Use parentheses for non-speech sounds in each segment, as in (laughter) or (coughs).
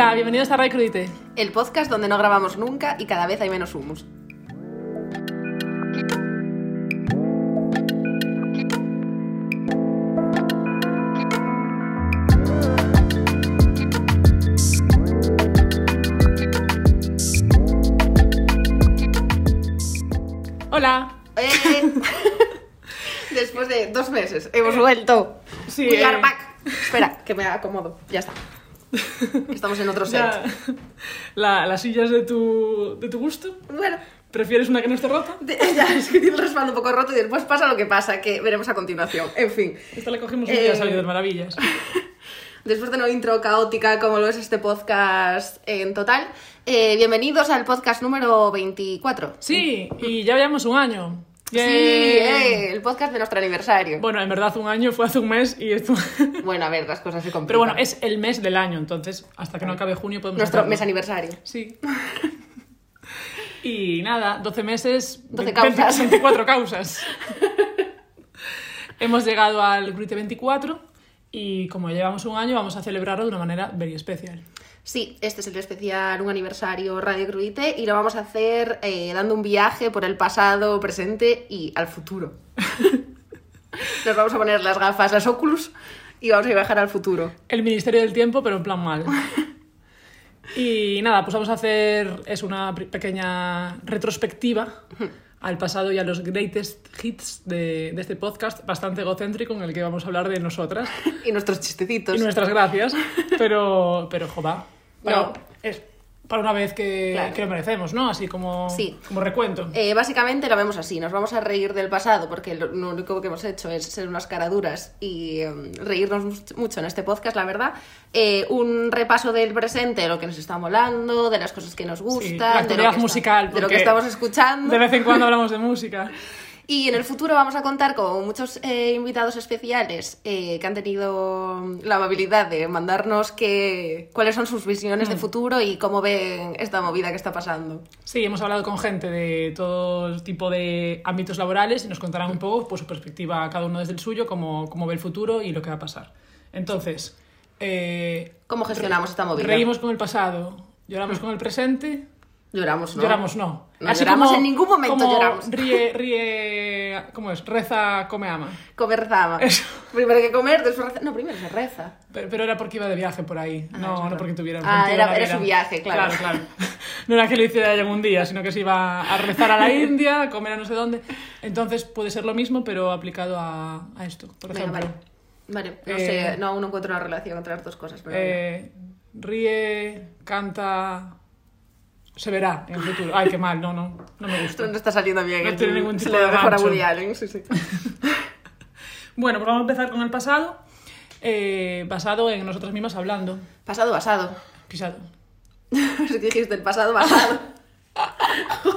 Hola, bienvenidos a Ray Crudite. El podcast donde no grabamos nunca y cada vez hay menos humus. Hola. Eh, (laughs) Después de dos meses hemos vuelto. Sí, We are eh. back. Espera, que me acomodo. Ya está. Estamos en otro set. Ya, la, las sillas de tu, de tu gusto. Bueno, ¿Prefieres una que no esté rota? de- ya es que tiene el respaldo un poco roto y después pasa lo que pasa, que veremos a continuación. En fin. Esta la cogimos un Eh, día salido de maravillas. (laughs) Después de una intro caótica como lo es este podcast en total, eh, bienvenidos al podcast número 24. Sí, y ya llevamos un año. Sí, eh, el podcast de nuestro aniversario. Bueno, en verdad un año fue hace un mes y esto... (laughs) Bueno, a ver, las cosas se complican. Pero bueno, es el mes del año, entonces hasta que no acabe junio podemos nuestro hacerlo. mes aniversario. Sí. (laughs) Y nada, 12 meses, 12 20 causas. (laughs) 24 causas. Hemos llegado al Grite 24 y como llevamos un año vamos a celebrarlo de una manera very especial. Sí, este es el especial, un aniversario Radio Crudite y lo vamos a hacer eh, dando un viaje por el pasado, presente y al futuro. (laughs) Nos vamos a poner las gafas, las Oculus y vamos a viajar al futuro. El Ministerio del Tiempo, pero en plan mal. (laughs) Y nada, pues vamos a hacer es una pequeña retrospectiva al pasado y a los greatest hits de, de este podcast, bastante egocéntrico en el que vamos a hablar de nosotras. (laughs) Y nuestros chistecitos. Y nuestras gracias, pero, pero jova, para, No. es para una vez que, Claro. que lo merecemos, ¿no? Así como, Sí. como recuento. Eh, básicamente lo vemos así, nos vamos a reír del pasado porque lo, lo único que hemos hecho es ser unas caraduras y em, reírnos much- mucho en este podcast, la verdad. Eh, un repaso del presente, de lo que nos está molando, de las cosas que nos gustan, la de, lo que está- musical, de lo que estamos escuchando. De vez en cuando hablamos de música. (laughs) Y en el futuro vamos a contar con muchos eh, invitados especiales eh, que han tenido la amabilidad de mandarnos que, cuáles son sus visiones de Mm. futuro y cómo ven esta movida que está pasando. Sí, hemos hablado con gente de todo tipo de ámbitos laborales y nos contarán un poco pues, su perspectiva, cada uno desde el suyo, cómo, cómo ve el futuro y lo que va a pasar. Entonces, eh, ¿Cómo gestionamos esta movida? reímos con el pasado, lloramos con el presente, Lloramos, ¿no? lloramos no. No lloramos en ningún momento, como lloramos. Ríe, ríe, ¿cómo es? Reza, come, ama. Comer zama. Eso. Primero que comer, después reza. No, primero se reza. Pero, pero era porque iba de viaje por ahí, Ah, no, no porque tuviera un Ah, era- su viaje, claro. Claro, claro. No era que lo hiciera un día, sino que se iba a rezar a la (laughs) India, a comer a no sé dónde. Entonces puede ser lo mismo, pero aplicado a, a esto, por Venga, ejemplo. vale. Vale, no Eh, sé, no, aún encuentro una relación entre las dos cosas. Pero Eh, ríe, canta, se verá en el futuro. Ay, qué mal, no, no, no me gusta. no está saliendo bien. No tiene ningún se tipo le mejor a gancho. Woody Allen, sí, sí. (laughs) Bueno, pues vamos a empezar con el pasado, eh, basado en nosotras mismas hablando. Pasado, basado. Pisado. (laughs) Es que dijiste el pasado, basado. (laughs)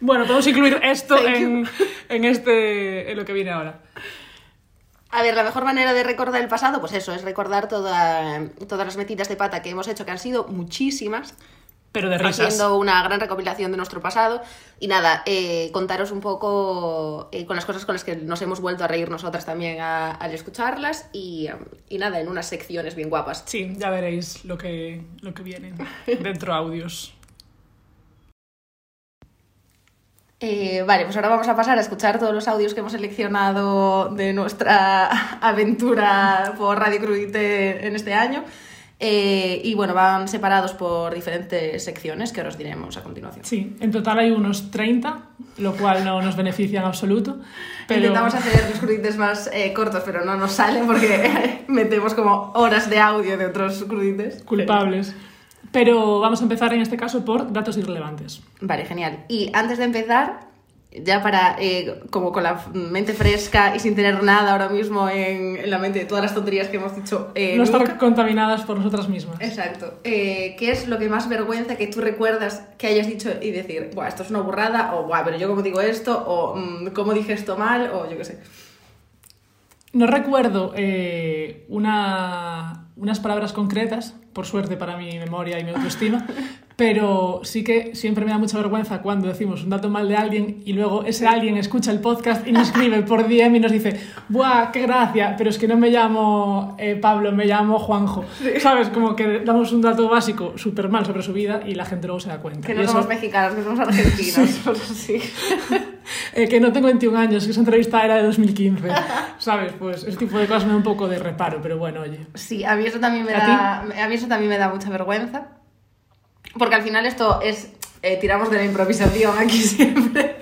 Bueno, podemos incluir esto en, en, este, en lo que viene ahora. A ver, la mejor manera de recordar el pasado, pues eso, es recordar toda- todas las metidas de pata que hemos hecho, que han sido muchísimas, Pero de risas. haciendo una gran recopilación de nuestro pasado. Y nada, eh, contaros un poco eh, con las cosas con las que nos hemos vuelto a reír nosotras también a- al escucharlas. Y, y nada, en unas secciones bien guapas. Sí, ya veréis lo que, lo que viene dentro audios. Eh, vale, pues ahora vamos a pasar a escuchar todos los audios que hemos seleccionado de nuestra (laughs) aventura por Radio Crudite en este año. Eh, y bueno, van separados por diferentes secciones que os diremos a continuación. Sí, en total hay unos 30, lo cual no nos beneficia en absoluto. Pero Intentamos hacer los crudites más eh, cortos, pero no nos salen porque (laughs) metemos como horas de audio de otros crudites. culpables. Pero vamos a empezar en este caso por datos irrelevantes. Vale, genial. Y antes de empezar, ya para, eh, como con la mente fresca y sin tener nada ahora mismo en, en la mente de todas las tonterías que hemos dicho, eh, no estar contaminadas por nosotras mismas. Exacto. Eh, ¿Qué es lo que más vergüenza que tú recuerdas que hayas dicho y decir, Buah, esto es una burrada, o Buah, pero yo como digo esto, o "Mm, cómo dije esto mal, o yo qué sé. No recuerdo una- unas palabras concretas, por suerte para mi memoria y mi autoestima, Pero sí que siempre me da mucha vergüenza cuando decimos un dato mal de alguien y luego ese alguien escucha el podcast y nos escribe por DM y nos dice, ¡buah, qué gracia! Pero es que no me llamo eh, Pablo, me llamo Juanjo. ¿Sabes? Como que damos un dato básico súper mal sobre su vida y la gente luego se da cuenta. Que Y no eso- somos mexicanos, que somos (laughs) argentinos. sí. (laughs) eh, que no tengo 21 años, que esa entrevista era de 2015. (laughs) ¿Sabes? Pues ese tipo de cosas me da un poco de reparo, pero bueno, oye. Sí, a mí eso también me ¿A da, a mí eso también me da mucha vergüenza. Porque al final esto es eh, tiramos de la improvisación aquí (laughs) siempre.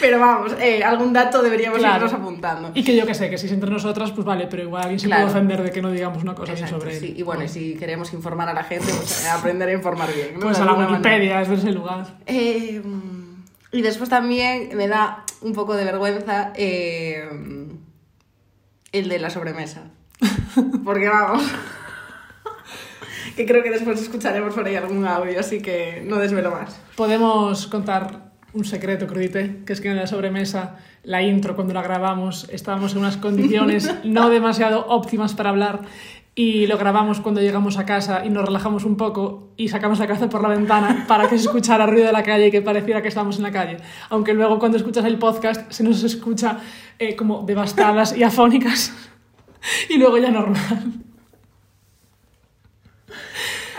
Pero vamos, eh, algún dato deberíamos Claro. irnos apuntando. Y que yo que sé, que si es entre nosotras, pues vale, pero igual alguien se Claro. puede ofender de que no digamos una cosa así Exacto, sobre él. sí. Y bueno, y si queremos informar a la gente, pues eh, aprender a informar bien. ¿no? Pues a la alguna manera. Wikipedia, es de ese lugar. Eh, y después también me da un poco de vergüenza eh, el de la sobremesa. (laughs) Porque vamos. que creo que después escucharemos por ahí algún audio, así que no desvelo más. Podemos contar un secreto, crudite, que es que en la sobremesa, la intro, cuando la grabamos, estábamos en unas condiciones (laughs) no demasiado óptimas para hablar y lo grabamos cuando llegamos a casa y nos relajamos un poco y sacamos la cabeza por la ventana para que se escuchara ruido de la calle y que pareciera que estábamos en la calle. Aunque luego cuando escuchas el podcast se nos escucha eh, como devastadas y afónicas (laughs) y luego ya normal.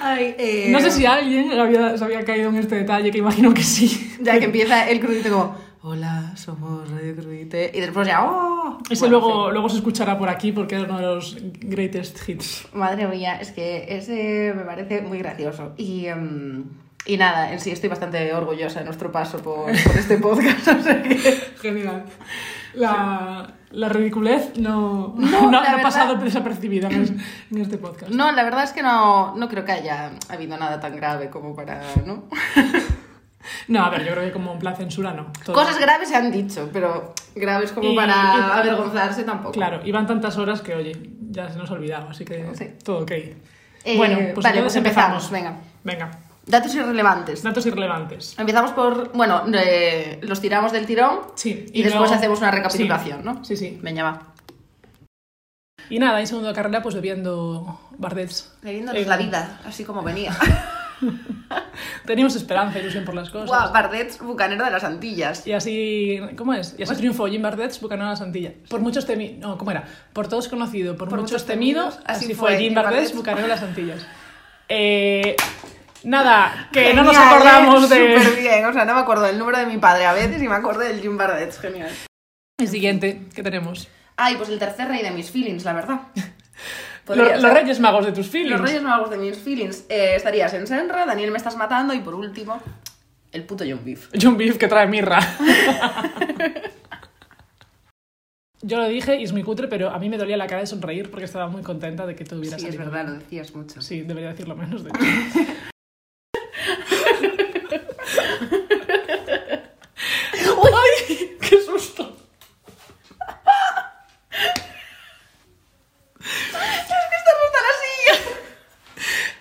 Ay, eh, No sé si alguien había, se había caído en este detalle, que imagino que sí. Ya que empieza el crudite como, hola, somos Radio Crudite. Y después ya, ¡oh! Ese Bueno, luego, sí. luego se escuchará por aquí porque es uno de los greatest hits. Madre mía, es que ese me parece muy gracioso. Y, em, y nada, en sí estoy bastante orgullosa de nuestro paso por, por este podcast. (laughs) o sea que- Genial. La, la ridiculez no, No, (laughs) ha pasado desapercibida en, en este podcast. No, la verdad es que no, no creo que haya habido nada tan grave como para, ¿no? (laughs) No, a ver, yo creo que como en plan censura no. Todo- Cosas graves se han dicho, pero graves como Y- para y- avergonzarse tampoco. Claro, iban tantas horas que, oye, ya se nos ha olvidado, así que Sí. todo ok. Eh, bueno, pues vale, pues empezamos, venga. Venga, Datos irrelevantes. datos irrelevantes. Empezamos por, bueno, eh, los tiramos del tirón Sí, y, después luego- hacemos una recapitulación, sí, ¿no? Sí, sí. Venga, va. Y nada, en segundo de carrera, pues bebiendo Bardets. Viviéndonos Eh, la vida, así como venía. (laughs) (laughs) Teníamos esperanza, ilusión por las cosas. Guau, Bardets, bucanero de las Antillas. Y así, ¿cómo es? Y así triunfó Jim Bardets, Bucanero de la Santilla. Por muchos temidos, no, ¿cómo era? Por todos conocido, por, Por muchos, muchos temidos, temidos, así, fue Jim Bardets. Bucanero de las (laughs) Antillas. Eh, nada, que no nos Genial, acordamos ¿eh? de... Súper bien, o sea, no me acuerdo del número de mi padre a veces y me acuerdo del Jim Bardets, genial. El siguiente que tenemos. Ay, pues el tercer rey de mis feelings, la verdad. (laughs) Los, Podría los ser. Reyes Magos de tus feelings. Los Reyes Magos de mis feelings. Eh, estarías en Senra, Daniel me estás matando y por último, el puto John Beef. John Beef que trae mirra. (laughs) Yo lo dije y es muy cutre, pero a mí me dolía la cara de sonreír porque estaba muy contenta de que todo hubiera Sí, es verdad, lo decías mucho. Sí, debería decirlo menos, de (laughs) hecho. ¡Ay! ¡Qué susto! ¡Estás hasta la silla!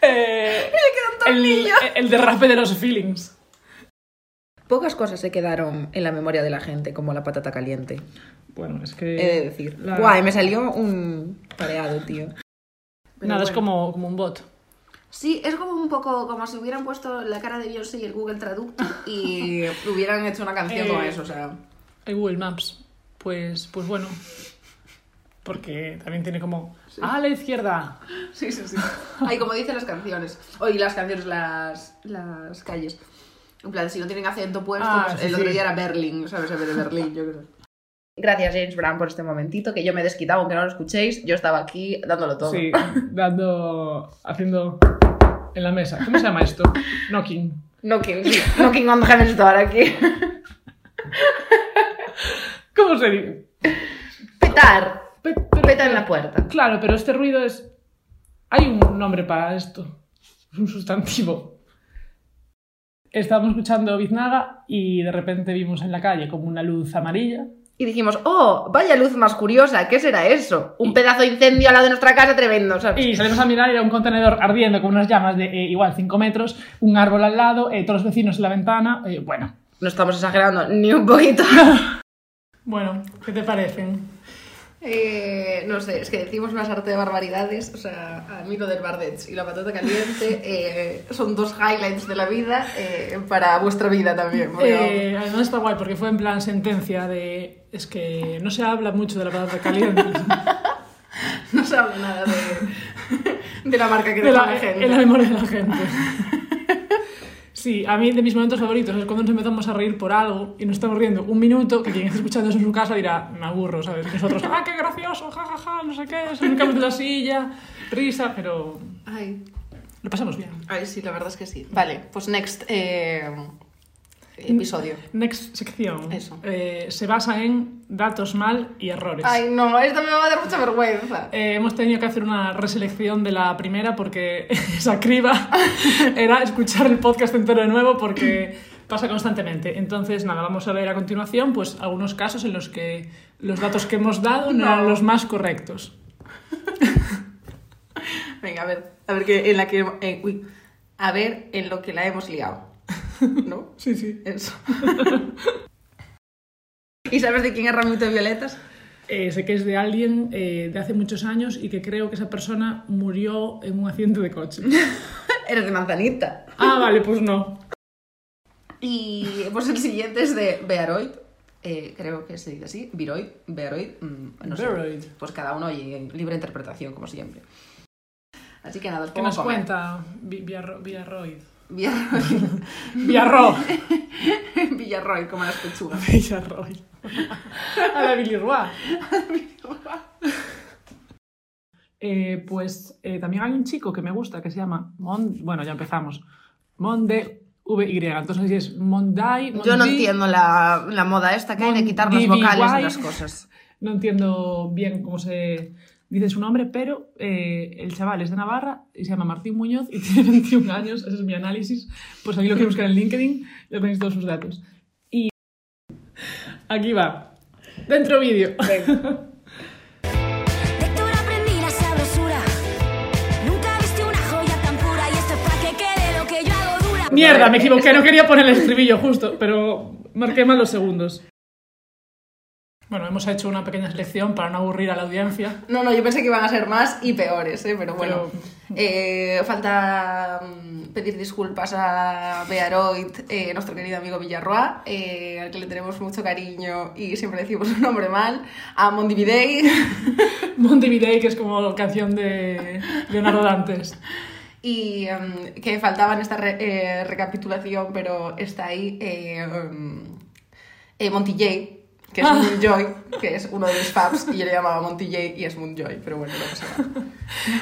Eh, ¡Me queda un el, derrape de los feelings. Pocas cosas se quedaron en la memoria de la gente, como la patata caliente. Bueno, es que... He de decir. la- Guay, me salió un pareado, tío. Pero Nada, es como, como un bot. Sí, es como un poco como si hubieran puesto la cara de Beyoncé y el Google Traductor y (laughs) hubieran hecho una canción Eh, con eso, o sea... El Google Maps. Pues, pues bueno. Porque también tiene como... ¡A la izquierda! (laughs) Sí, sí, sí. Ay, como dicen las canciones. Oye, las canciones, las, las calles. En plan, si no tienen acento puesto, Ah, pues sí, el otro sí. día era Berlín, ¿sabes? En vez de Berlín, yo creo. Gracias, James Brown, por este momentito, que yo me he desquitado, aunque no lo escuchéis. Yo estaba aquí dándolo todo. Sí, (laughs) dando... Haciendo... En la mesa. ¿Cómo se llama esto? Knocking. Knocking, sí. Knocking on the Heaven's Door aquí. (laughs) ¿Cómo se dice? Petar. Pe- pero- Peta en la puerta. Claro, pero este ruido es... Hay un nombre para esto. Es (laughs) un sustantivo. Estábamos escuchando Biznaga y de repente vimos en la calle como una luz amarilla. Y dijimos, oh, vaya luz más curiosa, ¿qué será eso? Un pedazo de incendio al lado de nuestra casa tremendo, ¿sabes? Y salimos a mirar y era un contenedor ardiendo con unas llamas de eh, igual 5 metros, un árbol al lado, eh, todos los vecinos en la ventana. eh, bueno, No estamos exagerando ni un poquito. (laughs) bueno, ¿qué te parecen? Eh, no sé, es que decimos una arte de barbaridades. O sea, a mí lo del Bardets y la patata caliente (laughs) eh, son dos highlights de la vida eh, para vuestra vida también. porque- Eh, además está guay porque fue en plan sentencia de... Es que no se habla mucho de la patata caliente. (laughs) No se habla nada de, de la marca que de la, la gente. en la memoria de la gente. (laughs) Sí, a mí de mis momentos favoritos es cuando nos empezamos a reír por algo y nos estamos riendo un minuto, que quien esté escuchando eso en su casa dirá, me aburro, ¿sabes? Nosotros, ¡ah, qué gracioso! ¡Ja, ja, ja! No sé qué, se de la silla, risa, pero Ay, lo pasamos bien. ay, sí, la verdad es que sí. Vale, pues next eh, episodio. Next sección. Eso. Eh, se basa en datos mal y errores. Ay, no, esto me va a dar mucha vergüenza. Eh, hemos tenido que hacer una reselección de la primera porque (laughs) esa criba (laughs) era escuchar el podcast entero de nuevo porque pasa constantemente. Entonces, nada, vamos a ver a continuación pues algunos casos en los que los datos que hemos dado no, No. eran los más correctos. (laughs) Venga, a ver, a ver que en la que eh, uy, a ver en lo que la hemos liado. (laughs) ¿No? Sí, sí. Eso. (laughs) ¿Y sabes de quién es Ramito de Violetas? Eh, sé que es de alguien eh, de hace muchos años y que creo que esa persona murió en un accidente de coche. (laughs) Eres de Manzanita. Ah, vale, pues no. Y pues el siguiente es de Bearoid. Eh, creo que se dice así. Viroid, Bearoid. mm, no sé. Bearoid. Pues cada uno y en libre interpretación, como siempre. Así que nada, os ¿Qué nos comer. cuenta Vi- Villarro- Villarroid? (laughs) Villarroid. Villarro. Villarroid, como las pechugas. Villarroid. A la Villarroa. (laughs) Eh, pues eh, también hay un chico que me gusta que se llama Mon... Bueno, ya empezamos. Monde VY. Entonces es Mondai. Yo no entiendo la, la moda esta que hay de quitar los vocales de las cosas. No entiendo bien cómo se dice su nombre, pero eh, el chaval es de Navarra y se llama Martín Muñoz y (laughs) tiene 21 años. Ese es mi análisis. Pues aquí lo que buscar en LinkedIn, ya tenéis todos sus datos. Y aquí va. Dentro vídeo. (laughs) Lo. Mierda, me equivoqué, no quería poner el estribillo justo, pero marqué mal los segundos. Bueno, hemos hecho una pequeña selección para no aburrir a la audiencia. No, no, yo pensé que iban a ser más y peores, ¿eh? pero bueno. Pero- Eh, falta mm, pedir disculpas a Bearoid, eh, nuestro querido amigo Villarroa, eh, al que le tenemos mucho cariño y siempre decimos su nombre mal. A Mondividey. (laughs) Montevideo, que es como canción de Leonardo Dantes. (laughs) y em, que faltaba en esta re- eh, recapitulación, pero está ahí eh, em, eh, Monty J, que es Moonjoy, que es uno de mis faps, y yo le llamaba Monty J y es Moonjoy, pero bueno, no pasa nada.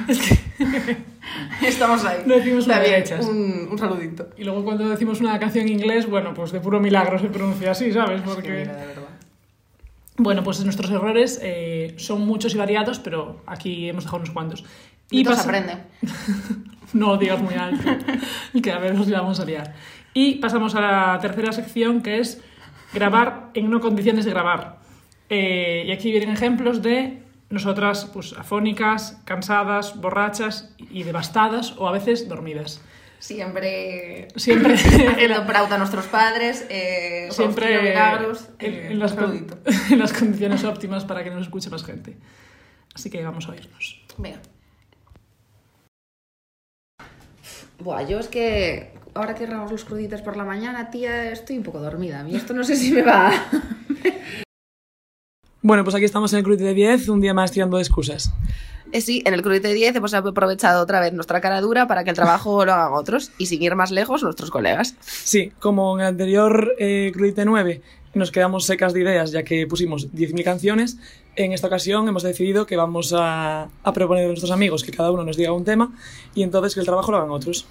(laughs) Estamos ahí. Lo decimos hechas. un, un saludito. Y luego cuando decimos una canción en inglés, bueno, pues de puro milagro se pronuncia así, ¿sabes? Es que Porque... mira, de verdad. Bueno, pues nuestros errores eh, son muchos y variados, pero aquí hemos dejado unos cuantos. Y pasa- aprende. (laughs) No lo digas muy alto, (laughs) que a ver, nos la vamos a liar. Y pasamos a la tercera sección, que es grabar en no condiciones de grabar. Eh, y aquí vienen ejemplos de nosotras, pues, afónicas, cansadas, borrachas y devastadas, o a veces dormidas. Siempre. Siempre (laughs) Haciendo prauta a nuestros padres. Eh, siempre Faustino Milagros. en, eh, en las, (laughs) en las condiciones óptimas para que nos escuche más gente. Así que vamos a oírnos. Venga. Buah, yo es que ahora que grabamos los cruditos por la mañana, tía, estoy un poco dormida. A mí esto no sé si me va. (laughs) Bueno, pues aquí estamos en el Crudite de 10, un día más tirando de excusas. Eh, sí, en el crudito de 10 hemos aprovechado otra vez nuestra cara dura para que el trabajo (laughs) lo hagan otros y sin ir más lejos nuestros colegas. Sí, como en el anterior eh, Crudite 9 nos quedamos secas de ideas ya que pusimos 10.000 canciones, en esta ocasión hemos decidido que vamos a, a proponer a nuestros amigos que cada uno nos diga un tema y entonces que el trabajo lo hagan otros.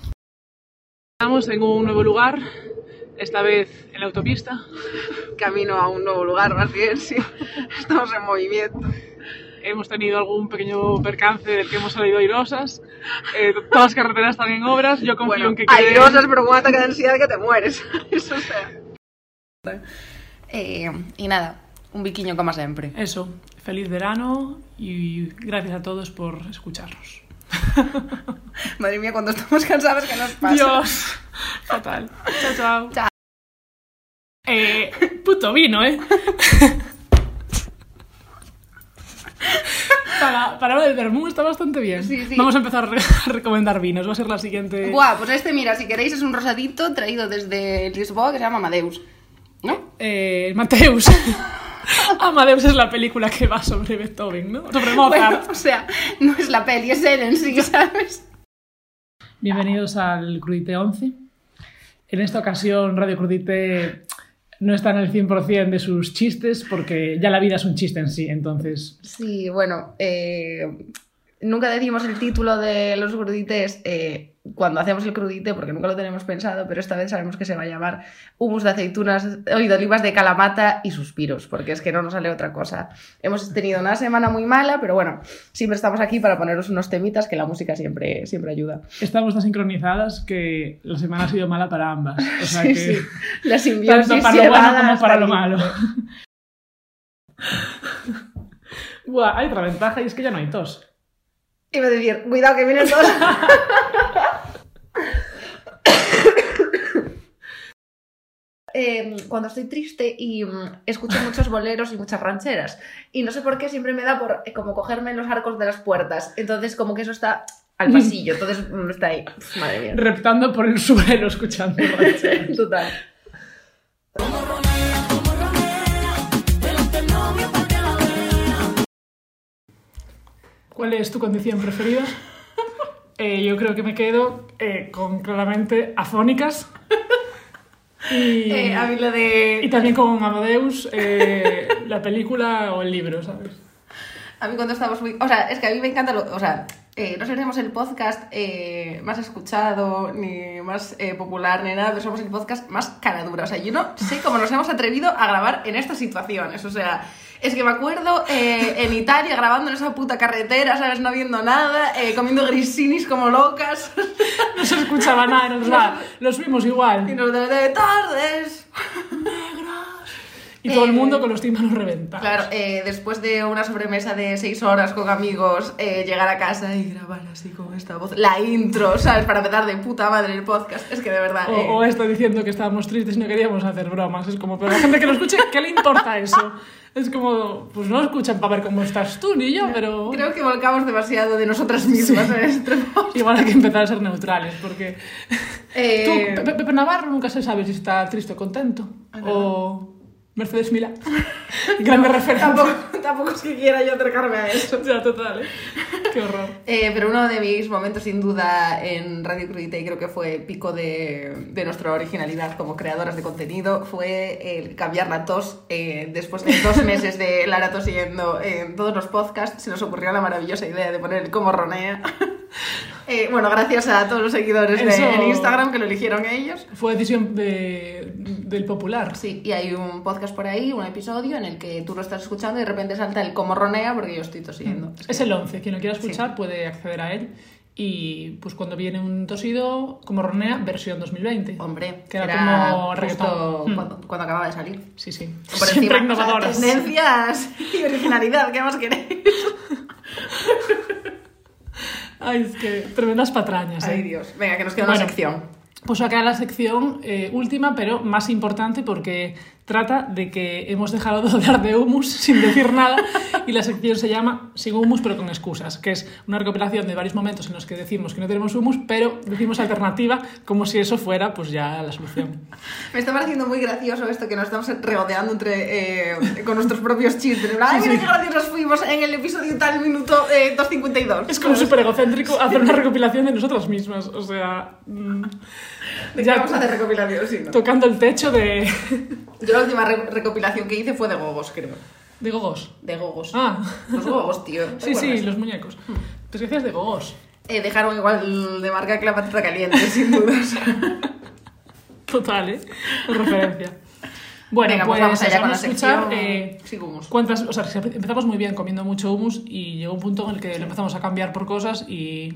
Estamos en un nuevo lugar, esta vez en la autopista. Camino a un nuevo lugar, más bien, sí. Estamos en movimiento. Hemos tenido algún pequeño percance del que hemos salido airosas. Eh, todas las carreteras están en obras. Yo confío Bueno, en que quede- airosas, pero con un ataque de ansiedad que te mueres. (laughs) Eso sea. Eh, y nada, un biquiño como siempre. Eso, feliz verano y gracias a todos por escucharnos. (laughs) Madre mía, cuando estamos cansados, ¿qué nos pasa? Dios, fatal. Chao, chao. Chao. Eh, puto vino, ¿eh? Para, para lo del vermú está bastante bien. Sí, sí. Vamos a empezar a, re- a recomendar vinos. Va a ser la siguiente. Buah, pues este, mira, si queréis, es un rosadito traído desde Lisboa que se llama Amadeus. ¿No? Eh, Mateus. (laughs) Amadeus es la película que va sobre Beethoven, ¿no? Sobre Mozart. Bueno, o sea, no es la peli, es él en sí, ¿sabes? Bienvenidos al Crudite 11. En esta ocasión, Radio Crudite no está en el 100% de sus chistes porque ya la vida es un chiste en sí, entonces... Sí, bueno, eh, nunca decimos el título de los crudites eh, cuando hacemos el crudite porque nunca lo tenemos pensado, pero esta vez sabemos que se va a llamar humus de aceitunas, oye, de olivas de calamata y suspiros, porque es que no nos sale otra cosa. Hemos tenido una semana muy mala, pero bueno, siempre estamos aquí para poneros unos temitas que la música siempre, siempre ayuda. Estamos tan sincronizadas que la semana ha sido mala para ambas. O sea (laughs) Sí, que... sí. La simbiosis Tanto para lo bueno como para lo malo. (laughs) Buah, hay otra ventaja y es que ya no hay tos. Iba a decir, cuidado que vienen todos. (coughs) Eh, cuando estoy triste y mm, escucho muchos boleros y muchas rancheras y no sé por qué siempre me da por eh, como cogerme los arcos de las puertas entonces como que eso está al (laughs) pasillo entonces mm, está ahí madre mía Reptando por el (laughs) suelo escuchando rancheras. total (laughs) ¿Cuál es tu condición preferida? (laughs) Eh, yo creo que me quedo eh, con claramente afónicas. Y, Eh, a mí lo de y también con Amadeus, eh, la película o el libro, ¿sabes? A mí cuando estamos muy... O sea, es que a mí me encanta lo... O sea, eh, no seremos el podcast eh, más escuchado, ni más popular, ni nada, pero somos el podcast más caradura. O sea, yo no sé cómo nos hemos atrevido a grabar en estas situaciones. O sea, es que me acuerdo eh, en Italia grabando en esa puta carretera, ¿sabes? No viendo nada, eh, comiendo grisinis como locas. No se escuchaba nada, nos va, lo subimos y igual. nos de, de tardes. (laughs) Y todo el Eh, mundo con los tímpanos reventados. Claro, eh, después de una sobremesa de seis horas con amigos, eh, llegar a casa y grabar así con esta voz, la intro, ¿sabes? Para empezar de puta madre el podcast. Es que de verdad. O, eh, o esto diciendo que estábamos tristes y no queríamos hacer bromas. Es como, pero la gente que lo escuche, ¿qué le importa eso? Es como, pues no escuchan para ver cómo estás tú ni yo, pero Creo que volcamos demasiado de nosotras mismas en este podcast. igual hay que empezar a ser neutrales, porque Eh, tú, Pe- Pepe Navarro nunca se sabe si está triste o contento. O Mercedes Milá. (laughs) Grande referencia. tampoco, tampoco es que quiera yo acercarme a eso. Ya, total, ¿eh? Qué horror. Eh, pero uno de mis momentos sin duda en Radio Crudita y creo que fue pico de, de nuestra originalidad como creadoras de contenido fue el cambiar la tos. eh, después de dos meses de Lara tosiendo en todos los podcasts se nos ocurrió la maravillosa idea de poner el como ronea. Eh, bueno, gracias a todos los seguidores de, en Instagram que lo eligieron ellos. Fue decisión de, del popular. Sí, y hay un podcast por ahí, un episodio en el que tú lo estás escuchando y de repente salta el como ronea porque yo estoy tosiendo. Es el 11. Quien lo quiera escuchar puede acceder a él. Y pues cuando viene un tosido, como Ronea, versión 2020. Hombre, Que era era como justo. Hmm. cuando, acababa de salir. Sí, sí. Por Siempre encima, o sea, innovadoras. tendencias y originalidad, ¿qué más queréis? (laughs) Ay, es que tremendas patrañas. ¿eh? Ay, Dios. Venga, que nos queda Bueno. una sección. Pues acá la sección eh, última, pero más importante porque trata de que hemos dejado de hablar de humus (laughs) sin decir nada y la sección se llama Sin humus pero con excusas, que es una recopilación de varios momentos en los que decimos que no tenemos humus, pero decimos alternativa como si eso fuera pues ya la solución. Me está pareciendo muy gracioso esto que nos estamos regodeando entre, eh, con nuestros propios chistes. Ay, mira qué graciosos fuimos en el episodio tal minuto eh, 252. Es como súper egocéntrico hacer una recopilación de nosotras mismas, o sea... mm, ¿De ya vamos a hacer recopilación? Sí, ¿no? tocando el techo de, Yo la última re- recopilación que hice fue de gogos, creo. de gogos. De gogos. Ah, Los gogos, tío. sí, sí, los muñecos. Que decías de gogos. Eh, dejaron igual de marca que la patata caliente, (laughs) sin dudas. Total, ¿eh? Referencia. Bueno, Venga, pues, pues vamos allá con la escuchar sección. eh, cuántas... O sea, empezamos muy bien comiendo mucho humus y llegó un punto en el que lo empezamos a cambiar por cosas y...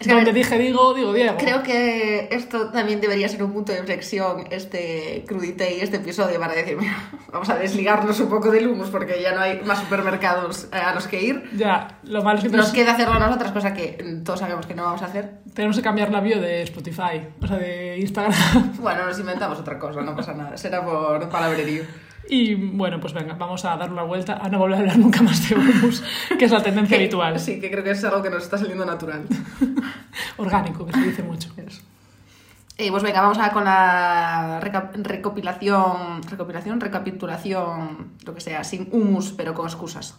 Es que, a donde ver, dije digo, digo Diego. Creo que esto también debería ser un punto de inflexión, este crudite y este episodio, para decir, mira, (laughs) vamos a desligarnos un poco del humus porque ya no hay más supermercados eh, a los que ir. Ya, lo malo es que Nos queda hacerlo nosotras, cosa que mm, todos sabemos que no vamos a hacer. tenemos que cambiar la bio de Spotify, o sea, de Instagram. Bueno, nos inventamos otra cosa, no pasa nada, será por palabrerío. Y bueno, pues venga, vamos a dar una vuelta a no volver a hablar nunca más de hummus, que es la tendencia (laughs) habitual. Sí, que creo que es algo que nos está saliendo natural. (laughs) Orgánico, que se dice mucho. Eh, pues venga, vamos a con la recopilación, recopilación, recapitulación, lo que sea, sin humus, pero con excusas.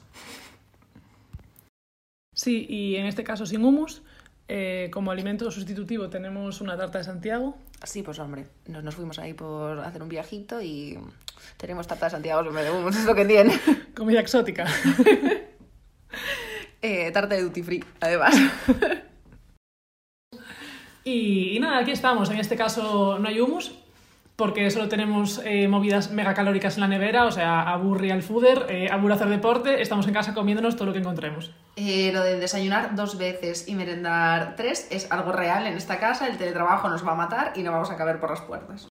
Sí, y en este caso sin hummus, eh, como alimento sustitutivo tenemos una tarta de Santiago. Sí, pues hombre, nos, nos fuimos ahí por hacer un viajito y tenemos tarta de Santiago humus, (laughs) es lo que tiene. Comida exótica. (laughs) Eh, tarta de duty free, además. (laughs) Y, y nada, aquí estamos. En este caso no hay hummus, porque solo tenemos eh, movidas megacalóricas en la nevera, o sea, aburri al fooder, eh, aburre hacer deporte, estamos en casa comiéndonos todo lo que encontremos. Eh, lo de desayunar dos veces y merendar tres es algo real en esta casa, el teletrabajo nos va a matar y no vamos a caber por las puertas.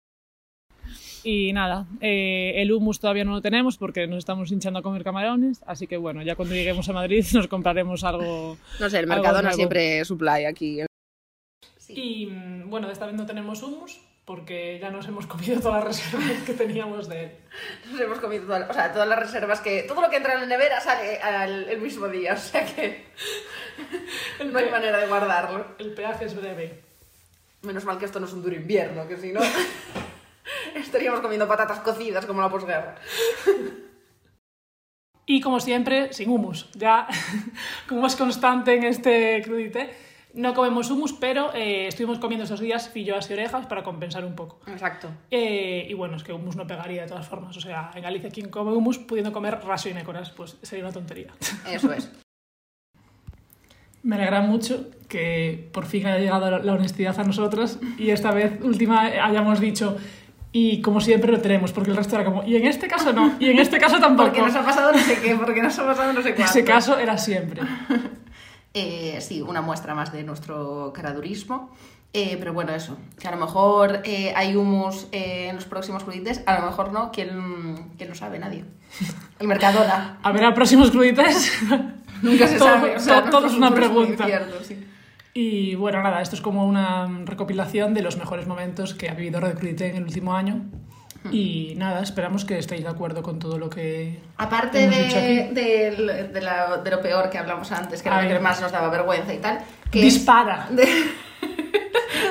Y nada, eh, el hummus todavía no lo tenemos porque nos estamos hinchando a comer camarones, así que bueno, ya cuando lleguemos a Madrid (laughs) nos compraremos algo... No sé, el Mercadona siempre supply aquí. Y mm, bueno, de esta vez no tenemos hummus porque ya nos hemos comido todas las reservas que teníamos de él. (laughs) Nos hemos comido todas, o sea, todas las reservas que... Todo lo que entra en la nevera sale al, el mismo día, o sea que no hay manera de guardarlo. El peaje es breve. Menos mal que esto no es un duro invierno, que si no (laughs) estaríamos comiendo patatas cocidas como la posguerra. Y como siempre, sin humus. Ya, (laughs) como es constante en este crudite, no comemos humus, pero eh, estuvimos comiendo esos días filloas y orejas para compensar un poco. Exacto. Eh, y bueno, es que humus no pegaría de todas formas. O sea, en Galicia, quien come humus pudiendo comer raso y nécoras, pues sería una tontería. (laughs) Eso es. Me alegra mucho que por fin haya llegado la honestidad a nosotras y esta vez última hayamos dicho y como siempre lo tenemos, porque el resto era como, y en este caso no, y en este caso (laughs) tampoco. Porque nos ha pasado no sé qué, porque nos ha pasado no sé cuánto. ese caso era siempre. Eh, sí, una muestra más de nuestro caradurismo. Eh, pero bueno, eso. Que a lo mejor eh, hay humus eh, en los próximos crudites, a lo mejor no. ¿Quién, quién lo sabe? Nadie. El Mercadona. A ver, a próximos crudites. (laughs) Nunca se Todo- sabe. O sea, todo- todo es una pregunta. muy incierto, sí. Y bueno, nada, esto es como una recopilación de los mejores momentos que ha vivido Red Crudité en el último año. (laughs) Y nada, esperamos que estéis de acuerdo con todo lo que Aparte hemos dicho de, aquí. de, de la- de lo peor que hablamos antes, que era Ay. lo que más nos daba vergüenza y tal, que es Dispara. (laughs) de-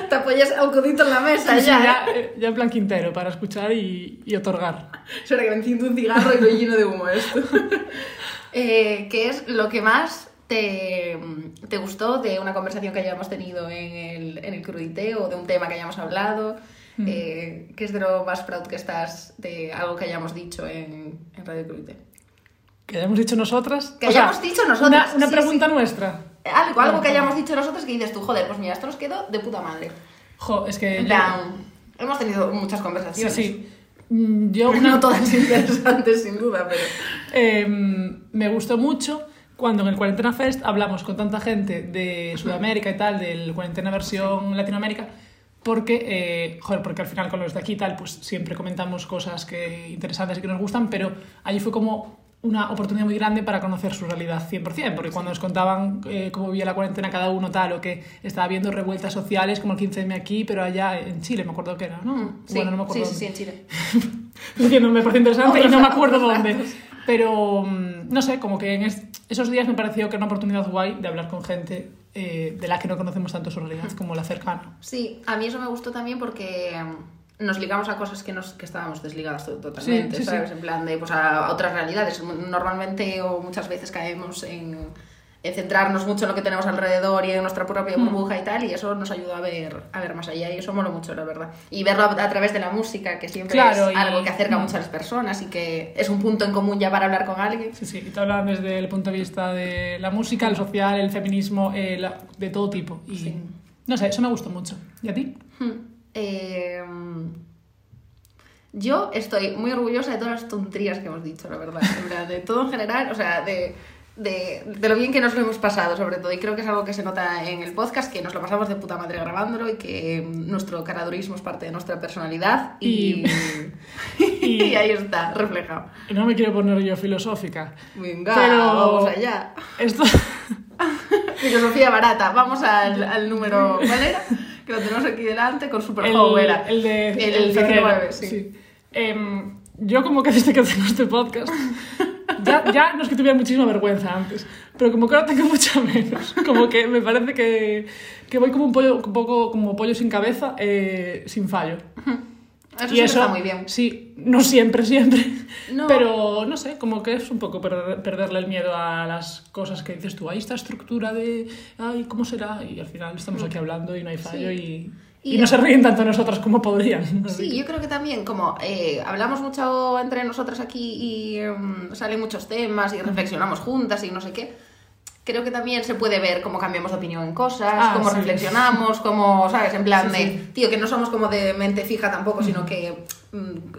te apoyas el codito en la mesa Sí, sí, ya, ya, ¿eh? eh, ya en plan Quintero, para escuchar y, y otorgar. (laughs) Espera, que me enciendo un cigarro y lo lleno de humo esto. Eh, ¿Qué es lo que más te, te gustó de una conversación que hayamos tenido en el, en el crudité o de un tema que hayamos hablado? Mm. Eh, ¿Qué es de lo más proud que estás de algo que hayamos dicho en, en Radio Crudité? Que hayamos dicho nosotras. Que O sea, hayamos dicho nosotras, Una, una sí, pregunta sí. nuestra. Algo, algo que Ajá. hayamos dicho nosotros que dices tú, joder, pues mira, esto nos quedó de puta madre. Jo, es que. En yo- plan, hemos tenido muchas Sí, conversaciones. sí. Mm, Yo una, No todas (laughs) interesantes, sin duda, pero... Eh, me gustó mucho cuando en el Cuarentena Fest hablamos con tanta gente de Sudamérica y tal, del Cuarentena versión Latinoamérica, porque, eh, joder, porque al final con los de aquí y tal, pues siempre comentamos cosas que, interesantes y que nos gustan, pero allí fue como una oportunidad muy grande para conocer su realidad 100%, porque cuando nos contaban eh, cómo vivía la cuarentena cada uno tal, o que estaba viendo revueltas sociales como el 15M aquí, pero allá en Chile, me acuerdo que era, ¿no? Sí, bueno, no me acuerdo sí, sí, sí, en Chile. (laughs) Diciendo, me parece interesante (laughs) y no me acuerdo (laughs) dónde. Pero mm, no sé, como que en es- esos días me pareció que era una oportunidad guay de hablar con gente eh, de la que no conocemos tanto su realidad como la cercana. Sí, a mí eso me gustó también porque mm, nos ligamos a cosas que, nos, que estábamos desligadas to- totalmente, Sí, sí, ¿sabes? sí. En plan de pues, a, a otras realidades. Normalmente o muchas veces caemos en centrarnos mucho en lo que tenemos alrededor y en nuestra propia Hmm. burbuja y tal, y eso nos ayuda a ver, a ver más allá, y eso mola mucho, la verdad. Y verlo a, a través de la música, que siempre Claro, es y- algo que acerca Mm. mucho a las personas y que es un punto en común ya para hablar con alguien. Sí, sí, y te hablan desde el punto de vista de la música, el social, el feminismo, eh, la- de todo tipo. Y Sí. no sé, eso me gustó mucho. ¿Y a ti? Hmm. Eh, yo estoy muy orgullosa de todas las tonterías que hemos dicho, la verdad. De todo en general, o sea, de, de, de lo bien que nos lo hemos pasado, sobre todo. Y creo que es algo que se nota en el podcast, que nos lo pasamos de puta madre grabándolo y que nuestro caradurismo es parte de nuestra personalidad. Y, y, (laughs) y- ahí está, reflejado. Y no me quiero poner yo filosófica. Venga, Pero- vamos allá. Esto... (laughs) Filosofía barata. Vamos al, al número. ¿Cuál era? Que lo tenemos aquí delante con Super el, era. el de El, el febrero, 19, sí. Em, yo como que desde que hacemos este podcast, (laughs) ya, ya no es que tuviera muchísima vergüenza antes, pero como que ahora tengo mucha menos. Como que me parece que, que voy como un pollo, un poco como pollo sin cabeza, eh, sin fallo. Eso y eso, está muy bien. sí, no siempre, siempre. No. Pero no sé, como que es un poco perder- perderle el miedo a las cosas que dices tú. Hay esta estructura de, ay, ¿cómo será? Y al final estamos aquí hablando y no hay fallo Sí. y, Y y no se ríen tanto nosotras como podrían. Sí, yo creo que también, como eh, hablamos mucho entre nosotras aquí y em, salen muchos temas y reflexionamos juntas y no sé qué, creo que también se puede ver cómo cambiamos de opinión en cosas, Ah, cómo sí. reflexionamos, cómo, ¿sabes? En plan Sí, de, sí. tío, que no somos como de mente fija tampoco, sino que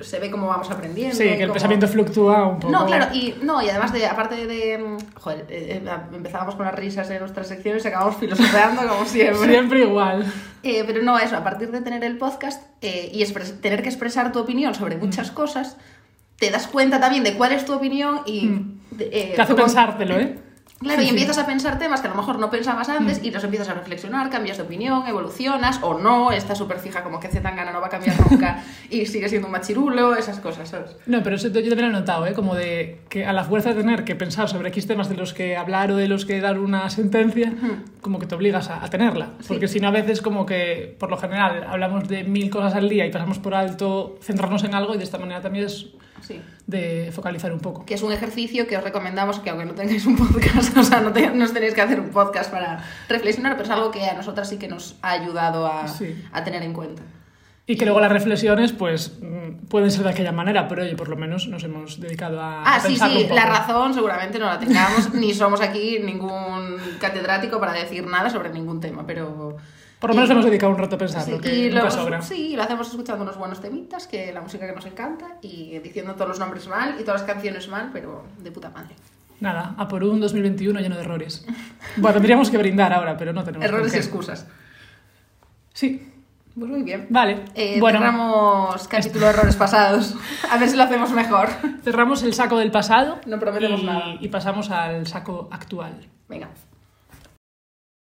se ve cómo vamos aprendiendo. Sí, que el cómo- pensamiento fluctúa un poco. No, claro, y, no, y además de, aparte de, mm, joder, eh, eh, empezábamos con las risas en nuestras secciones y acabamos filosofeando como siempre. Siempre igual. Eh, pero no, eso, a partir de tener el podcast eh, y tener que expresar tu opinión sobre muchas cosas, te das cuenta también de cuál es tu opinión y... eh, Te hace pensártelo, ¿eh? Claro, y empiezas a pensar temas que a lo mejor no pensabas antes y los empiezas a reflexionar, cambias de opinión, evolucionas o no, estás súper fija como que Zetangana no va a cambiar nunca y sigue siendo un machirulo, esas cosas, ¿sabes? No, pero eso yo también lo he notado, ¿eh? Como de que a la fuerza de tener que pensar sobre X temas de los que hablar o de los que dar una sentencia, como que te obligas a, a tenerla. Porque si no, a veces como que, por lo general, hablamos de mil cosas al día y pasamos por alto centrarnos en algo y de esta manera también es Sí. de focalizar un poco. Que es un ejercicio que os recomendamos que aunque no tengáis un podcast, (laughs) o sea, no, te- no os tenéis que hacer un podcast para reflexionar, pero es algo que a nosotras sí que nos ha ayudado a, Sí. a tener en cuenta. Y que luego las reflexiones, pues, mm, pueden ser de aquella manera, pero oye, por lo menos nos hemos dedicado a, Ah, sí, sí, un poco. la razón seguramente no la tengamos, ni somos aquí ningún catedrático para decir nada sobre ningún tema, pero... Por lo menos y- hemos dedicado un rato a pensarlo, Sí, que y nunca lo, sobra. sí, lo hacemos escuchando unos buenos temitas, que la música que nos encanta, y diciendo todos los nombres mal y todas las canciones mal, pero de puta madre. Nada, a por un 2021 lleno de errores. Bueno, tendríamos que brindar ahora, pero no tenemos Errores y excusas. Sí, Pues muy bien. vale. Eh, bueno, cerramos capítulo de errores pasados. A ver si lo hacemos mejor. cerramos el saco del pasado No prometemos y, nada. y pasamos al saco actual. Venga.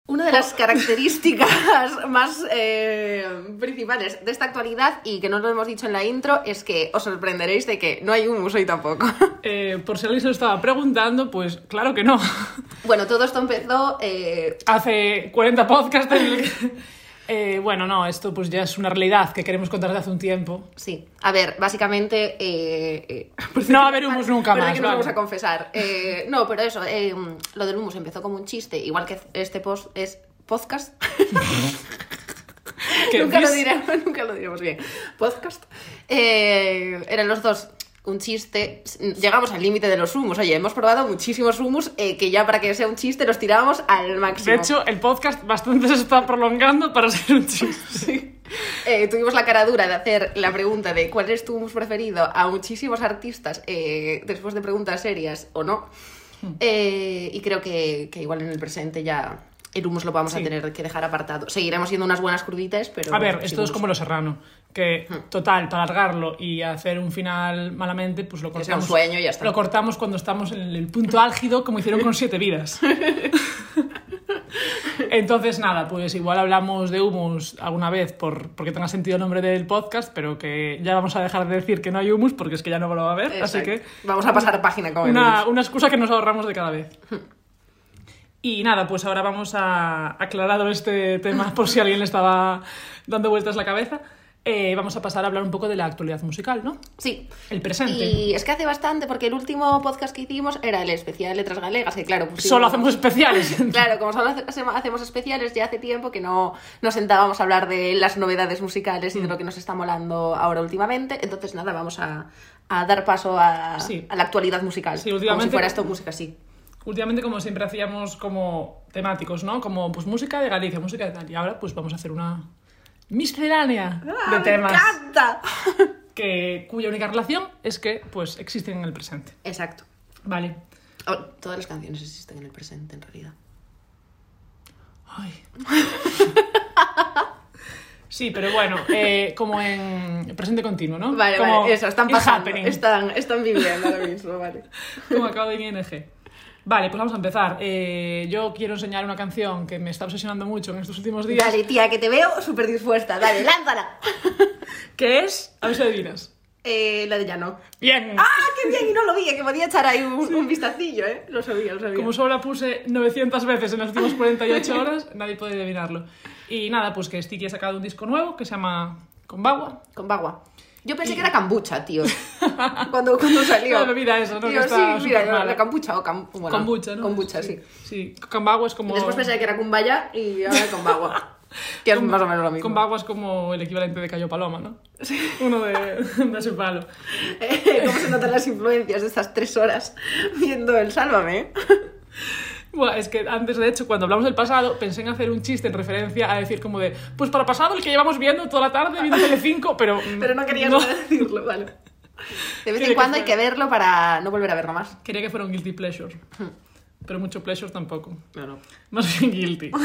Una de las características (laughs) más eh, principales de esta actualidad y que no lo hemos dicho en la intro es que os sorprenderéis de que no hay un museo tampoco. (laughs) Eh, por si alguien se lo estaba preguntando, pues claro que no. Bueno, todo esto empezó eh, Hace 40 podcasts. en el Eh, bueno, no, esto pues ya es una realidad que queremos contar desde hace un tiempo. Sí, a ver, básicamente... eh, eh, (laughs) No va a haber humus nunca más, que nos vamos a confesar. Eh, no, pero eso, eh, lo del humus empezó como un chiste, igual que este post es podcast. (laughs) ¿Qué nunca, lo diremos, (laughs) nunca lo diremos bien. Podcast. Eh, eran los dos un chiste. Llegamos al límite de los humos. Oye, hemos probado muchísimos humos eh, que ya para que sea un chiste los tirábamos al máximo. De hecho, el podcast bastante se está prolongando para ser un chiste. (laughs) Eh, tuvimos la cara dura de hacer la pregunta de cuál es tu hummus preferido a muchísimos artistas eh, después de preguntas serias o no. Hmm. Eh, y creo que, que igual en el presente ya el hummus lo vamos Sí. a tener que dejar apartado. Seguiremos siendo unas buenas cruditas, pero... A ver, esto es como lo serrano. Que, total, para alargarlo y hacer un final malamente, pues lo Que sea un cortamos. sueño y ya está. Lo cortamos cuando estamos en el punto álgido, como hicieron con Siete Vidas. (laughs) Entonces, nada, pues igual hablamos de humus alguna vez por, porque tenga sentido el nombre del podcast, pero que ya vamos a dejar de decir que no hay humus porque es que ya no lo va a haber. Así que Vamos a pasar página con una, una excusa que nos ahorramos de cada vez. Y nada, pues ahora vamos a aclarado este tema por si alguien le estaba dando vueltas la cabeza. Eh, vamos a pasar a hablar un poco de la actualidad musical, ¿no? Sí. El presente. Y es que hace bastante, porque el último podcast que hicimos era el especial Letras Galegas, que claro, Solo hacemos especiales. (laughs) Claro, como solo hace- hacemos especiales, ya hace tiempo que no nos sentábamos a hablar de las novedades musicales y de lo que nos está molando ahora últimamente. Entonces, nada, vamos a, a dar paso a, Sí. a la actualidad musical. Sí, Como últimamente- si fuera esto música, sí. Últimamente, como siempre, hacíamos como temáticos, ¿no? Como pues música de Galicia, música de tal. Y ahora pues vamos a hacer una miscelánea de temas ¡Me encanta! (laughs) que, cuya única relación es que pues existen en el presente. Exacto. Vale. Oh, todas las canciones existen en el presente, en realidad. Ay. (laughs) Sí, pero bueno, eh, como en presente continuo, ¿no? Vale, Como vale, eso, están pasando. Están, están viviendo ahora mismo, vale. (laughs) Como acabo de ING. Vale, pues vamos a empezar. Eh, yo quiero enseñar una canción que me está obsesionando mucho en estos últimos días, Dale, tía, que te veo súper dispuesta. Dale, lánzala. (laughs) que es, a ver si adivinas, Eh, la de ya no. Bien. ¡Ah, qué bien! Y no lo vi, que podía echar ahí un, un vistacillo, ¿eh? Lo sabía, lo sabía. Como solo la puse 900 veces en las últimas 48 horas, nadie puede adivinarlo. Y nada, pues que Sticky ha sacado un disco nuevo que se llama Combagua. Con bagua. Yo pensé que era kombucha, tío. (laughs) cuando, cuando salió. La bebida esa, ¿no? Que está sí, mira, la kombucha o cam... bueno, Kombucha, ¿no? Kombucha, sí. Sí, Combagua es como... Después pensé que era kumbaya y ahora con bagua. (laughs) que es más o menos lo mismo. Combagua es como el equivalente de Cayo Paloma, ¿no? (laughs) Uno de, de ese palo. Eh, ¿Cómo se notan las influencias de estas tres horas viendo el Sálvame? Es que antes, de hecho, cuando hablamos del pasado, pensé en hacer un chiste en referencia a decir como de, pues para pasado el que llevamos viendo toda la tarde, viendo Telecinco, pero... (laughs) mm, Pero no quería no. decirlo, vale. De vez en que cuando hay que verlo para no volver a verlo más. Quería que fuera un guilty pleasure. Hmm. Pero mucho pleasure tampoco. No, no. Más bien guilty. (laughs)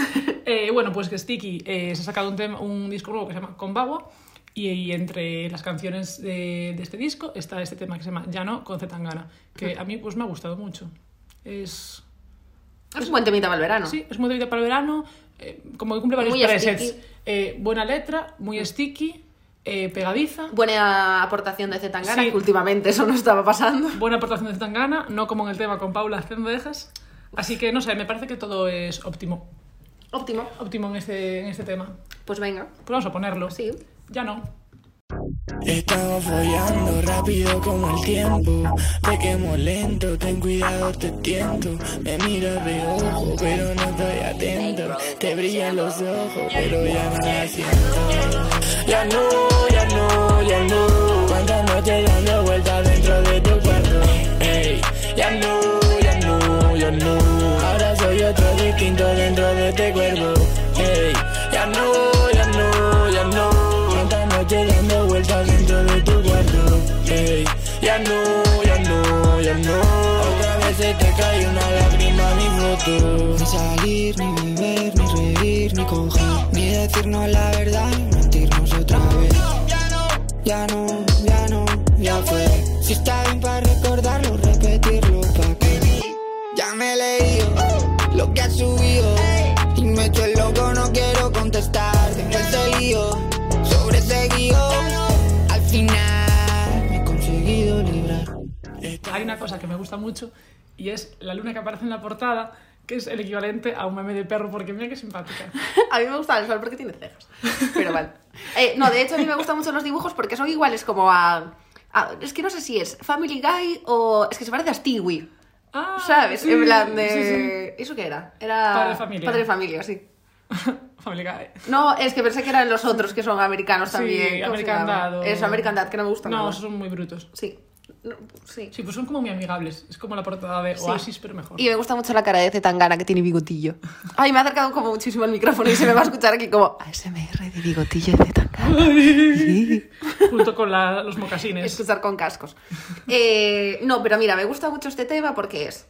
Eh, bueno, pues que Sticky eh, se ha sacado un, tema, un disco nuevo que se llama Combagua. Y, y entre las canciones de, de este disco está este tema que se llama Ya no, con Zetangana. Que a mí pues me ha gustado mucho. Es... Es un buen temita para el verano. Sí, es muy debido para el verano. eh, como que cumple varios Muy presets. Eh, buena letra, muy sticky, eh, pegadiza. Buena aportación de Zetangana, Sí. que últimamente eso no estaba pasando. Buena aportación de Zetangana, no como en el tema con Paula Cendejas. Así que no sé, me parece que todo es óptimo. Óptimo. Óptimo en este, en este tema. Pues venga. Pues vamos a ponerlo. Sí. Ya no. Estamos follando rápido como el tiempo. Te quemo lento, ten cuidado, te tiento. Me miras de ojo, pero no estoy atento. Te brillan los ojos, pero ya no la siento. Ya no, ya no, ya no. Cuántas noches dando vueltas dentro de tu cuarto Ey, ya no, ya no, ya no. Ahora soy otro distinto dentro de este cuerpo decirnos la verdad, ni mentirnos otra vez. Ya no, ya no, ya fue. Si está bien para recordarlo, repetirlo pa' que Ya me he leído lo que has subido. Y me he hecho el loco, no quiero contestar. Tengo ese lío sobre ese guion Al final me he conseguido librar. Hay una cosa que me gusta mucho y es la luna que aparece en la portada, que es el equivalente a un meme de perro, porque mira qué simpática. (laughs) A mí me gusta el sol porque tiene cejas. Pero vale. Eh, no, de hecho a mí me gustan mucho los dibujos porque son iguales como a... a- es que no sé si es Family Guy o... Es que se parece a Stewie. Ah, ¿Sabes? sí, en plan sí, de... ¿Eso qué era? Era... Padre de familia. Padre de familia, sí. sí. (laughs) Family Guy. No, es que pensé que eran los otros que son americanos Sí, también. ¿Cómo se American? Dad o- Eso, American Dad, que no me gusta No, nada. esos son muy brutos. Sí. No, sí. Sí, pues son como muy amigables. Es como la portada de Sí. Oasis, pero mejor. Y me gusta mucho la cara de Zetangana que tiene bigotillo. Ay, me ha acercado como muchísimo el micrófono y se me va a escuchar aquí como ASMR de bigotillo de Zetangana. Junto con la- los mocasines. Escuchar con cascos. Eh, no, pero mira, me gusta mucho este tema porque es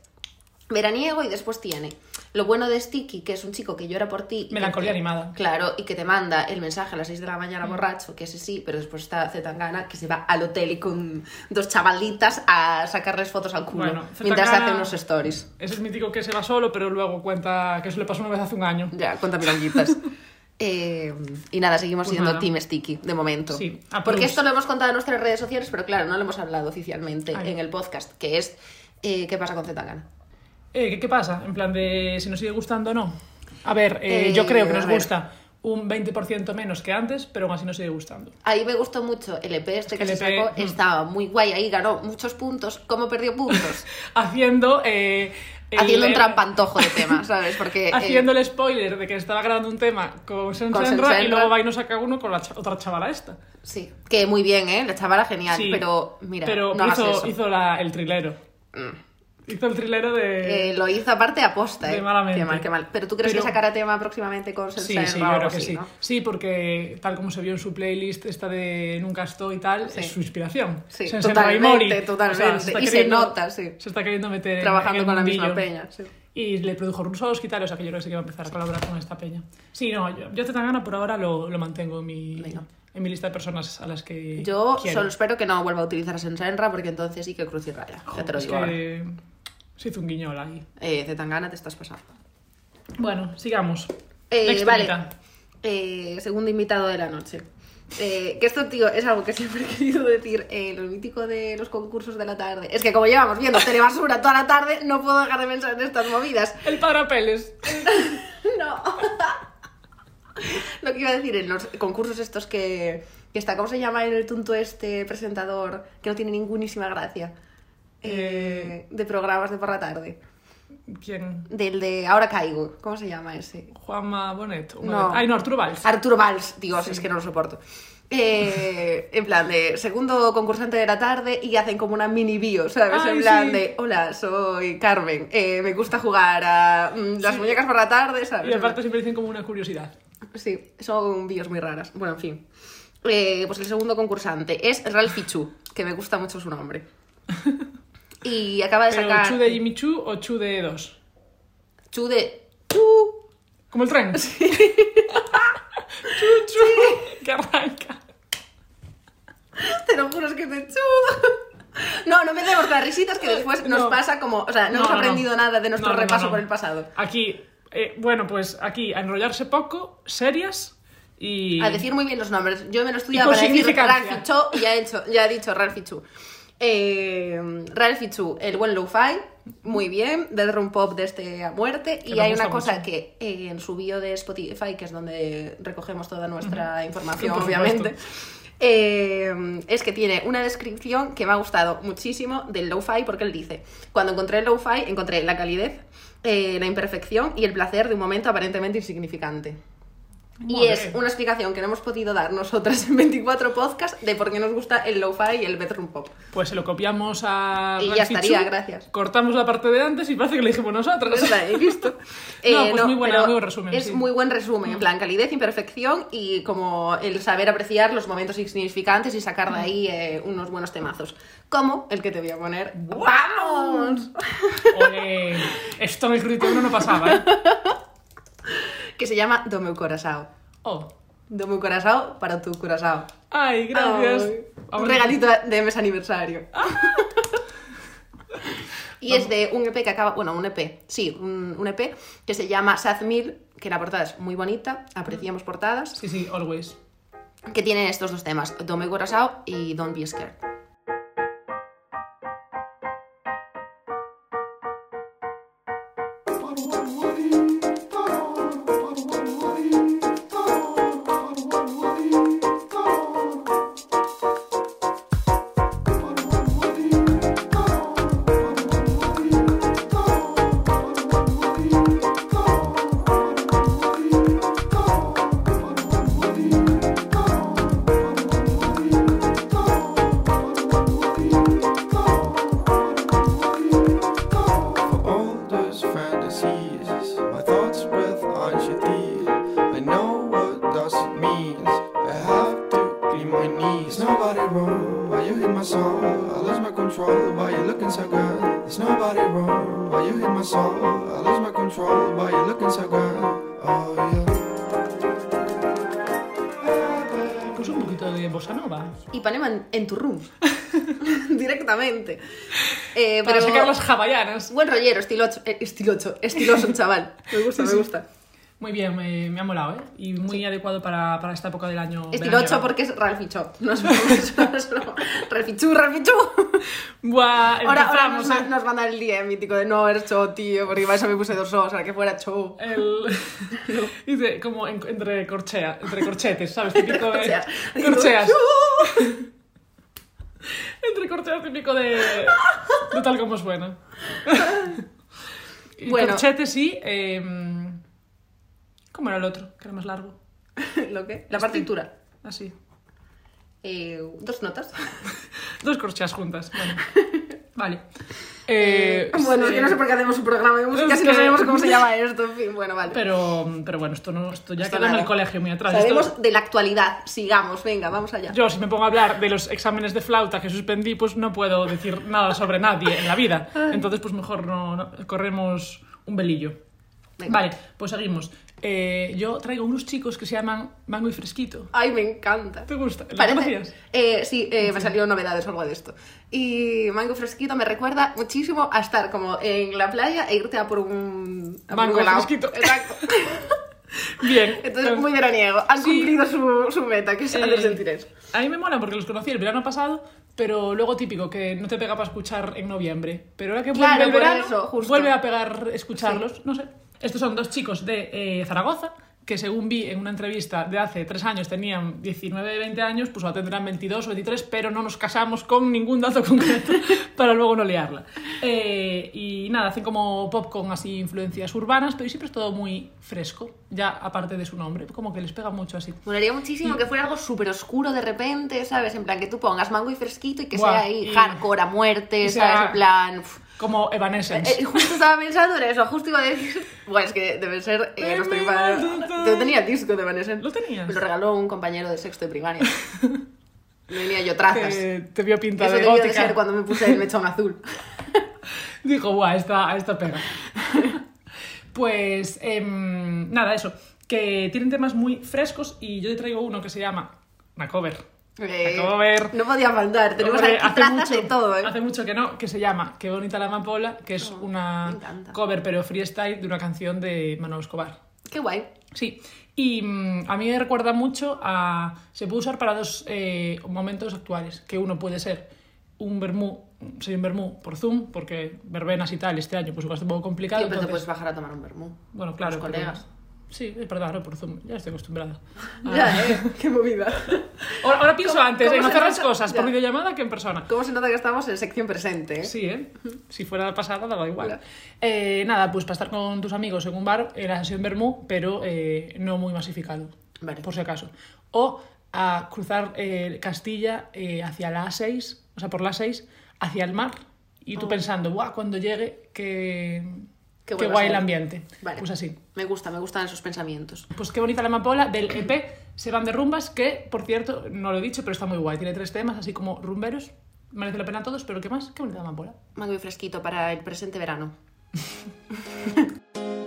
veraniego y después tiene lo bueno de Sticky, que es un chico que llora por ti. Melancolía te- animada. Claro, y que te manda el mensaje a las 6 de la mañana borracho, que ese sí, pero después está Zetangana, que se va al hotel y con dos chavalitas a sacarles fotos al culo Bueno, mientras hace unos stories. Ese es mítico que se va solo, pero luego cuenta que eso le pasó una vez hace un año. Ya, cuenta milonguitas. (laughs) Eh, y nada, seguimos Pues siendo nada. Team Sticky, de momento. Sí, Porque esto lo hemos contado en nuestras redes sociales, pero claro, no lo hemos hablado oficialmente Ay. en el podcast, que es eh, ¿Qué pasa con Zetangana? Eh, ¿qué, qué pasa? En plan de si nos sigue gustando o no. A ver, eh, Eh, yo creo que nos gusta un 20% menos que antes, pero aún así nos sigue gustando. Ahí me gustó mucho el EP este que El se EP, sacó, mm. estaba muy guay, ahí ganó muchos puntos. ¿Cómo perdió puntos? (laughs) Haciendo. eh, el- Haciendo un trampantojo de tema, (laughs) ¿sabes? Porque... eh, Haciendo el spoiler de que estaba grabando un tema con Sensenra y luego va y nos saca uno con la cha- otra chavala esta. Sí, que muy bien, ¿eh? La chavala genial, Sí, pero mira, pero no hagas hizo, eso. Mm. hizo la- el trilero. Hizo el trilero de. Eh, lo hizo aparte aposta, ¿eh? de malamente. Qué mal, qué mal. Pero tú crees Pero- que sacará tema próximamente con Sí, Sensenra sí, o yo creo que así, sí. ¿no? Sí, porque tal como se vio en su playlist, esta de Nunca estoy y tal, Sí. es su inspiración. Sí, Sensenra totalmente, Mori. totalmente. está Y se queriendo- nota, sí. Se está queriendo meter Trabajando en el con la misma peña, sí. Y le produjo Rusoski y tal, o sea que yo creo que sí que va a empezar a colaborar con esta peña. Sí, no, yo, yo Zetangana por ahora lo, lo mantengo en mi, Venga. en mi lista de personas a las que Yo quiero. solo espero que no vuelva a utilizar a Sensenra porque entonces sí que cruz y raya. Ya te lo Es digo ahora. Se hizo un guiñol ahí. Eh, Zetangana te estás pasando. Bueno, sigamos. Eh, vale. Eh, segundo invitado de la noche. Eh, que esto, tío, es algo que siempre he querido decir. eh, lo mítico de los concursos de la tarde. Es que como llevamos viendo telebasura toda la tarde, no puedo dejar de pensar en estas movidas. El parapeles. (laughs) No. Lo que iba a decir en los concursos estos que, que está, ¿cómo se llama el tonto este presentador que no tiene ningunísima gracia? Eh, de programas de por la tarde. ¿Quién? Del de Ahora Caigo. ¿Cómo se llama ese? Juanma Bonet. No. Ay, no, Arturo Valls. Arturo Valls, Dios, es que no lo soporto. Eh, en plan de segundo concursante de la tarde y hacen como una mini bio, ¿sabes? Ay, en plan sí. de, hola, soy Carmen, eh, me gusta jugar a mm, las Sí. muñecas por la tarde, ¿sabes? Y aparte siempre dicen como una curiosidad. Sí, son bios muy raras. Bueno, en fin. Eh, pues el segundo concursante es Ralphie Chu, que me gusta mucho su nombre. (laughs) Y acaba de Pero sacar... Chu de Jimmy Chu o Chu de dos. Chu de... Chu. Como el tren. (laughs) chu, chu. (laughs) Que arranca. Te lo juro, es que te chu. No, no me demos las risitas que después nos No. pasa como... O sea, no, No, hemos no. aprendido nada de nuestro repaso por el pasado. Aquí, eh, bueno, pues aquí a enrollarse poco, serias y. A decir muy bien los nombres. Yo me lo he Y estudiado con para decir significancia. Ralphie Chu y ya he, hecho, ya he dicho Ralphie Chu. Eh, Ralphie Chu, el buen lo-fi, muy bien, del pop de este a muerte. Que y hay una cosa mucho. que eh, en su bio de Spotify, que es donde recogemos toda nuestra información, Por obviamente, eh, es que tiene una descripción que me ha gustado muchísimo del lo-fi, porque él dice: Cuando encontré el lo-fi, encontré la calidez, eh, la imperfección y el placer de un momento aparentemente insignificante. Y Joder. es una explicación que no hemos podido dar nosotras en 24 podcasts de por qué nos gusta el lo-fi y el bedroom pop. Pues se lo copiamos a. Y ya estaría, Chu, gracias. Cortamos la parte de antes y parece que lo dijimos nosotros. No la he visto. (laughs) No, pues muy buena- muy buen resumen, Es sí. muy buen resumen, en plan calidez, imperfección y como el saber apreciar los momentos insignificantes y sacar de ahí eh, unos buenos temazos. Como el que te voy a poner. ¡Vamos! (laughs) Ole, esto en el crudito uno no pasaba, ¿eh? (laughs) (laughs) Que se llama Do meu corazao. Oh. Do meu corazao para tu corazao. Ay, gracias. Ay, un regalito de mes aniversario. (laughs) y es de un EP que acaba, bueno, un EP, sí, un, un EP que se llama Sad Mil, que la portada es muy bonita, apreciamos portadas, Sí, sí, always. que tiene estos dos temas, Dome Corazao y Don't Be Scared. Directamente. Eh, Para pero sacar las hawaianas. buen rollero, estilocho, eh, estilocho, estiloso (laughs) chaval. Me gusta, Sí, me sí. gusta. Muy bien, me, me ha molado, ¿eh? Y muy adecuado para, para esta época del año. Estilocho veraniega. porque es Ralficho. No es. (laughs) Ralfichu, Ralfichu. Buah, Ahora, ahora nos, ¿eh? nos manda el día mítico de no eres show, tío, porque para eso me puse dos o sea, que fuera show. El... (laughs) Dice, como en- entre corchea, entre corchetes, ¿sabes? Típico de... Corcheas. (laughs) Entre corcheas típico de... De tal como suena. (laughs) Y Bueno. Corchetes sí. em, ¿Cómo era el otro? Que era más largo. (laughs) ¿Lo qué? La partitura. Así. Eh, dos notas. Dos corcheas juntas. Bueno. Vale. Eh, bueno, es sí. que no sé por qué hacemos un programa de música Es si no que- sabemos cómo se (laughs) llama esto. En fin, bueno, vale. Pero, pero bueno, esto, no, esto ya queda en el colegio muy atrás. Sabemos Esto- de la actualidad. Sigamos, venga, vamos allá. Yo, si me pongo a hablar de los exámenes de flauta que suspendí, pues no puedo decir nada sobre nadie en la vida. Entonces, pues mejor no, no- corremos un velillo. Venga. Vale, pues seguimos. Eh, yo traigo unos chicos que se llaman Mango y Fresquito. Ay, me encanta. ¿Te gusta? ¿Los Parece- conocías? Eh, sí, eh, me salió novedades o algo de esto. Y Mango Fresquito me recuerda muchísimo a estar como en la playa e irte a por un... a por Mango un helado. fresquito. Exacto. (laughs) Bien. Entonces, muy veraniego. Han Sí. cumplido su, su meta, que es hacer Eh, sentir eso. A mí me mola porque los conocí el verano pasado, pero luego típico que no te pega para escuchar en noviembre. Pero ahora que vuelve Claro, el por verano, eso, vuelve a pegar escucharlos. No sé. Estos son dos chicos de eh, Zaragoza que según vi en una entrevista de hace tres años tenían 19, 20 años, pues ahora tendrán 22 o 23, pero no nos casamos con ningún dato (laughs) concreto para luego no liarla. Eh, y nada, hacen como pop con así influencias urbanas, pero siempre es todo muy fresco, ya aparte de su nombre, como que les pega mucho así. Molaría muchísimo que fuera algo súper oscuro de repente, ¿sabes? En plan, que tú pongas mango y fresquito y que Buah, sea ahí hardcore a muerte, ¿sabes? En plan... Como Evanescence. Eh, justo estaba pensando en eso, justo iba a decir... Bueno, es que debe ser... Eh, nuestro primaria- Yo tenía el disco de Evanescence. ¿Lo tenías? Me lo regaló un compañero de sexto de primaria. (laughs) Venía yo trazas. que te vio pinta Eso de gótica. ser cuando me puse el mechón azul. (laughs) Dijo, guau, esta, esta pega. (laughs) pues em, nada, eso. Que tienen temas muy frescos y yo te traigo uno que se llama una Eh, Una cover. No podía faltar, tenemos Hombre, aquí trazas de todo, ¿eh? Hace mucho que no, que se llama Qué bonita la amapola, que es Oh, una cover pero freestyle de una canción de Manolo Escobar. Qué guay. Sí, y mm, a mí me recuerda mucho a... Se puede usar para dos eh, momentos actuales, que uno puede ser un vermú, soy un vermú por Zoom, porque verbenas y tal este año pues va a estar un poco complicado. Siempre te entonces- puedes bajar a tomar un vermú. Bueno, claro. Los pero- colegas. Sí, es verdad, ahora por Zoom, ya estoy acostumbrada. (laughs) Ya, ¿eh? Qué movida. Ahora, ahora pienso ¿Cómo- antes en hacer las cosas por videollamada que en persona. ¿Cómo se nota que estamos en sección presente? eh? Sí, ¿eh? Si fuera la pasada, daba igual. Claro. Eh, nada, pues para estar con tus amigos en un bar, en la sesión Bermú, pero eh, no muy masificado, Vale. por si acaso. O a cruzar eh, Castilla eh, hacia la A6, o sea, por la A6, hacia el mar, y tú pensando, guau, cuando llegue, que... Qué guay el ambiente. Vale. Pues así. Me gusta, me gustan esos pensamientos. Pues qué bonita la amapola del EP Se van de rumbas, que por cierto, no lo he dicho, pero está muy guay. Tiene tres temas, así como rumberos. Merece la pena todos, pero ¿qué más? Qué bonita la amapola. Mango y fresquito para el presente verano. (laughs)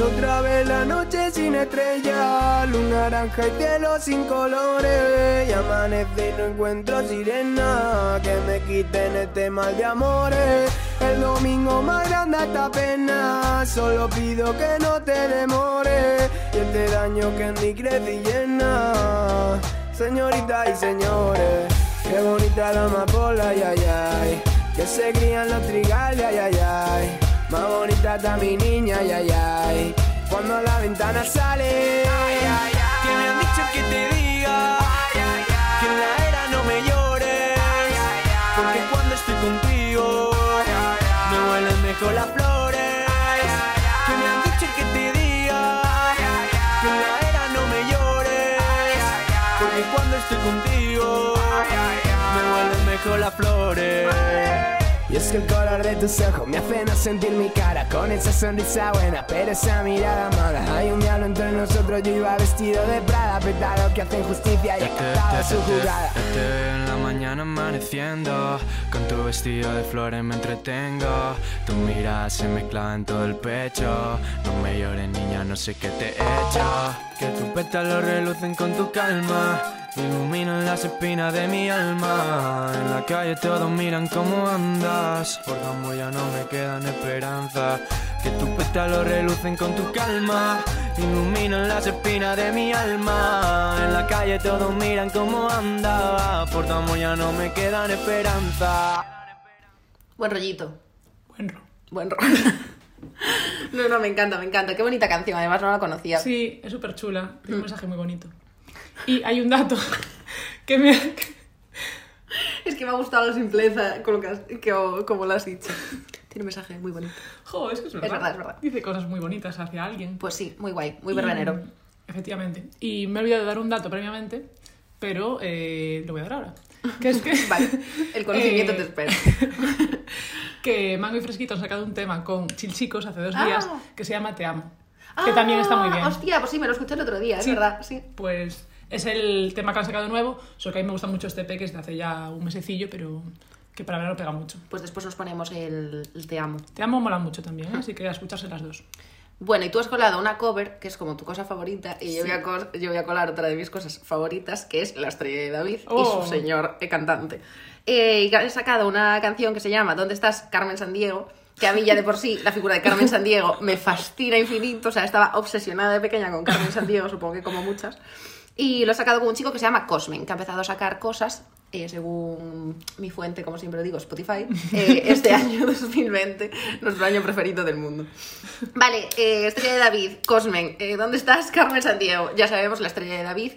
Y otra vez la noche sin estrella, luna naranja y cielo sin colores. Y amanece y no encuentro sirena que me quiten este mal de amores. El domingo más grande esta pena, solo pido que no te demores. Y este daño que en mí crece llena. Señoritas y señores, qué bonita la amapola, ay, ay, ay. Que se crían los trigales, ay, ay, ay. Más bonita está mi niña, ay, ay, ay. Cuando a la ventana sale, ay, ay, ay. Que me han dicho que te diga, ay, ay, ay. Que en la era no me llores, ay, ay, ay. Porque cuando estoy contigo, es que el color de tus ojos me hace no sentir mi cara. Con esa sonrisa buena, pero esa mirada mala. Hay un diablo entre nosotros, yo iba vestido de Prada Petado que hacen justicia y captado su jugada. Te veo en la mañana amaneciendo Con tu vestido de flores me entretengo. Tu mirada se mezcla en todo el pecho. No me llores niña, no sé qué te he hecho. Que tus pétalos relucen con tu calma Iluminan las espinas de mi alma En la calle todos miran cómo andas Por amor ya no me quedan esperanzas Que tus pétalos relucen con tu calma Iluminan las espinas de mi alma En la calle todos miran cómo anda Por amor ya no me quedan esperanzas Buen rollito. Bueno. Buen rollo. (laughs) No, no, me encanta, me encanta. Qué bonita canción, además no la conocía. Sí, es súper chula. Tiene un mensaje muy bonito. Y hay un dato (laughs) que me... Es que me ha gustado la simpleza con lo que has- que- como lo has dicho. Tiene un mensaje muy bonito. Jo, es que es verdad. verdad, es verdad. Dice cosas muy bonitas hacia alguien. Pues sí, muy guay, muy verbenero. Efectivamente. Y me he olvidado de dar un dato previamente, pero eh, lo voy a dar ahora. Que es que... (laughs) Vale, el conocimiento (laughs) Eh, te espera. que Mango y Fresquito han sacado un tema con Chilchicos hace dos Ah. días que se llama Te Amo. Que también está muy bien. Ah, Hostia, pues sí, me lo escuché el otro día, es verdad, sí. Pues es el tema que han sacado nuevo, solo que a mí me gusta mucho este EP que es de hace ya un mesecillo, pero que para verano pega mucho. Pues después nos ponemos el, el Te amo. Te amo mola mucho también, ¿eh? así que a escucharse las dos. Bueno, y tú has colado una cover, que es como tu cosa favorita, y yo, voy a yo voy a colar otra de mis cosas favoritas, que es La estrella de David y Oh. su señor eh, cantante. Eh, y he sacado una canción que se llama ¿Dónde estás, Carmen Sandiego? Que a mí ya de por sí la figura de Carmen Sandiego me fascina infinito, o sea, estaba obsesionada de pequeña con Carmen Sandiego, supongo que como muchas. Y lo he sacado con un chico que se llama Cosmen, que ha empezado a sacar cosas, eh, según mi fuente, como siempre digo, Spotify, (laughs) eh, este año (laughs) 2020, nuestro año preferido del mundo. Vale, eh, Estrella de David, Cosmen, ¿dónde estás? Carmen Sandiego. Ya sabemos, la Estrella de David,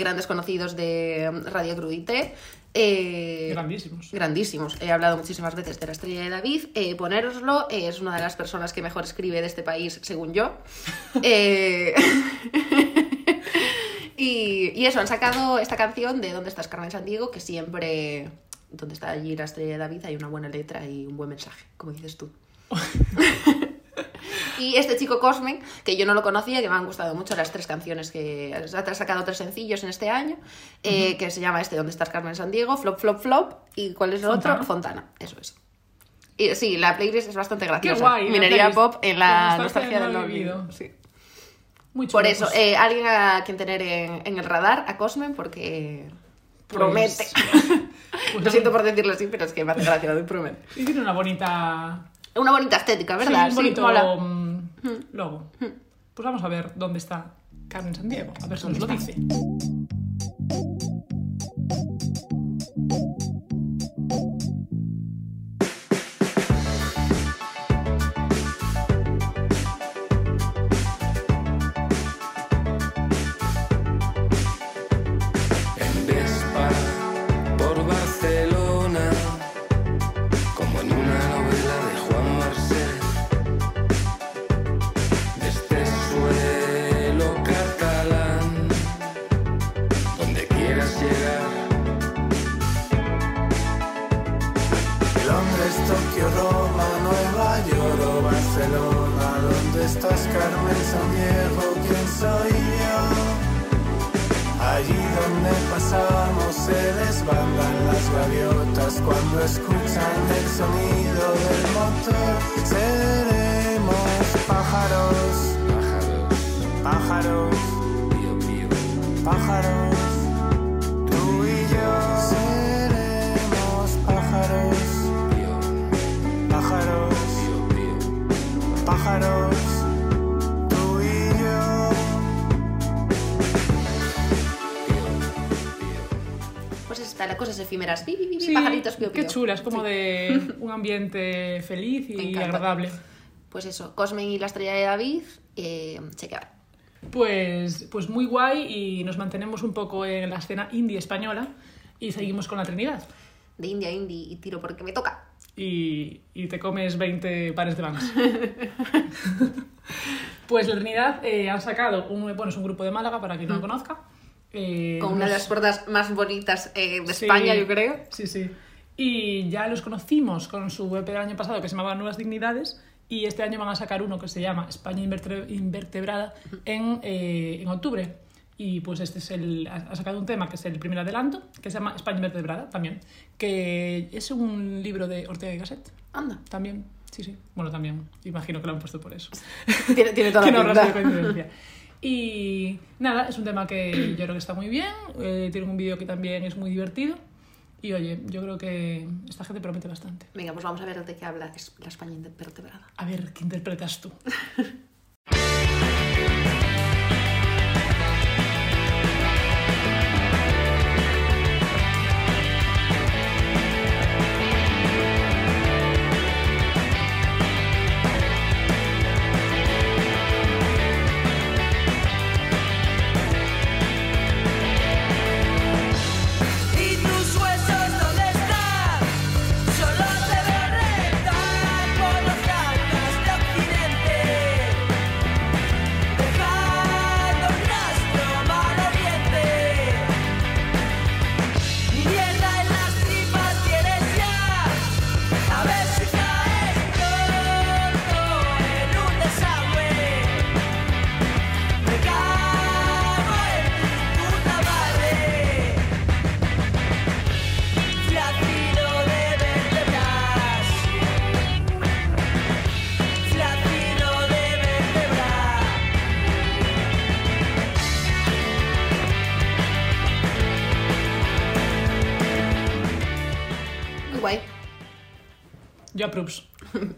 grandes conocidos de mm, Radio Crudité. eh, Grandísimos. grandísimos. He hablado muchísimas veces de la Estrella de David. Eh, ponéroslo, eh, es una de las personas que mejor escribe de este país, según yo. (laughs) Y, y eso, han sacado esta canción de ¿Dónde estás, Carmen Sandiego? Que siempre, donde está allí la Estrella de David, hay una buena letra y un buen mensaje, como dices tú. (laughs) Y este chico Cosmen, que yo no lo conocía, que me han gustado mucho las tres canciones que ha sacado tres sencillos en este año, eh, que se llama este ¿Dónde estás Carmen Sandiego? Flop, flop, flop. ¿Y cuál es el Fontana. otro? Fontana, eso es. Y sí, la playlist es bastante graciosa. guay, la Minería pop en la nostalgia del olvido. Sí. Muy chulo. Por eso, pues. eh, alguien a quien tener en, en el radar, a Cosmen, porque Pues- promete. pues (laughs) Lo siento por decirlo así, pero es que me hace gracia lo de promete. Y tiene una bonita. Una bonita estética, ¿verdad? Sí, un bonito mola. mm, logo. Pues vamos a ver dónde está Carmen Sandiego. A ver si nos lo dice. Cosas efímeras. Pi, Sí, pajaritos, pío, qué pío. chula, es como Sí. de (laughs) un ambiente feliz y agradable. Pues eso, Cosmen y la estrella de David, eh, chequear. Pues, pues muy guay y nos mantenemos un poco en la escena indie española y seguimos con la Trinidad. De India a Indie y tiro porque me toca. Y, y te comes 20 pares de banks. (laughs) pues la Trinidad eh, han sacado, un, bueno, es un grupo de Málaga para quien no lo conozca. Eh. Con una de las puertas más bonitas eh, de Sí, España, yo creo. Sí, sí. Y ya los conocimos con su EP del año pasado que se llamaba Nuevas Dignidades y este año van a sacar uno que se llama España Invertebrada en, eh, en octubre. Y pues este es el... Ha sacado un tema que es el primer adelanto, que se llama España Invertebrada también, que es un libro de Ortega y Gasset. Anda. También, sí, sí. Bueno, también. Imagino que lo han puesto por eso. Tiene, tiene toda (laughs) la no pinta. Y nada, es un tema que yo creo que está muy bien. eh, tiene un vídeo que también es muy divertido. Y oye, yo creo que esta gente promete bastante. Venga, pues vamos a ver de qué habla la España invertebrada. A ver, ¿qué interpretas tú? (laughs) (laughs)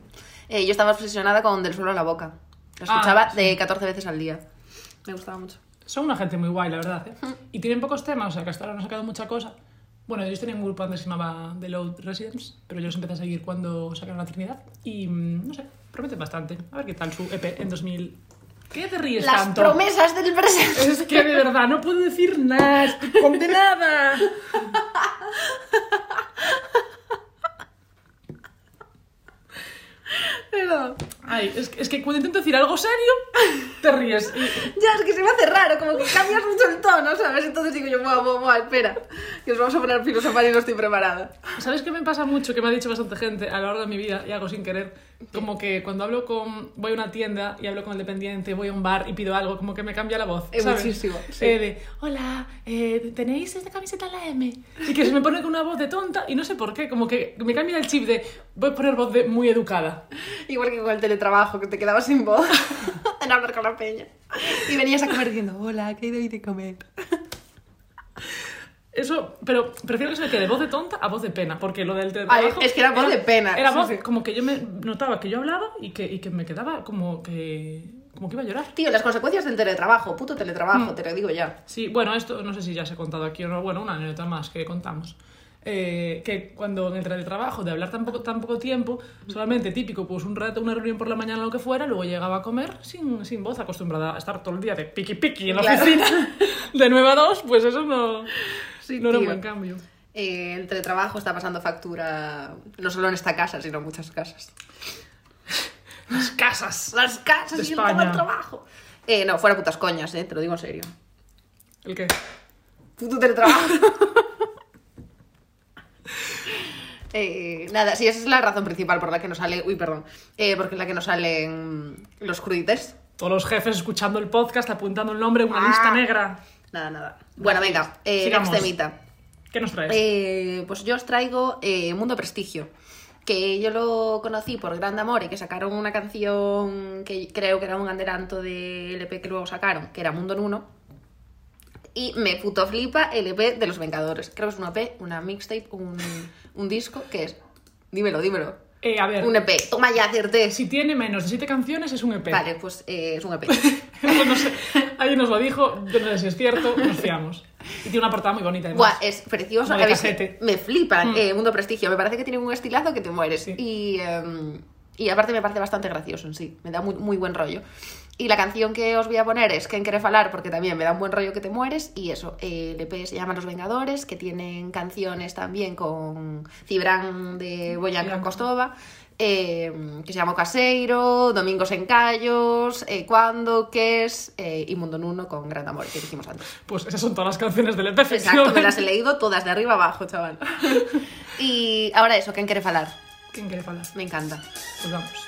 Eh, yo estaba obsesionada con Del suelo a la boca. Lo Ah, escuchaba sí. de 14 veces al día. Me gustaba mucho. Son una gente muy guay, la verdad. ¿eh? Y tienen pocos temas, o sea que hasta ahora no han sacado mucha cosa. Bueno, ellos tenían un grupo antes que se llamaba The Load Residents, pero yo los empecé a seguir cuando sacaron la Trinidad. Y mm, no sé, prometen bastante. A ver qué tal su EP en 2000. ¿Qué te ríes Las tanto? promesas del presente. Es que de verdad no puedo decir nada, estoy condenada. (laughs) Pero... Ay, es, que- es que cuando intento decir algo serio, te ríes. (laughs) Ya, es que se me hace raro, como que cambias mucho el tono, ¿sabes? Entonces digo yo, buah, buah, buah, espera, que os vamos a poner a filosofar y no estoy preparada. ¿Sabes qué me pasa mucho? Que me ha dicho bastante gente a lo largo de mi vida y hago sin querer. Como que cuando hablo con. Voy a una tienda y hablo con el dependiente, voy a un bar y pido algo, como que me cambia la voz. Eh, ¿sabes? muchísimo, sí. Eh, de, hola, eh, ¿tenéis esta camiseta en la M? Y que se me pone con una voz de tonta y no sé por qué, como que me cambia el chip de. Voy a poner voz de muy educada. Igual que con el teletrabajo, que te quedabas sin voz (laughs) en hablar con la peña. Y venías a comer diciendo, hola, ¿qué hay de comer? Eso, pero prefiero que se me quede voz de tonta a voz de pena, porque lo del teletrabajo... Ay, es que era voz de pena, Era sí, voz, sí. como que yo me notaba que yo hablaba y que, y que me quedaba como que... como que iba a llorar. Tío, las consecuencias del teletrabajo, puto teletrabajo, te lo digo ya. Sí, bueno, esto no sé si ya se ha contado aquí o no, bueno, una anécdota más que contamos. Eh, que cuando en el teletrabajo, de hablar tan poco, tan poco tiempo, solamente típico, pues un rato, una reunión por la mañana, lo que fuera, luego llegaba a comer sin, sin voz, acostumbrada a estar todo el día de piqui piqui en la Claro. oficina, (laughs) de 9 a 2, pues eso no, Sí, no era un buen cambio. Eh, el teletrabajo está pasando factura no solo en esta casa, sino en muchas casas. Las casas. Las casas De y el España. teletrabajo. Eh, no, fuera putas coñas, eh, te lo digo en serio. ¿El qué? Puto teletrabajo. (laughs) Eh, nada, sí, esa es la razón principal por la que nos sale. Uy, perdón. Eh, porque es la que nos salen los crudites. Todos los jefes escuchando el podcast, apuntando el nombre, una Ah. lista negra. Nada, nada. Bueno, venga, eh, next temita. ¿Qué nos traes? Eh, pues yo os traigo eh, Mundo Prestigio, que yo lo conocí por Gran Amor y que sacaron una canción que creo que era un adelanto del LP que luego sacaron, que era Mundo en Uno. Y me puto flipa el EP de Los Vengadores. Creo que es un EP, una mixtape, un, un disco, que es? Dímelo, dímelo. Eh, a ver, Un EP. Toma ya, acerté. si tiene menos de 7 canciones es un EP. Vale, pues eh, es un EP. (laughs) No sé. Alguien nos lo dijo, yo no sé si es cierto, nos fiamos. Y tiene una portada muy bonita. además. Buah, es precioso. Como de A ver, casete. me flipan. Mm. eh, Mundo Prestigio. Me parece que tiene un estilazo que te mueres. Sí. Y, em, y aparte me parece bastante gracioso en sí. Me da muy, muy buen rollo. Y la canción que os voy a poner es Quen quiere falar porque también me da un buen rollo que te mueres. Y eso, eh, el EP se llama Los Vengadores, que tienen canciones también con Cibran de Boyanca. Costova. eh, que se llama Caseiro, Domingos en Callos, eh, Cuando, ¿Qué es? eh, y Mundo Nuno con Gran Amor, que dijimos antes. Pues esas son todas las canciones del EP. Exacto, me las he leído todas de arriba abajo, chaval. (laughs) y ahora eso, ¿quién quiere falar? ¿Quién quiere hablar? Me encanta. Pues vamos.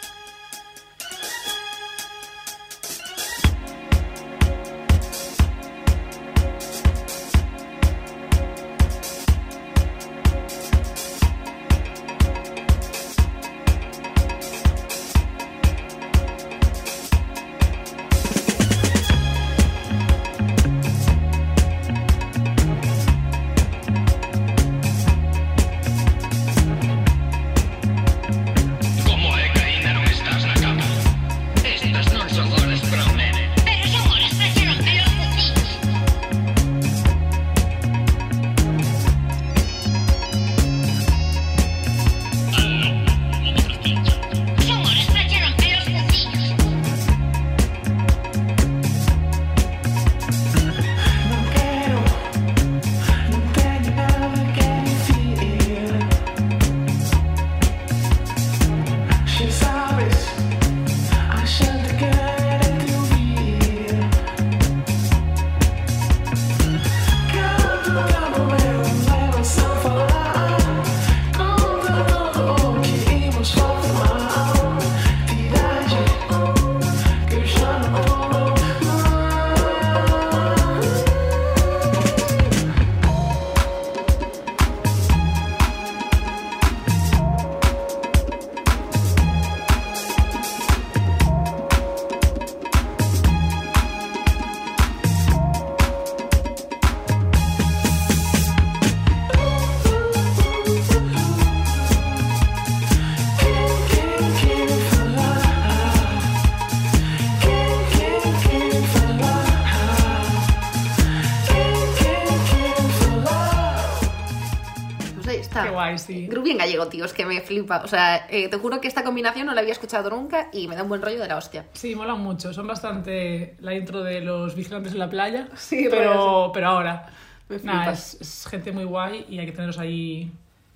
Sí. Groovy en gallego, tío, es que me flipa. O sea, eh, te juro que esta combinación no la había escuchado nunca y me da un buen rollo de la hostia. Sí, molan mucho. Son bastante la intro de los vigilantes en la playa. (laughs) Sí, pero, pero ahora. Me Nada, flipas. es, es gente muy guay y hay que tenerlos ahí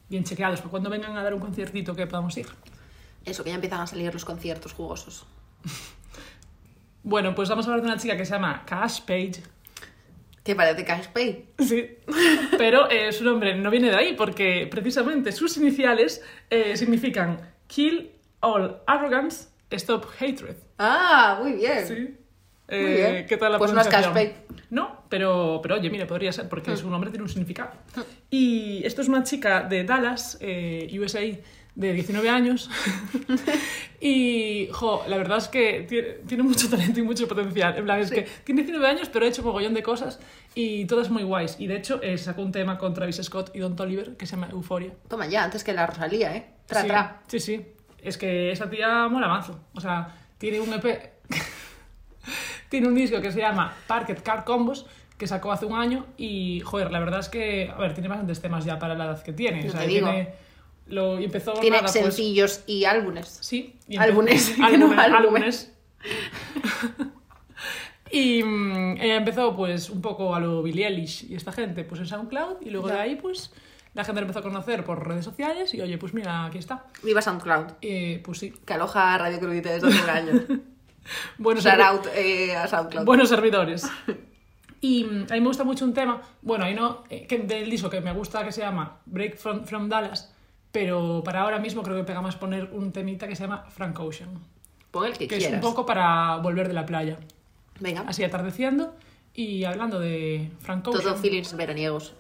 bien chequeados para cuando vengan a dar un conciertito que podamos ir. Eso, que ya empiezan a salir los conciertos jugosos. (laughs) Bueno, pues vamos a hablar de una chica que se llama Cash Page. Que parece Cash Pay. Sí. Pero eh, su nombre no viene de ahí porque precisamente sus iniciales eh, significan Kill All Arrogance, Stop Hatred. Ah, muy bien. Sí. Muy Eh, bien. ¿Qué tal la Pues no es? Cash No, pero, pero oye, mire, podría ser porque Mm. su nombre tiene un significado. Y esto es una chica de Dallas, USA, de 19 años. (laughs) y, jo, la verdad es que tiene, tiene mucho talento y mucho potencial. En plan, es Sí. que tiene 19 años, pero ha hecho mogollón de cosas y todas muy guays. Y de hecho, eh, sacó un tema con Travis Scott y Don Toliver que se llama Euphoria. Toma ya, antes que la Rosalía, ¿eh? Tra, sí, tra. Sí, sí. Es que esa tía mola mazo. O sea, tiene un EP. (laughs) tiene un disco que se llama Parket Car Combos que sacó hace un año y, joder, la verdad es que, a ver, tiene bastantes temas ya para la edad que tiene. No o sea, te digo. tiene. Lo, empezó Tiene nada, pues, sencillos y álbumes. Sí. y Álbumes, (laughs) que (laughs) y mm, ella empezó pues un poco a lo Billie Eilish y esta gente pues en SoundCloud y luego Ya. de ahí pues la gente la empezó a conocer por redes sociales y oye pues mira aquí está. Viva SoundCloud, Eh, pues sí. que aloja Radio Crudite desde hace un año. (laughs) Buenos, out eh, a SoundCloud. buenos servidores. Y mm, a mí me gusta mucho un tema, bueno, ahí no, eh, que del disco que me gusta que se llama Break from, from Dallas, pero para ahora mismo creo que pega más poner un temita que se llama Frank Ocean, Pon el que, que quieras. es un poco para volver de la playa, Venga, así atardeciendo y hablando de Frank Ocean. todo feelings veraniegos.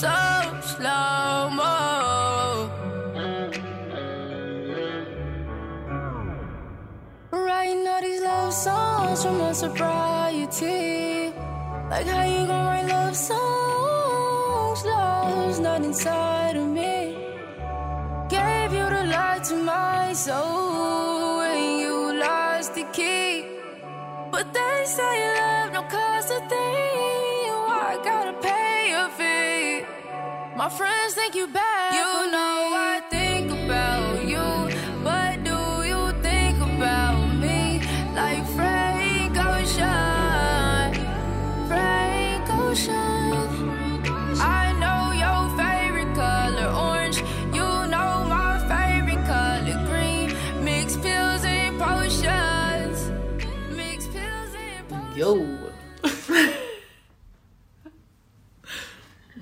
Got songs from my sobriety. Like how you gon' write love songs? Love's not inside of me. Gave you the light to my soul when you lost the key. But they say love don't cost a thing. Why oh, I gotta pay a fee? My friends think you bad. You know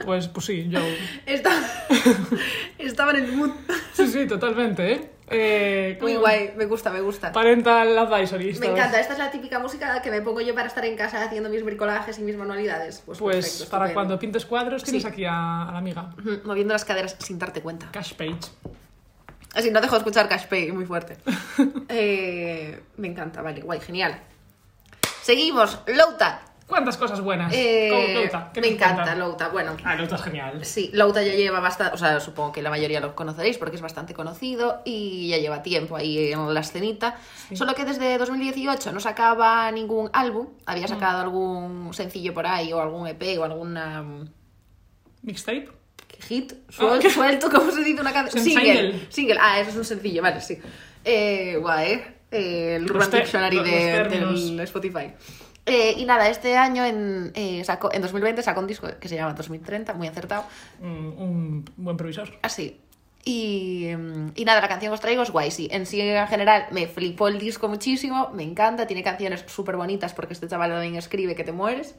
Pues, pues sí, yo... (laughs) Está... Estaba en el mood. Sí, sí, totalmente, ¿eh? eh Muy guay, me gusta, me gusta. Parental advisory. Me encanta, esta es la típica música que me pongo yo para estar en casa haciendo mis bricolajes y mis manualidades. Pues, Pues perfecto, para cuando pintes cuadros tienes Sí. aquí a, a la amiga. Moviendo las caderas sin darte cuenta. Cash Page. Así no dejo de escuchar Cash Pay, muy fuerte. (laughs) Eh, me encanta, vale, guay, genial. Seguimos, Louta. ¿Cuántas cosas buenas? Eh, ¿Cómo, Louta? ¿Qué me encanta? Louta, bueno. Ah, Louta es genial. Sí, Louta ya lleva bastante, o sea, supongo que la mayoría lo conoceréis porque es bastante conocido y ya lleva tiempo ahí en la escenita. Solo que desde 2018 no sacaba ningún álbum, Mm. había sacado algún sencillo por ahí o algún EP o alguna mm, ¿Mixtape? hit suel- Ah. suelto, ¿cómo se dice una canción? Single. single. Ah, eso es un sencillo, vale, sí. Eh, guay, ¿eh? El Urban Dictionary de, del Spotify. Eh, y nada, este año, en, eh, sacó, en 2020, sacó un disco que se llama 2030, muy acertado. Mm, un buen provisor. Así. Y, mm, y nada, la canción que os traigo es guay, sí. En sí, en general, me flipó el disco muchísimo, me encanta, tiene canciones súper bonitas porque este chaval también escribe que te mueres.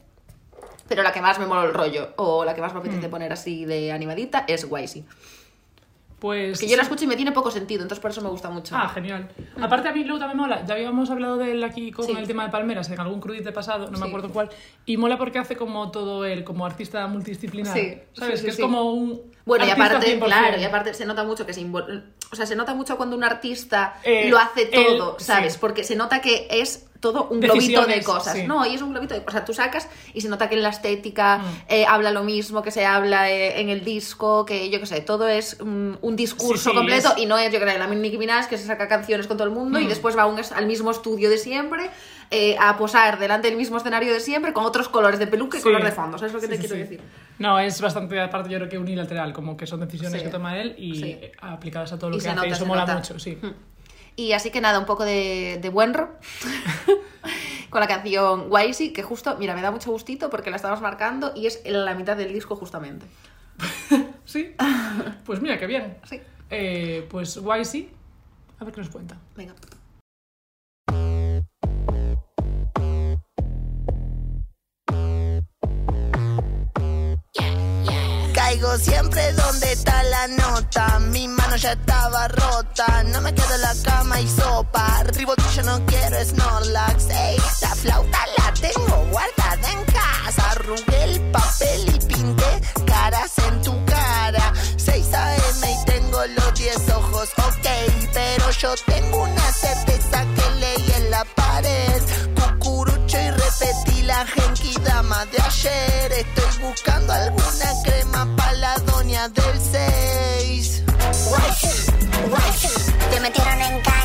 Pero la que más me mola el rollo, o la que más me apetece poner así de animadita, es guay, sí. Pues... Que yo la escucho y me tiene poco sentido, entonces por eso me gusta mucho. Ah, genial. Aparte a mí Louta me mola, ya habíamos hablado de él aquí con Sí. el tema de Palmeras en algún crudite pasado, no me acuerdo cuál, y mola porque hace como todo él, como artista multidisciplinar, Sí, ¿sabes? que es como un Bueno, y aparte, 100%. claro, y aparte se nota mucho que se invol- O sea, se nota mucho cuando un artista Eh, lo hace todo, ¿sabes? Porque se nota que es todo un globito de cosas. sí. No, y es un globito de cosas. Tú sacas y se nota que en la estética Mm. eh, habla lo mismo que se habla eh, en el disco, que yo qué sé, todo es un, un discurso Sí, sí, completo es- y no es, yo creo, la Nicki Minaj que se saca canciones con todo el mundo y Mm. después va un al mismo estudio de siempre eh, a posar delante del mismo escenario de siempre con otros colores de peluca y color de fondo. ¿Sabes lo que te quiero decir? No, es bastante, aparte yo creo que unilateral, como que son decisiones que toma él y aplicadas a todo lo Y que hace nota, y eso mola nota. mucho, sí. Y así que nada, un poco de, de buenro (laughs) con la canción Wisey, que justo, mira, me da mucho gustito porque la estamos marcando y es en la mitad del disco justamente. (laughs) Sí. Pues mira, qué bien. Sí. Eh, pues YC, a ver qué nos cuenta. Venga. Caigo siempre donde está la nota. Mi mano ya estaba rota. No me quedo en la cama y sopa. Ribotillo no quiero Snorlax. Ey, la flauta la tengo guardada en casa. Arrugué el papel y pinté caras en tu cara. 6 AM y tengo los 10 ojos, ok. Pero yo tengo una certeza que leí en la pared. Cucurucho y repetí la genki dama de ayer. Estoy buscando alguna crema doña del 6. Te metieron en cana,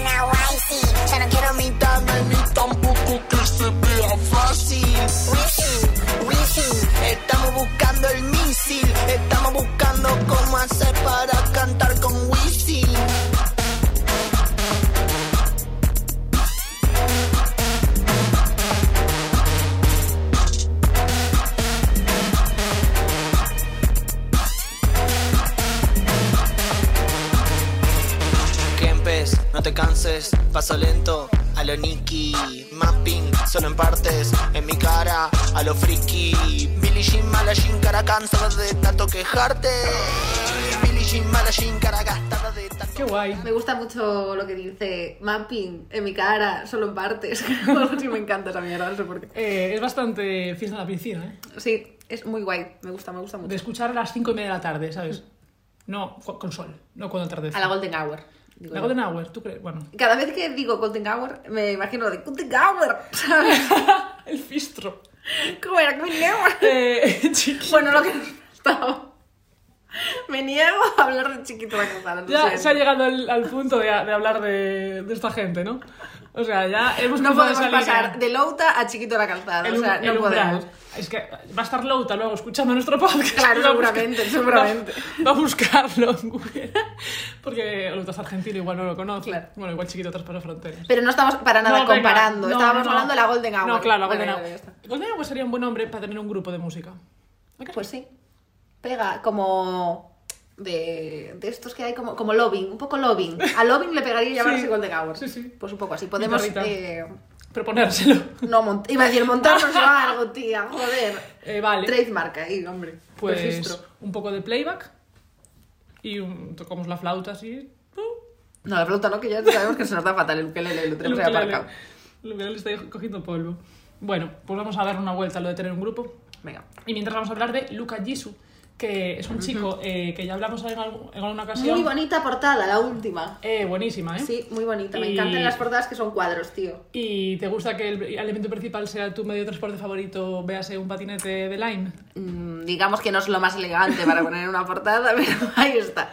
no te canses, paso lento, a lo Nicky, mapping, solo en partes, en mi cara, a lo friki, Billie Jean, mala Jean, cara cansada de tanto quejarte, Billie Jean, mala Jean, cara gastada de tanto... Qué guay. Me gusta mucho lo que dice mapping en mi cara, solo en partes. (laughs) Así me encanta esa mierda, no sé por qué. Eh, es bastante fiesta en la piscina, ¿eh? Sí, es muy guay, me gusta, me gusta De mucho. escuchar a las 5 y media de la tarde, ¿sabes? No, con sol, no cuando atardece. A la Golden Hour. Digo La. Golden Hour, ¿tú crees? Bueno. Cada vez que digo Golden Hour, me imagino de Golden Hour, (laughs) ¿sabes? (laughs) El fistro. ¿Cómo era Hour? (laughs) Eh, chiqui. Bueno, lo que nos faltaba. Me niego a hablar de chiquito la lo Ya se ha llegado al, al punto de, de hablar de, de esta gente, ¿no? O sea, ya hemos No podemos pasar de Louta a chiquito la calzada. el, o sea, no podemos. Es que va a estar Louta luego escuchando nuestro podcast. Claro, buscar- seguramente, seguramente. (laughs) Va, va a buscarlo en Google. Porque Louta es argentino, igual no lo conoce. Claro. Bueno, igual chiquito traspasa fronteras. Pero no estamos para nada No, comparando. no, Estábamos hablando de la Golden Hour. No, claro, la Golden Hour. Golden Hour sería un buen nombre para tener un grupo de música. ¿A que Pues sí. Pega como de, de estos que hay como, como lobbying, un poco lobbying. A lobbying le pegaría (laughs) llamarse Sí, Golden Hour. sí, sí. Pues un poco así. Podemos... Eh, Proponérselo. no iba a decir montarnos algo, tía. Joder. Eh, vale. Trademark ahí, hombre. Pues Registro. un poco de playback. Y un- tocamos la flauta así. No, la flauta no, que ya sabemos que se nos da fatal el ukelele, lo El tenemos ukelele. aparcado. El ukelele está cogiendo polvo. Bueno, pues vamos a dar una vuelta a lo de tener un grupo. Venga. Y mientras vamos a hablar de Luca Jisoo, que es un chico eh, que ya hablamos en, algún- en alguna ocasión. Muy bonita portada, la última. Eh, buenísima, ¿eh? Sí, muy bonita. Me Y- encantan las portadas que son cuadros, tío. ¿Y te gusta que el elemento principal sea tu medio de transporte favorito, véase un patinete de Line? Mm, digamos que no es lo más elegante para poner en una portada, (laughs) pero ahí está.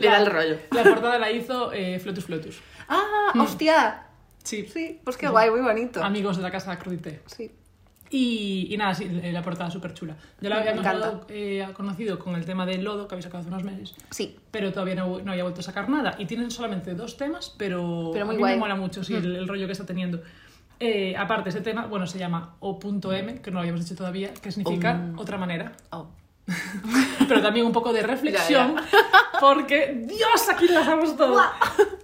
Le da el rollo. La portada la hizo eh, Flotus Flotus. ¡Ah! ¡Hostia! Sí. Sí, pues qué guay, muy bonito. Amigos de la casa Crudité. Sí. Y, y nada, sí, eh, la portada súper chula. Yo la había conocido, eh, conocido con el tema del lodo que habéis sacado hace unos meses, Sí. pero todavía no, no había vuelto a sacar nada. Y tienen solamente dos temas, pero, Pero muy a mí guay. Mm. me mola mucho sí, el, el rollo que está teniendo. Eh, aparte, ese tema, bueno, se llama O.M, que no lo habíamos dicho todavía, que significa otra manera. Oh. (laughs) pero también un poco de reflexión, (laughs) porque Dios, aquí lo hacemos todo.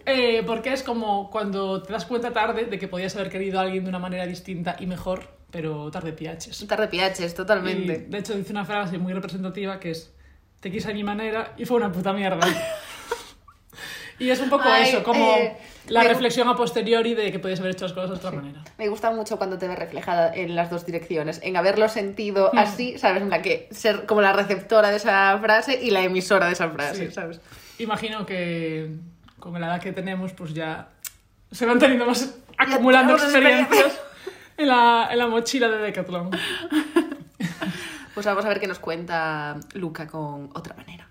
Eh, porque es como cuando te das cuenta tarde de que podías haber querido a alguien de una manera distinta y mejor, pero tarde piaches. Tarde piaches, Y, totalmente. de hecho dice una frase muy representativa que es te quise a mi manera y fue una puta mierda. (laughs) y es un poco Ay, eso, como eh, la reflexión a posteriori de que podías haber hecho las cosas de otra manera. Me gusta mucho cuando te ves reflejada en las dos direcciones, en haberlo sentido Hmm. así, ¿sabes? En la que ser como la receptora de esa frase y la emisora de esa frase, Sí. ¿sabes? Imagino que con la edad que tenemos, pues ya se van teniendo más acumulando experiencias. En la, en la mochila de Decathlon. (laughs) Pues vamos a ver qué nos cuenta Luca con otra manera.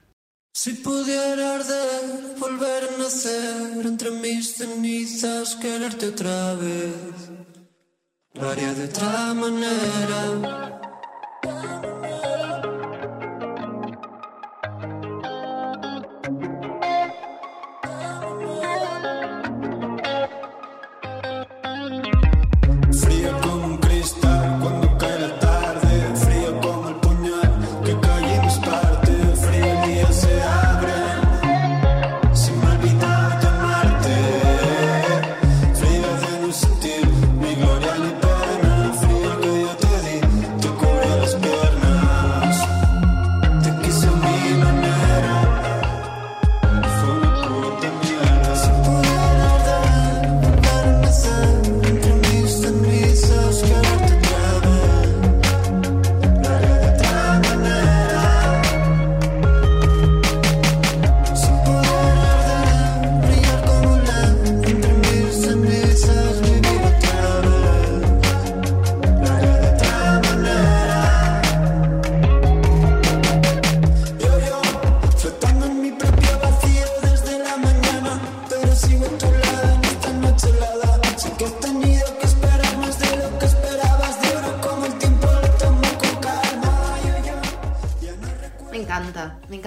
Si pudiera arder, volver a nacer entre mis cenizas, quererte otra vez, lo haría de otra manera.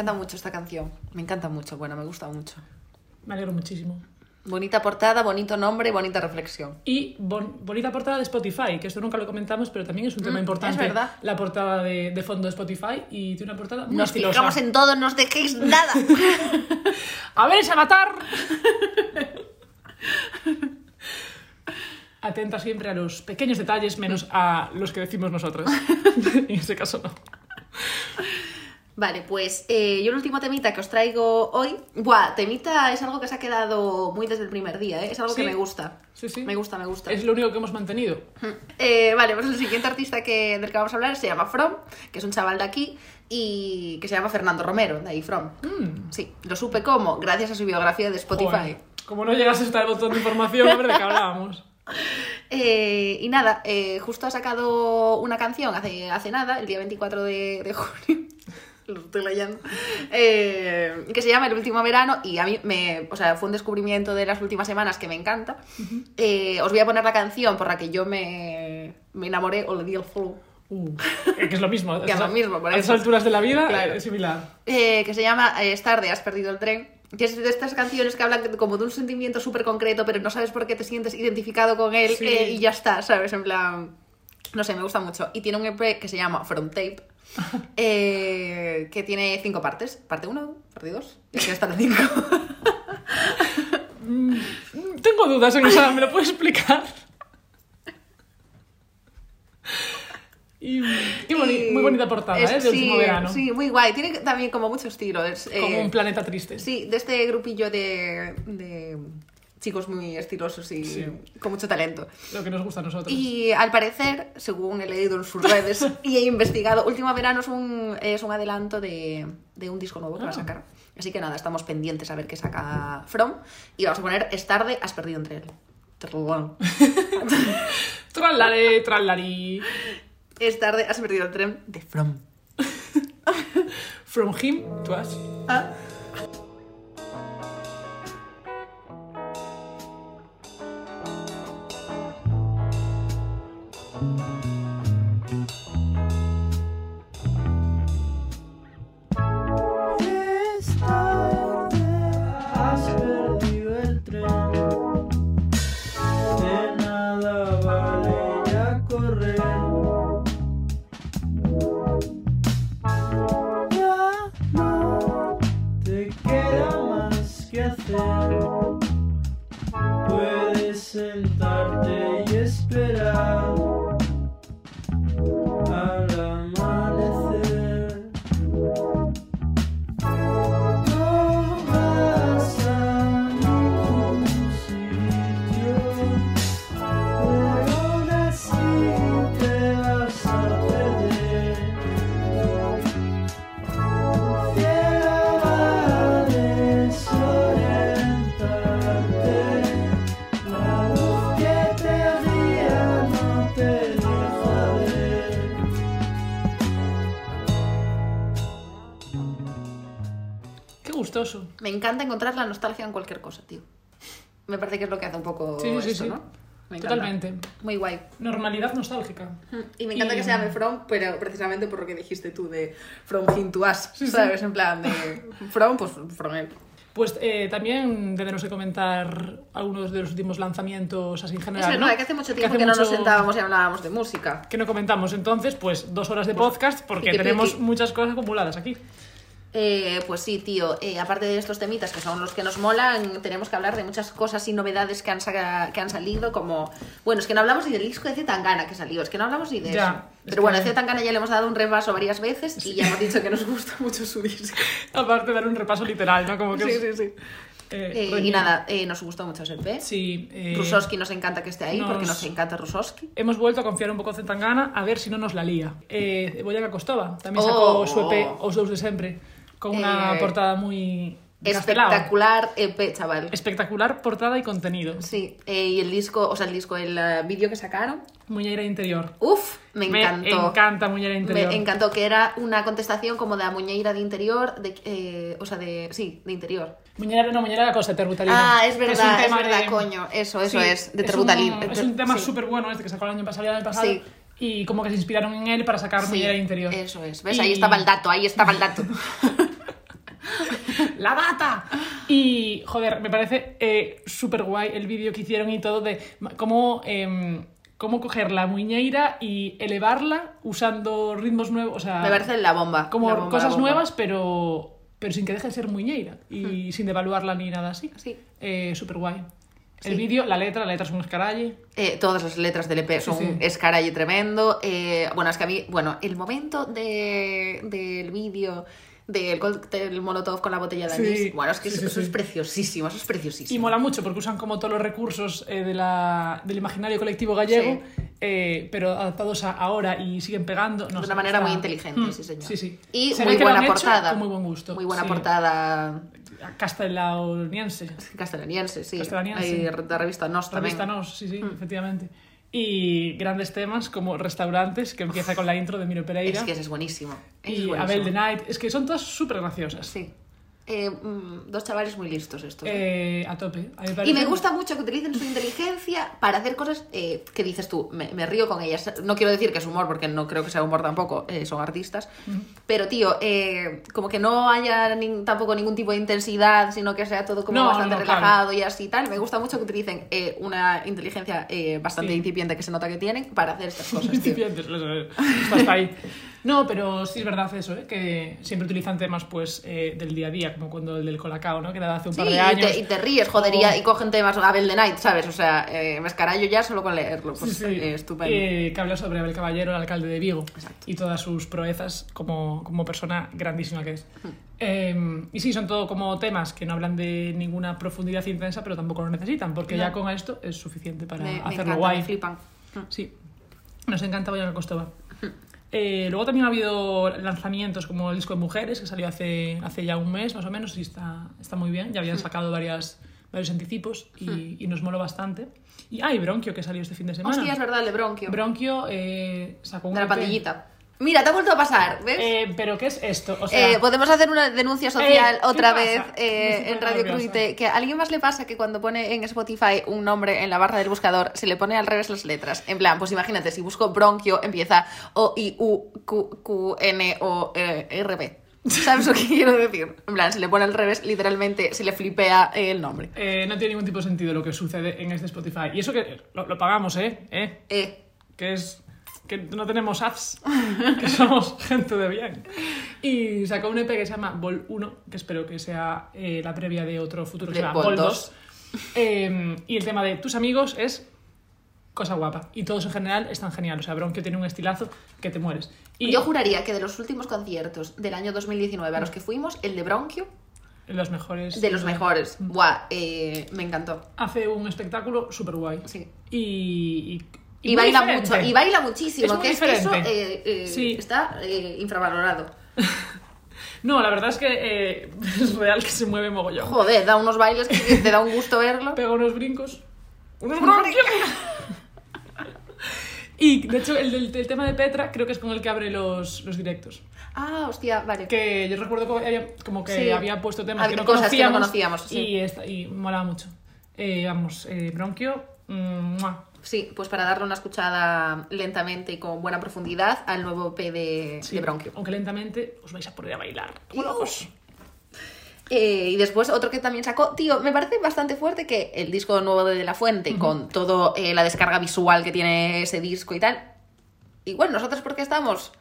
Encanta, me encanta mucho esta canción. Me encanta mucho, bueno, me gusta mucho. Me alegro muchísimo. Bonita portada, bonito nombre, bonita reflexión. Y bon- bonita portada de Spotify, que esto nunca lo comentamos, pero también es un tema Mm, importante. es verdad. La portada de, de fondo de Spotify y tiene una portada muy Nos estilosa. fijamos en todo, no os dejéis nada. (laughs) ¡A ver avatar! (laughs) Atenta siempre a los pequeños detalles, menos a los que decimos nosotros. (laughs) en ese caso no. Vale, pues eh, yo el último temita que os traigo hoy. Buah, temita es algo que se ha quedado muy desde el primer día, ¿eh? es algo Sí. que me gusta. Sí, sí. Me gusta, me gusta. Es lo único que hemos mantenido. Eh, vale, pues el siguiente artista que, del que vamos a hablar se llama From, que es un chaval de aquí y que se llama Fernando Romero, de ahí From. Sí, lo supe como, gracias a su biografía de Spotify. Joder, Como no llegas hasta el botón de información, a ver de qué hablábamos. (laughs) Eh, y nada, eh, justo ha sacado una canción hace, hace nada, el día 24 de, de junio. (laughs) Lo estoy leyendo. eh, que se llama El último verano y a mí me, o sea, fue un descubrimiento de las últimas semanas que me encanta. Eh, os voy a poner la canción por la que yo me, me enamoré o le di el follow. Uh, que es lo mismo. (laughs) Que es lo mismo, por A esas alturas de la vida Claro. es similar. eh, que se llama eh, Es tarde, has perdido el tren. Que es de estas canciones que hablan como de un sentimiento súper concreto, pero no sabes por qué te sientes identificado con él Sí. eh, y ya está, ¿sabes? En plan. No sé, me gusta mucho. Y tiene un EP que se llama From Tape, (laughs) eh, que tiene cinco partes. Parte 1, parte 2 y aquí está la 5. (laughs) Tengo dudas en esa, ¿me lo puedes explicar? Y, y boni- muy bonita portada, ¿eh? De último verano. Sí, muy guay. Tiene también como mucho estilo. Es, Como eh, un planeta triste. Sí, de este grupillo de, de chicos muy estilosos y Sí. con mucho talento. Lo que nos gusta a nosotros. Y al parecer, según he leído en sus redes (laughs) y he investigado, Último Verano es un, es un adelanto de, de un disco nuevo que va a Ah. sacar. Así que nada, estamos pendientes a ver qué saca From. Y vamos a poner Es tarde, has perdido entre él. Trallare, (laughs) trallari. Es tarde, has perdido el tren de From. (laughs) From him to us. Ah. Me encanta encontrar la nostalgia en cualquier cosa, tío. Me parece que es lo que hace un poco Sí, sí, sí, esto, sí. ¿no? Me encanta. Totalmente. Muy guay. Normalidad nostálgica. Y me encanta Y- que se llame From, pero precisamente por lo que dijiste tú de From Him to Us, Sí, sí. ¿sabes? En plan de From, pues From él. Pues eh, también debemos de comentar algunos de los últimos lanzamientos así en Es general. verdad ¿no? que hace mucho Que tiempo hace que, no nos mucho- sentábamos y hablábamos de música. Que no comentamos entonces, pues dos horas de podcast porque piqui, tenemos piqui. muchas cosas acumuladas aquí. Eh, pues sí, tío. Eh, aparte de estos temitas que son los que nos molan, tenemos que hablar de muchas cosas y novedades que han, saca- que han salido, como... Bueno, es que no hablamos ni del disco de Z-Tangana que salió, es que no hablamos ni de Ya, eso. es Pero bueno, que- Z-Tangana ya le hemos dado un repaso varias veces y ya hemos dicho que nos gusta (laughs) mucho su disco. (laughs) Aparte de dar un repaso literal, ¿no? Como que Sí, sí, sí. eh, Eh, y nada, eh, nos gustó mucho ese EP. Sí. Rusowski nos encanta que esté ahí porque nos- encanta Rusowski. Hemos vuelto a confiar un poco en Zetangana a ver si no nos la lía. Eh, Boyaga Costova también sacó Oh. su EP Os de Sempre con una Eh, portada muy. Espectacular EP, chaval. Espectacular portada y contenido. Sí, eh, y el disco, o sea, el disco, el eh, vídeo que sacaron, Muñeira interior. Uf, me encantó. encanta Muñeira interior. Me encantó que era una contestación como de la muñeira de interior, de, eh, o sea, de, sí, de interior. Muñeira, no, Muñeira la cosa, terbutalina. Ah, es verdad, es, tema verdad, de- coño, eso, eso Sí, es, de terbutalín. Es un, tema Sí. súper bueno este que sacó el año pasado, el año pasado. Sí. Y como que se inspiraron en él para sacar Sí, Muñeira interior. Eso es, ¿ves? Y- Ahí estaba el dato, ahí estaba el dato. (laughs) ¡La data! (gasps) Y, joder, me parece eh, súper guay el vídeo que hicieron y todo de cómo, em, cómo coger la muñeira y elevarla usando ritmos nuevos. O sea, Me parece la bomba. como la bomba, cosas nuevas, pero, pero sin que deje de ser muñeira y sin devaluarla ni nada así. Sí. Eh, súper guay. El Sí. vídeo, la letra, la letra es un escaralle. Eh, todas las letras del EP son sí. un escaralle tremendo. Eh, bueno, es que a mí, bueno, el momento de, del vídeo del cóctel molotov con la botella de Sí, anís, bueno, es que sí, eso, sí, es preciosísimo, eso es preciosísimo. Y mola mucho porque usan como todos los recursos eh, de la, del imaginario colectivo gallego, eh, pero adaptados a ahora y siguen pegando. No de una manera está- muy inteligente, Mm, sí, señor. Sí, sí. Y Se muy buena portada. Con muy buen gusto. Muy buena portada Castellaniense. castellaniense, sí. Castellaniense. Hay de la revista Nos también. Revista Nos, sí, Mm. sí, efectivamente. Y grandes temas como Restaurantes, que empieza con la intro de Miro Pereira. Es que ese es buenísimo. ese es y buenísimo. Abel the Night. Es que son todas súper graciosas. Sí. Eh, mm, dos chavales muy listos estos. ¿eh? Eh, a tope. A Y me gusta mucho que utilicen su inteligencia para hacer cosas eh, que dices tú, me, me río con ellas. No quiero decir que es humor, porque no creo que sea humor tampoco, son artistas. Pero, tío, eh, como que no haya tampoco ningún tipo de intensidad, sino que sea todo como No, bastante no, claro. relajado y así tal. Me gusta mucho que utilicen eh, una inteligencia eh, bastante Sí. incipiente que se nota que tienen para hacer estas cosas, tío. Incipientes, hasta ahí. (laughs) No, pero sí es verdad eso, ¿eh? que siempre utilizan temas pues eh, del día a día, como cuando el del Colacao, ¿no? que era de hace un Sí, par de y años. te, y te ríes, joder, y, O- y cogen temas Abel the Night, ¿sabes? O sea, eh, me escarallo ya solo con leerlo. Pues, Sí, sí. eh, estupendo. Eh, que habla sobre Abel Caballero, el alcalde de Vigo, Exacto. y todas sus proezas como, como persona grandísima que es. Eh, y sí, son todo como temas que no hablan de ninguna profundidad intensa, pero tampoco lo necesitan, porque No. ya con esto es suficiente para me, me hacerlo encanta, guay. me flipan. Sí, nos encanta Boyana Costova. Eh, luego también ha habido lanzamientos como el disco de Mujeres, que salió hace, hace ya un mes más o menos y está, está muy bien. Ya habían sacado varias, varios anticipos y, y nos moló bastante. Y hay Bronquio, que salió este fin de semana. Hostia, es verdad, el de Bronquio. Bronquio eh, sacó un de la pandillita. Mira, te ha vuelto a pasar, ¿ves? Eh, ¿Pero qué es esto? O sea, Eh, podemos hacer una denuncia social Eh, ¿qué otra vez en Radio. Cruite. Que a alguien más le pasa que cuando pone en Spotify un nombre en la barra del buscador se le pone al revés las letras. En plan, pues imagínate, si busco bronquio empieza O, I, U, Q, Q, N, O, eh, R, B. ¿Sabes lo que (laughs) quiero decir? En plan, se le pone al revés, literalmente se le flipea el nombre. eh, no tiene ningún tipo de sentido lo que sucede en este Spotify. Y eso que lo, lo pagamos, ¿eh? ¿eh? Eh, que es que no tenemos ads, que somos (laughs) gente de bien. Y sacó un EP que se llama Vol 1, que espero que sea eh, la previa de otro futuro que se llama Vol Vol 2. 2. Eh, y el tema de tus amigos es cosa guapa. Y todos en general están genial. O sea, Bronquio tiene un estilazo que te mueres. Y Yo juraría que de los últimos conciertos del año 2019 a los que fuimos, el de Bronquio, los mejores. de los mejores. Buah, eh, me encantó. Hace un espectáculo súper guay. Sí. Y, y, Y, baila diferente. mucho, y baila muchísimo, Es que es que eso eh, eh, Sí. está eh, infravalorado. (laughs) No, la verdad es que eh, (laughs) es real que se mueve mogollón. Joder, da unos bailes que te da un gusto verlo. Pega unos brincos. ¡Unos brincos! (laughs) Y de hecho, el, del- el tema de Petra creo que es con el que abre los, los directos. Ah, hostia, vale. Que yo recuerdo que como que Sí. había puesto temas que no cosas que no conocíamos. conocíamos, sí. y, esta- y molaba mucho. Eh, vamos, eh, Bronquio. mm, ¡mua! Sí, pues para darle una escuchada lentamente y con buena profundidad al nuevo EP de, Sí, de Bronquio. Aunque lentamente os vais a poner a bailar. como locos. Eh, y después otro que también sacó, tío, me parece bastante fuerte que el disco nuevo de De La Fuente, con toda la descarga visual que tiene ese disco y tal, igual nosotros porque estamos...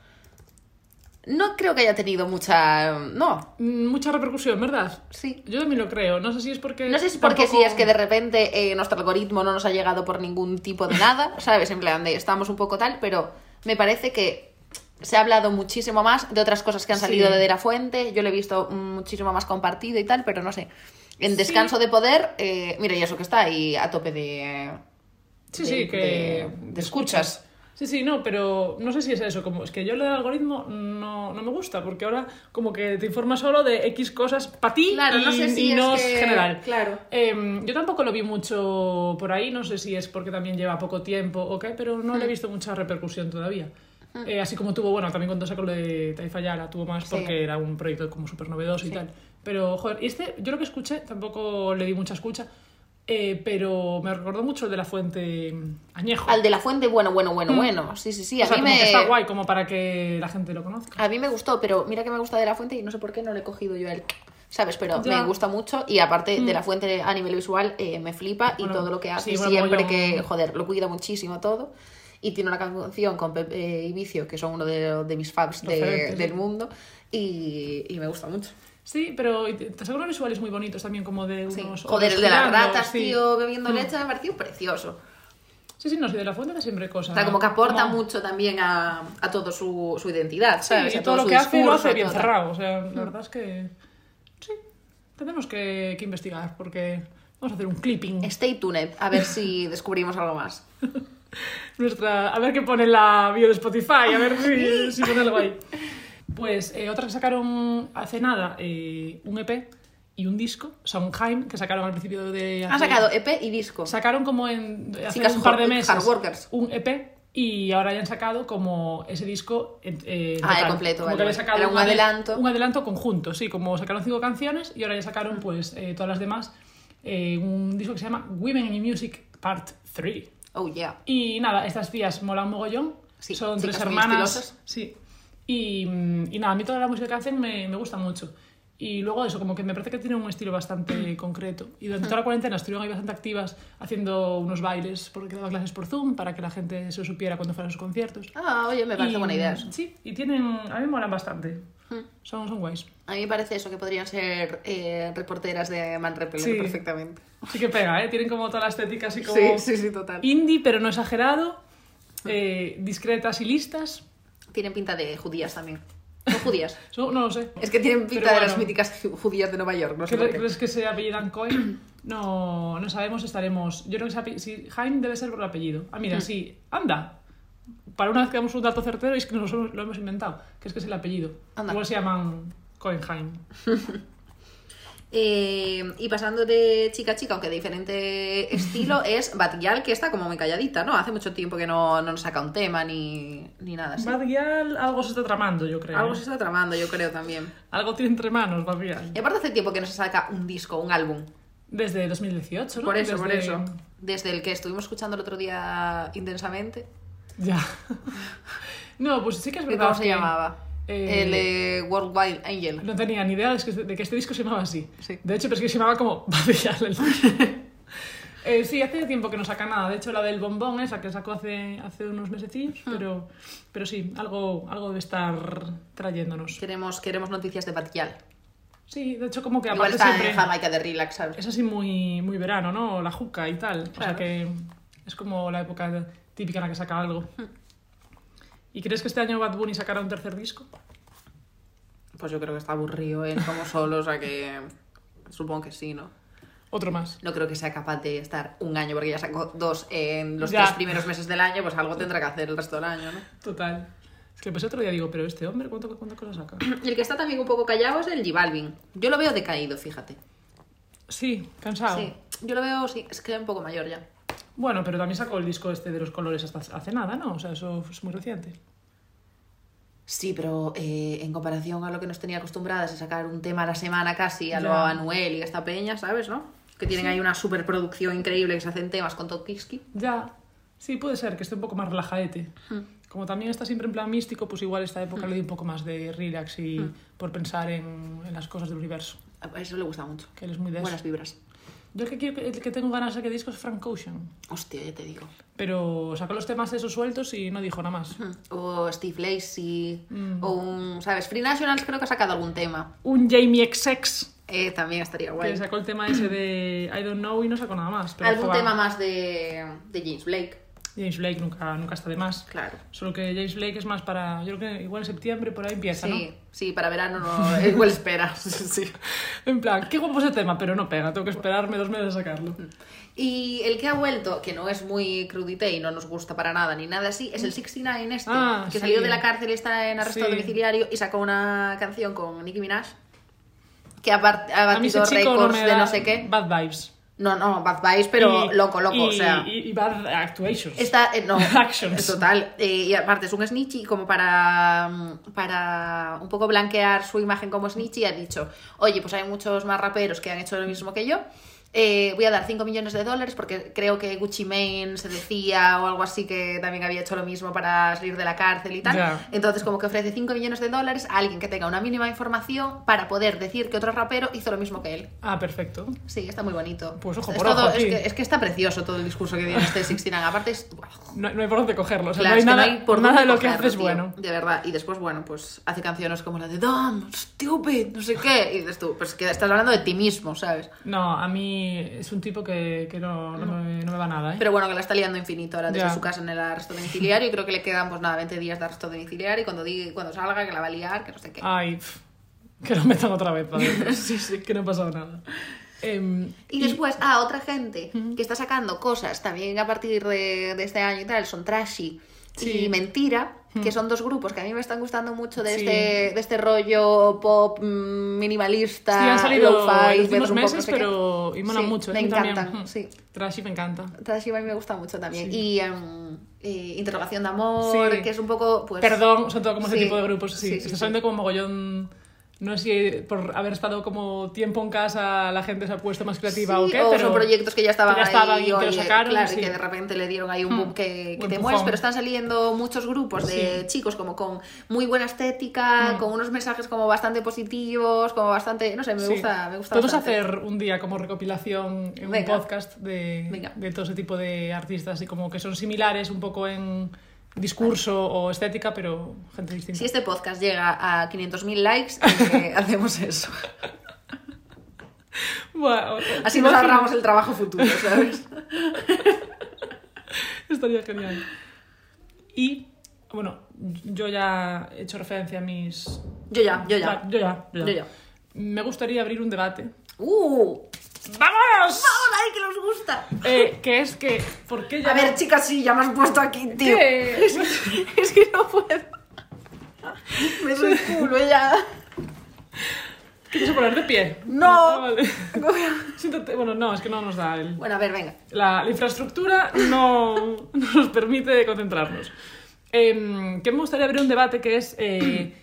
No creo que haya tenido mucha... No, Mm, Mucha repercusión, ¿verdad? sí. Yo también lo creo. No sé si es porque. No sé si es porque tampoco- sí, es que de repente eh, nuestro algoritmo no nos ha llegado por ningún tipo de nada, (laughs) ¿sabes? En plan de estamos un poco tal, pero me parece que se ha hablado muchísimo más de otras cosas que han Sí. salido de De La Fuente, yo lo he visto muchísimo más compartido y tal, pero no sé. En Descanso de Poder, eh, mira, y eso que está ahí a tope de... Sí, de- sí, que. de- de escuchas. Sí, sí, no, pero no sé si es eso. Como, es que yo lo del algoritmo no, no me gusta, porque ahora como que te informa solo de X cosas para ti Claro, y, no sé si y es no que- general. claro. Em, yo tampoco lo vi mucho por ahí, no sé si es porque también lleva poco tiempo o qué, pero no le Hmm. he visto mucha repercusión todavía. Eh, así como tuvo, bueno, también cuando sacó lo de Taifa Yara, tuvo más Sí. porque era un proyecto como súper novedoso y tal. Pero, joder, y este, yo lo que escuché, tampoco le di mucha escucha, eh, pero me recordó mucho el de la fuente Añejo. Al de La Fuente, bueno, bueno, bueno, bueno. Sí, sí, sí, a o sea, mí me... está guay como para que la gente lo conozca. A mí me gustó, pero mira que me gusta de la fuente y no sé por qué no le he cogido yo el. ¿Sabes? Pero Ya. Mm. me gusta mucho y aparte de la fuente a nivel visual eh, me flipa y Bueno, todo lo que hace sí, bueno, siempre que, joder, lo cuida muchísimo todo. Y tiene una canción con Pepe y Vicio, que son uno de, de mis faves de- del mundo y, y me gusta mucho. Sí, pero y te unos visuales muy bonitos también, como de Sí. unos... Joder, oros el de las ratas, sí. tío, bebiendo Mm. leche me pareció precioso. Sí, sí, no, sí, de la fuente da siempre cosas. O sea, como que aporta Como- mucho también a, a todo su, su identidad, Sí, ¿sabes? y A todo lo que hace lo hace bien cerrado. O sea, la verdad es que... Sí, tenemos que, que investigar porque vamos a hacer un clipping. Stay tuned, a ver si (laughs) descubrimos algo más. (laughs) Nuestra, a ver qué pone la bio de Spotify, a ver si, si pone algo ahí. (laughs) Pues eh, otras que sacaron hace nada, eh, un EP y un disco, Sondheim, que sacaron al principio de... Han sacado EP y disco. Sacaron como en hace Chicas un par de meses hardworkers. un EP y ahora ya han sacado como ese disco eh, Ah, el total. completo, Como vale, que sacado Era un ade- adelanto. Un adelanto conjunto, sí, como sacaron cinco canciones y ahora ya sacaron pues eh, todas las demás eh, un disco que se llama Women in Music Part 3. Oh, yeah. Y nada, estas tías molan mogollón. Sí, Son tres hermanas. Sí. Y, mm, y nada, a mí toda la música que hacen me, me gusta mucho. Y luego eso, como que me parece que tienen un estilo bastante (clears throat) concreto. Y durante toda la cuarentena estuvieron ahí bastante activas haciendo unos bailes, porque daban clases por Zoom, para que la gente se supiera cuando fueran sus conciertos. Ah, oye, me parece Y, buena idea eso. Sí, y tienen, a mí me molan bastante. Son, son guays. A mí me parece eso, que podrían ser eh, reporteras de Man Sí. perfectamente. Sí que pega, ¿eh? Tienen como toda la estética así como... Sí, sí, sí, total. Indie, pero no exagerado. eh, discretas y listas. Tienen pinta de judías también. ¿Son judías? (laughs) Son- no lo sé. Es que tienen pinta Pero de las míticas ju- judías de Nueva York, no sé ¿Cre- por qué. ¿Crees que se apellidan Cohen? (clears throat) No, no sabemos, estaremos. Yo creo que se ape- si Jaime debe ser por el apellido. Ah, Hmm. mira, sí, anda. Para una vez que damos un dato certero y es que nos lo hemos inventado, que es que es el apellido. Anda. Igual se llaman Cohen Jaime. (laughs) Eh, y pasando de chica a chica, aunque de diferente estilo, (laughs) es Batial, que está como muy calladita, ¿no? Hace mucho tiempo que no, no nos saca un tema ni, ni nada así. Algo se está tramando, yo creo. Algo ¿eh? se está tramando, yo creo también. Algo tiene entre manos, Bad Gyal. Y aparte hace tiempo que no se saca un disco, un álbum. Desde 2018, ¿no? Por eso, por Desde- eso. Desde el que estuvimos escuchando el otro día intensamente. Ya. (laughs) no, pues sí que es ¿Qué- verdad. ¿Cómo se llamaba? Eh, El eh, World Wide Angel. No tenía ni idea de que, de que este disco se llamaba así. Sí. De hecho, pero es que se llamaba como (laughs) el disco. (laughs) Eh, sí, hace tiempo que no saca nada. De hecho, la del bombón, esa que sacó hace, hace unos mesecillos, Hmm. pero, pero sí, algo, algo debe estar trayéndonos. Queremos, queremos noticias de Batial. Sí, de hecho, como que Igual aparte está siempre en Jamaica de Relax, ¿sabes? es así muy, muy verano, ¿no? La juca y tal. O sea que es como la época típica en la que saca algo. Hmm. ¿Y crees que este año Bad Bunny sacará un tercer disco? Pues yo creo que está aburrido él como solo, o sea que supongo que sí, ¿no? Otro más. No creo que sea capaz de estar un año porque ya sacó dos en los Ya. tres primeros meses del año, pues algo tendrá que hacer el resto del año, ¿no? Total. Es que pues otro día digo, pero este hombre, ¿cuánto, cuántas cosas saca? (clears throat) Y el que está también un poco callado es el J Balvin. Yo lo veo decaído, fíjate. Sí, cansado. Sí, yo lo veo, sí, es que es un poco mayor ya. Bueno, pero también sacó el disco este de los colores hasta hace nada, ¿no? O sea, eso es muy reciente. Sí, pero eh, en comparación a lo que nos tenía acostumbradas a sacar un tema a la semana casi, a lo. Anuel y a esta peña, ¿sabes, no? Que tienen ahí una superproducción increíble que se hacen temas con Tokiski. Ya, sí, puede ser que esté un poco más relajadete. Hmm. Como también está siempre en plan místico, pues igual esta época le di un poco más de relax y Hmm. por pensar en, en las cosas del universo. A eso le gusta mucho. Que él es muy de Buenas vibras. Yo el que, quiero, el que tengo ganas de que disco es Frank Ocean. Hostia, ya te digo. Pero sacó los temas esos sueltos y no dijo nada más. O Steve Lacey, Mm. o un, ¿sabes? Free Nationals creo que ha sacado algún tema. Un Jamie XX, Eh, también estaría guay. que sacó el tema ese de I Don't Know y no sacó nada más. Pero Algún tema más de, de James Blake. James Blake nunca, nunca está de más. Claro. Solo que James Blake es más para. Yo creo que igual en septiembre por ahí empieza, Sí, sí, para verano no, (laughs) igual espera. (laughs) Sí, sí. ¿no? En plan, qué guapo ese tema, pero no pega, tengo que esperarme dos meses a sacarlo. Y el que ha vuelto, que no es muy crudité y no nos gusta para nada ni nada así, es el 69 este, Ah, que sí. salió de la cárcel y está en arresto Sí. domiciliario y sacó una canción con Nicki Minaj que ha, batido no récords me de no sé qué. Bad vibes. No, no, Bad Vice, pero Y- loco, loco, y, o sea... Y, y bad actuations. Está, eh, no, (laughs) Actions. total. eh, y aparte es un snitchy como para, mm, para un poco blanquear su imagen como snitchy ha dicho, oye, pues hay muchos más raperos que han hecho lo mismo que yo. Eh, voy a dar 5 millones de dólares porque creo que Gucci Mane se decía o algo así que también había hecho lo mismo para salir de la cárcel y tal. Entonces como que ofrece 5 millones de dólares a alguien que tenga una mínima información para poder decir que otro rapero hizo lo mismo que él. Ah, perfecto. Sí, está muy bonito. Pues ojo Es por todo- es, que, es que está precioso todo el discurso que tiene este 69. Aparte es... No, no hay por dónde cogerlo. O sea, Claro, no hay nada, no hay por nada de lo que haces tío, bueno. De verdad. Y después, bueno, pues hace canciones como la de Dumb, Stupid, no sé qué. Y dices tú, pues que estás hablando de ti mismo, ¿sabes? No, a mí es un tipo que, que no, no, me, no me va nada, ¿eh? Pero bueno, que la está liando infinito ahora desde Ya. su casa en el arresto domiciliario. Y creo que le quedan, pues nada, 20 días de arresto domiciliario. Y cuando, diga, cuando salga, que la va a liar, que no sé qué. Ay, que lo metan otra vez. para (laughs) adentro. Que no ha pasado nada. Em, Y después, ah, otra gente que está sacando cosas también a partir de, de este año y tal, son Trashy Sí. y Mentira, que son dos grupos que a mí me están gustando mucho de, Sí. este, de este rollo pop mm, minimalista, sí, han salido lo-fi, en los verlos últimos un poco, meses, pero y molan Sí, mucho. Me a mí también. encantan, Mm. sí. Trashy me encanta. Trashy a mí me gusta mucho también. Y eh, Interrogación de Amor, que es un poco, pues... Perdón, son todo como ese tipo de grupos. Sí, está saliendo como mogollón. No sé si por haber estado como tiempo en casa la gente se ha puesto más creativa Sí, o qué, o pero son proyectos que ya estaban, que ya estaban ahí, y que lo sacaron, claro, sí. y que de repente le dieron ahí un Hmm, boom que, que un te mueves, pero están saliendo muchos grupos de Sí. chicos como con muy buena estética, Hmm. con unos mensajes como bastante positivos, como bastante, no sé, me gusta, me gusta Podemos bastante. hacer un día como recopilación en Venga. un podcast de, Venga. de todo ese tipo de artistas y como que son similares un poco en discurso o estética, pero gente distinta. Si este podcast llega a 500.000 likes, eh, (laughs) hacemos eso. Bueno, Así nos ahorramos el trabajo futuro, ¿sabes? (laughs) Estaría genial. Y, bueno, yo ya he hecho referencia a mis... Yo ya, yo ya. Yo ya, yo ya. Yo ya. Me gustaría abrir un debate. ¡Uh! ¡Vamos! ¡Vamos ahí que nos gusta! Eh, que es que, ¿por qué ya A ver, chicas, sí, ya me has puesto aquí, tío. ¿Qué? (laughs) Es, que- es que no puedo. Me doy culo ya. ¿Quieres poner de pie? No. Ah, vale. Siéntate. Bueno, no, es que no nos da el... Bueno, a ver, venga. La, la infraestructura no, no nos permite concentrarnos. Em, que me gustaría abrir un debate que es eh,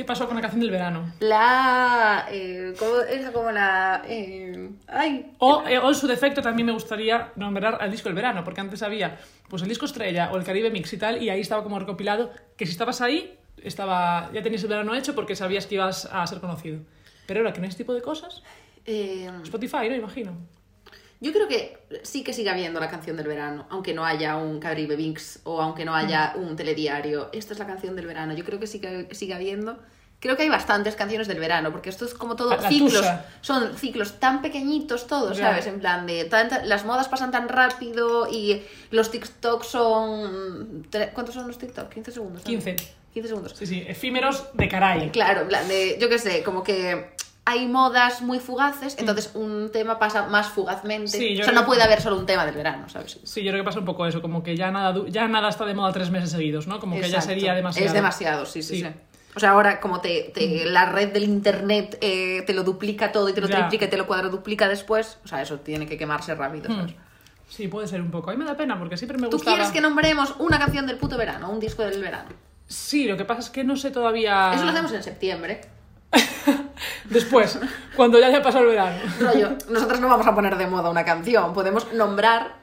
¿qué pasó con la canción del verano? La. Eh, ¿cómo, esa como la. Eh, ay. O, eh, o en su defecto también me gustaría nombrar al disco del verano, porque antes había pues el disco estrella o el Caribe Mix y tal, y ahí estaba como recopilado que si estabas ahí, estaba, ya tenías el verano hecho porque sabías que ibas a ser conocido. Pero ahora que no hay este tipo de cosas, Eh, Spotify, ¿no? Imagino. Yo creo que sí que sigue habiendo la canción del verano, aunque no haya un Caribe Vinx o aunque no haya un telediario. Esta es la canción del verano. Yo creo que sí que sigue habiendo. Creo que hay bastantes canciones del verano, porque esto es como todo La- ciclos. tusa. Son ciclos tan pequeñitos todos. ¿sabes? En plan de. tanta- las modas pasan tan rápido y los TikToks son. ¿Cuántos son los TikToks? 15 segundos. ¿no? 15. 15 segundos. Sí, sí, efímeros de caray. Claro, en plan de, yo qué sé, como que hay modas muy fugaces, entonces un tema pasa más fugazmente. Mm. Sí, yo o sea, no puede haber solo un tema del verano, ¿sabes? Sí, yo creo que pasa un poco eso, como que ya nada, ya nada está de moda tres meses seguidos, ¿no? Como que ya sería demasiado. Es demasiado, sí, sí, Sí. sí. O sea, ahora como te, te- la red del internet eh, te lo duplica todo y te lo Ya. triplica y te lo cuadruplica después, o sea, eso tiene que quemarse rápido, Hmm. ¿sabes? Sí, puede ser un poco. A mí me da pena porque siempre me ¿Tú gustaba. quieres que nombremos una canción del puto verano, un disco del verano? Sí, lo que pasa es que no sé todavía... Eso lo hacemos en septiembre. (laughs) Después, cuando ya haya pasado el verano. Rollo, nosotros no vamos a poner de moda una canción, podemos nombrar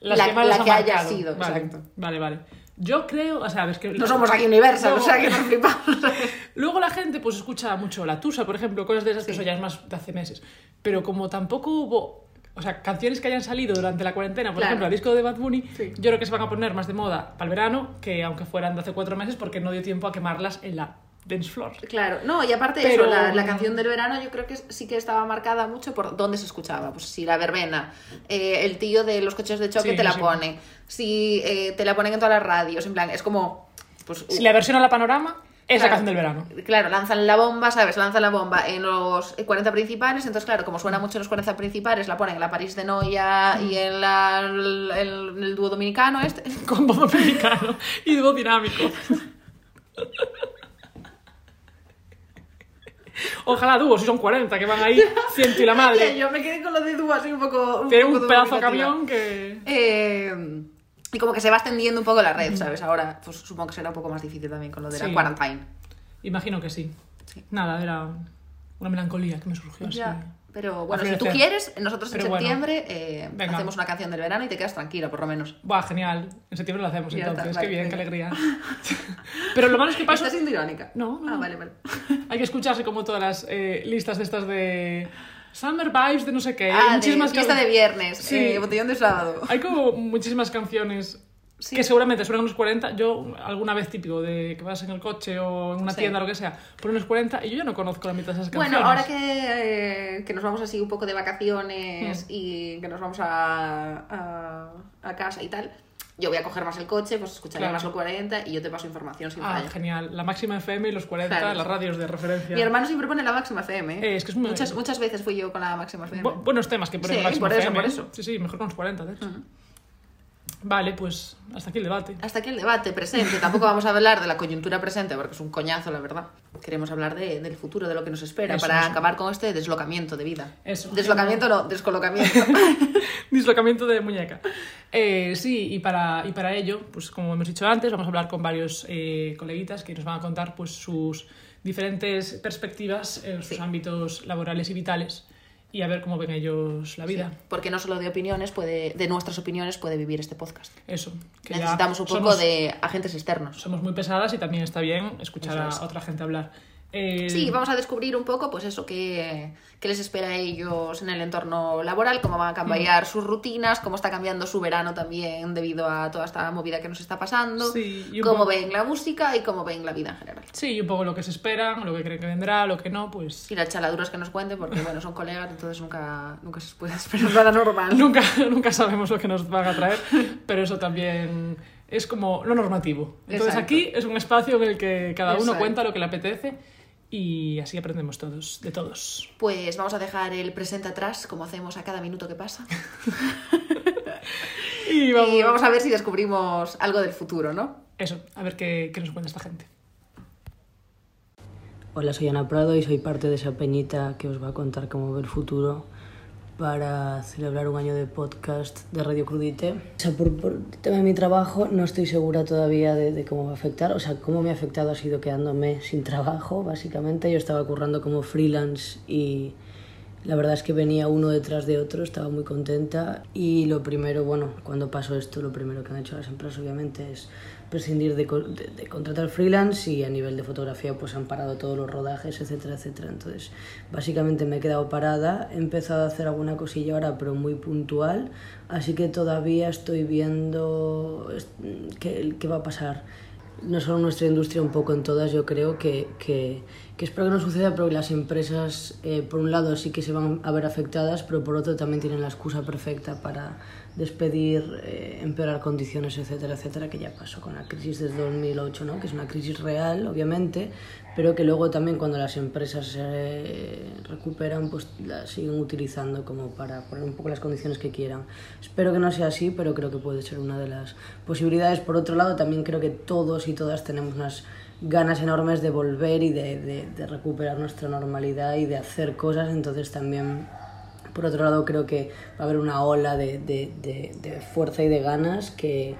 Las la que la que haya sido. Vale, Exacto. vale, vale. Yo creo, o sea, es que... No somos aquí Universal, No. o sea que nos flipamos. (laughs) Luego la gente pues escucha mucho La Tusa, por ejemplo, cosas de esas que eso ya es más de hace meses. Pero como tampoco hubo, o sea, canciones que hayan salido durante la cuarentena, por Claro. ejemplo, el disco de Bad Bunny, Sí. yo creo que se van a poner más de moda para el verano que aunque fueran de hace cuatro meses porque no dio tiempo a quemarlas en la dance floor. Claro, no, y aparte Pero- eso, la, la canción del verano yo creo que sí que estaba marcada mucho por dónde se escuchaba. Pues si la verbena, eh, el tío de los coches de choque Sí, te la sí. pone, si eh, te la ponen en todas las radios, en plan, es como... Pues, Si la versión a la panorama es la Claro. canción del verano. Claro, lanzan la bomba, ¿sabes? Lanzan la bomba en los 40 principales, entonces claro, como suena mucho en los 40 principales, la ponen en la París de Noia y en, la, el, el- el dúo dominicano este. (laughs) Con voz dominicano y dúo dinámico. (laughs) (laughs) Ojalá dúo, si son 40, que van ahí ciento y la madre. (laughs) Yo me quedé con lo de dúo así un poco... Tiene un pedazo de camión que... Eh, y como que se va extendiendo un poco la red, ¿sabes? Ahora, pues supongo que será un poco más difícil también con lo de Sí. la quarantine. Imagino que sí. Nada, era una melancolía que me surgió así. Pero bueno, si tú quieres, nosotros en Pero bueno. septiembre eh, Venga. hacemos una canción del verano y te quedas tranquila, por lo menos. Buah, genial. En septiembre lo hacemos Ya entonces. está, qué vale, bien, qué alegría. (laughs) Pero lo malo es que (laughs) pasa... ¿Estás siendo irónica? No, no. Ah, vale, vale. (laughs) Hay que escucharse como todas las eh, listas de estas de... Summer Vibes de no sé qué. Hay Ah, de muchísimas fiesta can- de viernes, Sí. eh, botellón de sábado. Hay como muchísimas canciones que seguramente suenan en los 40. Yo, alguna vez típico de que vas en el coche o en una Sí. tienda o lo que sea, ponen los 40 y yo ya no conozco la mitad de esas canciones. Bueno, ahora que, eh, que nos vamos así un poco de vacaciones Mm. y que nos vamos a, a, a casa y tal, yo voy a coger más el coche, pues escucharé Claro. más los 40 y yo te paso información sin Ah, falla. genial. La máxima FM y los 40, Claro. las radios de referencia. Mi hermano siempre pone la máxima FM. ¿eh? Eh, es que es muy- muchas, muchas veces fui yo con la máxima FM. Bu- buenos temas que ponen Sí, la máxima por eso, FM, por ¿eh? eso. Sí, sí, mejor con los 40, de hecho. Vale, pues hasta aquí el debate. Hasta aquí el debate presente. Tampoco vamos a hablar de la coyuntura presente porque es un coñazo, la verdad. Queremos hablar de- del futuro, de lo que nos espera, Eso, para eso. acabar con este deslocamiento de vida. Eso. Deslocamiento no, descolocamiento. (laughs) Dislocamiento de muñeca. Eh, sí, y para, y para ello, pues como hemos dicho antes, vamos a hablar con varios eh, coleguitas que nos van a contar pues, sus diferentes perspectivas en sus ámbitos laborales y vitales y a ver cómo ven ellos la vida. Porque no solo de opiniones puede, de nuestras opiniones puede vivir este podcast. Eso. que Necesitamos un poco somos- de agentes externos. Somos muy pesadas y también está bien escuchar a otra gente hablar. Eh, Sí, vamos a descubrir un poco, pues eso, qué, qué les espera a ellos en el entorno laboral, cómo van a Mm. cambiar sus rutinas, cómo está cambiando su verano también debido a toda esta movida que nos está pasando, Sí, cómo poco- ven la música y cómo ven la vida en general. Sí, y un poco lo que se esperan, lo que creen que vendrá, lo que no, pues Y las chaladuras que nos cuenten, porque bueno, son colegas, entonces nunca, nunca se puede (laughs) esperar nada normal. nunca, nunca sabemos lo que nos van a traer, pero eso también es como lo normativo. Entonces Exacto. aquí es un espacio en el que cada uno Exacto. cuenta lo que le apetece y así aprendemos todos, de todos. Pues vamos a dejar el presente atrás, como hacemos a cada minuto que pasa. (laughs) Y vamos, Y vamos a ver si descubrimos algo del futuro, ¿no? Eso, a ver qué, qué nos cuenta esta gente. Hola, soy Ana Prado y soy parte de esa peñita que os va a contar cómo ve el futuro para celebrar un año de podcast de Radio Crudite. O sea, por, por el tema de mi trabajo no estoy segura todavía de, de cómo va a afectar. O sea, cómo me ha afectado ha sido quedándome sin trabajo, básicamente. Yo estaba currando como freelance y la verdad es que venía uno detrás de otro, estaba muy contenta. Y lo primero, bueno, cuando pasó esto, lo primero que han hecho las empresas obviamente es prescindir de, de- de contratar freelance y a nivel de fotografía pues han parado todos los rodajes, etcétera, etcétera. Entonces, básicamente me he quedado parada, he empezado a hacer alguna cosilla ahora, pero muy puntual, así que todavía estoy viendo qué, qué va a pasar no solo en nuestra industria, un poco en todas, yo creo que, que, que espero que no suceda, pero que las empresas, eh, por un lado, sí que se van a ver afectadas, pero por otro también tienen la excusa perfecta para despedir, eh, empeorar condiciones, etcétera, etcétera, que ya pasó con la crisis del 2008, ¿no? que es una crisis real, obviamente, pero que luego también cuando las empresas se recuperan, pues la siguen utilizando como para poner un poco las condiciones que quieran. Espero que no sea así, pero creo que puede ser una de las posibilidades. Por otro lado, también creo que todos y todas tenemos unas ganas enormes de volver y de, de- recuperar nuestra normalidad y de hacer cosas, entonces también Por otro lado, creo que va a haber una ola de, de- de- fuerza y de ganas que,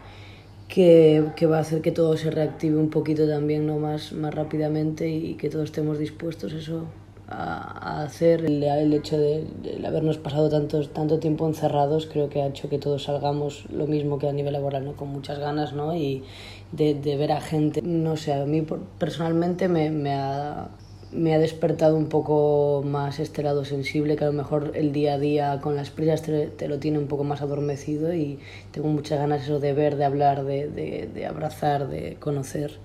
que, que va a hacer que todo se reactive un poquito también ¿no? más, más rápidamente y que todos estemos dispuestos eso a, a hacer. El, el hecho de, habernos pasado tantos, tanto tiempo encerrados creo que ha hecho que todos salgamos lo mismo que a nivel laboral, ¿no? con muchas ganas ¿no? De, de ver a gente. No sé, a mí personalmente me, me ha me ha despertado un poco más este lado sensible que a lo mejor el día a día con las prisas te, te lo tiene un poco más adormecido y tengo muchas ganas eso de ver, de hablar, de, de, de abrazar, de conocer.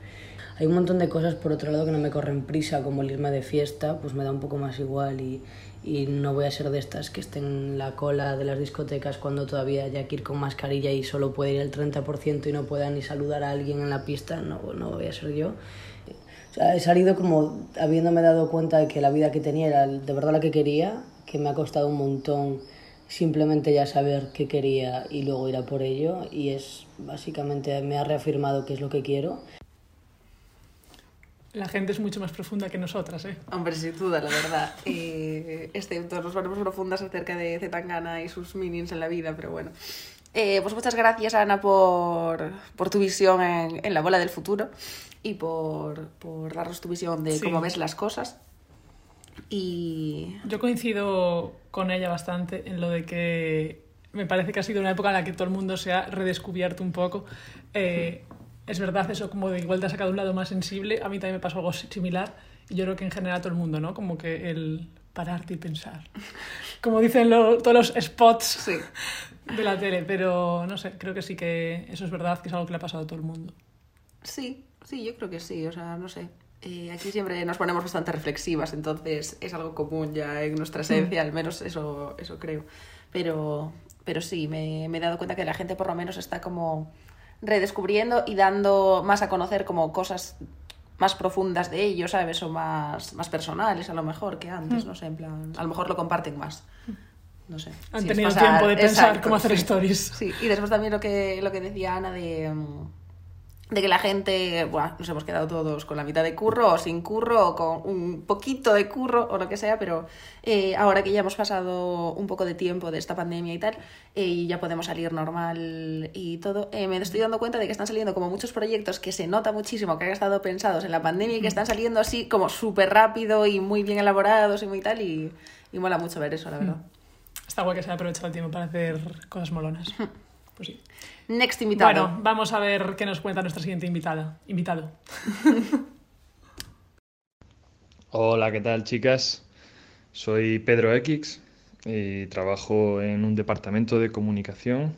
Hay un montón de cosas por otro lado que no me corren prisa, como el irme de fiesta, pues me da un poco más igual y, y no voy a ser de estas que estén en la cola de las discotecas cuando todavía haya que ir con mascarilla y solo puede ir el 30% y no pueda ni saludar a alguien en la pista, no, no voy a ser yo. O sea, he salido como habiéndome dado cuenta de que la vida que tenía era de verdad la que quería, que me ha costado un montón simplemente ya saber qué quería y luego ir a por ello y es básicamente me ha reafirmado qué es lo que quiero. La gente es mucho más profunda que nosotras, ¿eh? Hombre, sin duda, la verdad. (laughs) Eh, excepto nos ponemos profundas acerca de Zetangana y sus minions en la vida, pero bueno. Eh, pues muchas gracias, Ana, por, por tu visión en, en la bola del futuro y por, por darnos tu visión de Sí. cómo ves las cosas. Y Yo coincido con ella bastante en lo de que me parece que ha sido una época en la que todo el mundo se ha redescubierto un poco. Eh, es verdad eso, como de igual te ha sacado un lado más sensible. A mí también me pasó algo similar. Y yo creo que en general a todo el mundo, ¿no? Como que el pararte y pensar. (laughs) Como dicen lo- todos los spots (laughs) de la tele. Pero no sé, creo que sí que eso es verdad, que es algo que le ha pasado a todo el mundo. sí, sí, yo creo que sí, o sea, no sé. Eh, aquí siempre nos ponemos bastante reflexivas, entonces es algo común ya en nuestra esencia, al menos eso, eso creo. Pero, pero sí, me, me he dado cuenta que la gente por lo menos está como redescubriendo y dando más a conocer como cosas más profundas de ellos, ¿sabes? O más, más personales a lo mejor que antes, Mm. no sé, en plan, a lo mejor lo comparten más. No sé. Han tenido pasar- tiempo de pensar exacto, cómo hacer sí. stories. Sí, y después también lo que, lo que decía Ana de, mm, de que la gente, buah, nos hemos quedado todos con la mitad de curro o sin curro o con un poquito de curro o lo que sea, pero eh, ahora que ya hemos pasado un poco de tiempo de esta pandemia y tal, eh, y ya podemos salir normal y todo, eh, me estoy dando cuenta de que están saliendo como muchos proyectos que se nota muchísimo que han estado pensados en la pandemia y que están saliendo así como súper rápido y muy bien elaborados y muy tal, y, y mola mucho ver eso, la verdad. Está guay que se haya aprovechado el tiempo para hacer cosas molonas. (laughs) Pues sí. Next invitado. Bueno, vamos a ver qué nos cuenta nuestra siguiente invitada. Invitado. (laughs) Hola, ¿qué tal, chicas? Soy Pedro X y trabajo en un departamento de comunicación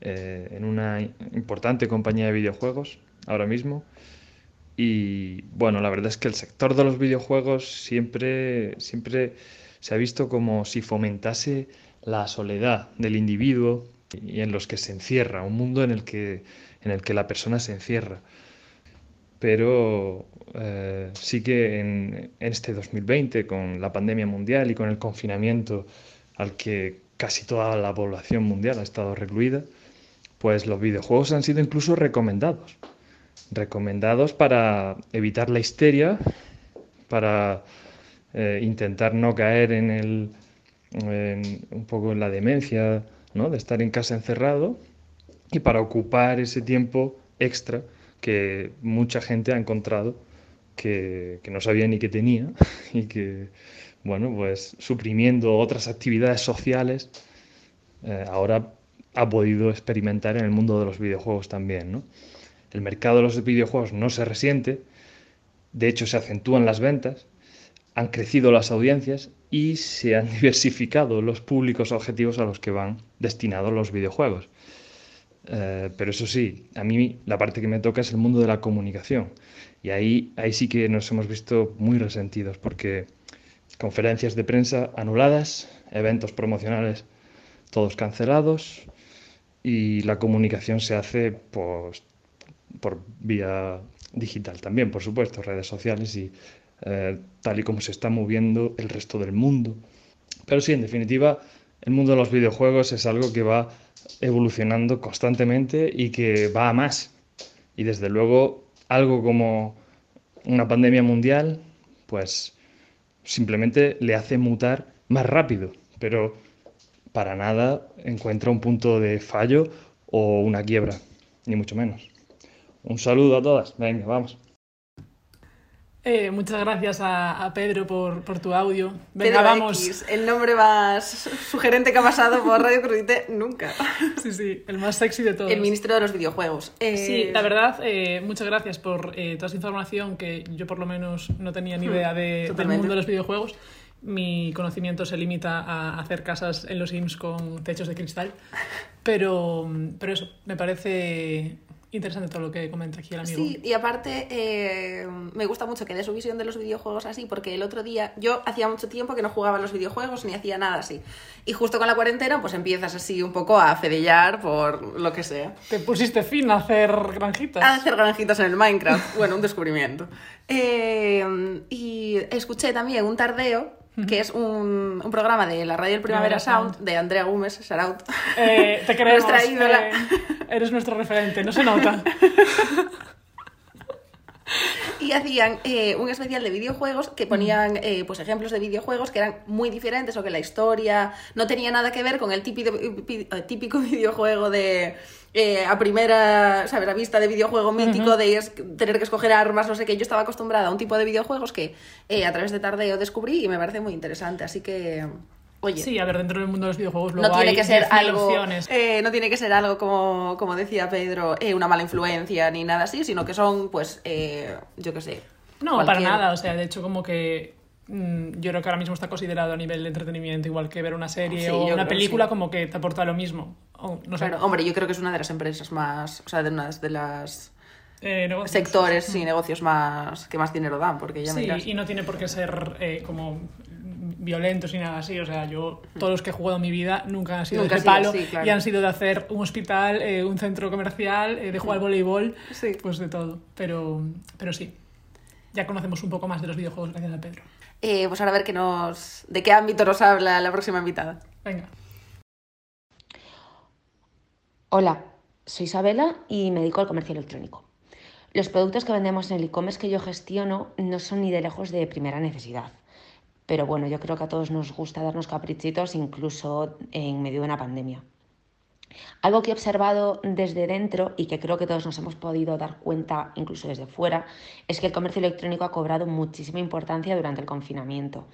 eh, en una importante compañía de videojuegos ahora mismo. Y bueno, la verdad es que el sector de los videojuegos siempre, siempre se ha visto como si fomentase la soledad del individuo y en los que se encierra, un mundo en el que, en el que la persona se encierra pero eh, sí que en, en este 2020, con la pandemia mundial y con el confinamiento al que casi toda la población mundial ha estado recluida, pues los videojuegos han sido incluso recomendados. Recomendados para evitar la histeria, para eh, intentar no caer en el, en- un poco en la demencia, de estar en casa encerrado y para ocupar ese tiempo extra que mucha gente ha encontrado que, que no sabía ni que tenía (laughs) y que, bueno, pues suprimiendo otras actividades sociales, eh, ahora ha podido experimentar en el mundo de los videojuegos también, ¿no? El mercado de los videojuegos no se resiente, de hecho se acentúan las ventas, han crecido las audiencias y se han (laughs) diversificado los públicos objetivos a los que van destinados los videojuegos. Eh, pero eso sí, a mí la parte que me toca es el mundo de la comunicación. Y ahí, ahí sí que nos hemos visto muy resentidos porque conferencias de prensa anuladas, eventos promocionales todos cancelados y la comunicación se hace pues, por vía digital también, por supuesto, redes sociales y eh, tal y como se está moviendo el resto del mundo. Pero sí, en definitiva, el mundo de los videojuegos es algo que va evolucionando constantemente y que va a más. Y desde luego, algo como una pandemia mundial, pues simplemente le hace mutar más rápido, pero para nada encuentra un punto de fallo o una quiebra, ni mucho menos. Un saludo a todas. Venga, vamos. Eh, muchas gracias a, a Pedro por, por tu audio. Venga, Pedro vamos. X, el nombre más sugerente que ha pasado por Radio Crudite nunca. (laughs) Sí, sí, el más sexy de todos. El ministro de los videojuegos. Eh, Sí, la verdad, eh, muchas gracias por eh, toda esa información que yo por lo menos no tenía ni idea de- del mundo de los videojuegos. Mi conocimiento se limita a hacer casas en los Sims con techos de cristal. Pero, pero eso, me parece interesante todo lo que comenta aquí el amigo. Sí, y aparte eh, me gusta mucho que dé su visión de los videojuegos así, porque el otro día yo hacía mucho tiempo que no jugaba a los videojuegos ni hacía nada así. Y justo con la cuarentena pues empiezas así un poco a fedellar por lo que sea. Te pusiste fin a hacer granjitas. A hacer granjitas en el Minecraft. Bueno, un descubrimiento. Eh, y escuché también un tardeo, que es un, un programa de la radio del Primavera Sound, de Andrea Gómez, Saraut. Eh, te (laughs) queremos. Eh, eres nuestro referente, no se nota. (laughs) Y hacían eh, un especial de videojuegos que ponían eh, pues ejemplos de videojuegos que eran muy diferentes o que la historia no tenía nada que ver con el típico, típico (laughs) videojuego de eh, a primera, ¿sabes? A vista de videojuego mítico de es- tener que escoger armas, no sé qué. Yo estaba acostumbrada a un tipo de videojuegos que eh, a través de Tardeo descubrí y me parece muy interesante. Así que, oye. Sí, a ver, dentro del mundo de los videojuegos luego No tiene hay que ser 10.000 algo, eh, no tiene que ser algo como, como decía Pedro, eh, una mala influencia ni nada así, sino que son, pues, eh, yo qué sé. No, cualquier- para nada. O sea, de hecho, como que yo creo que ahora mismo está considerado a nivel de entretenimiento, igual que ver una serie Sí, o una película, sí. como que te aporta lo mismo. O, no sé. Claro, hombre, yo creo que es una de las empresas más, o sea, de una de las Eh, sectores y negocios más que más dinero dan, porque ya me Sí, dirás. y no tiene por qué ser eh, como violentos ni nada así. O sea, yo, todos los que he jugado en mi vida nunca han sido Nunca de sido palo claro. y han sido de hacer un hospital, eh, un centro comercial, eh, de jugar al voleibol, Sí. pues de todo. Pero, pero sí, ya conocemos un poco más de los videojuegos gracias a Pedro. Eh, pues ahora a ver qué nos, de qué ámbito nos habla la próxima invitada. Venga. Hola, soy Isabela y me dedico al comercio electrónico. Los productos que vendemos en el e-commerce que yo gestiono no son ni de lejos de primera necesidad. Pero bueno, yo creo que a todos nos gusta darnos caprichitos incluso en medio de una pandemia. Algo que he observado desde dentro y que creo que todos nos hemos podido dar cuenta incluso desde fuera es que el comercio electrónico ha cobrado muchísima importancia durante el confinamiento.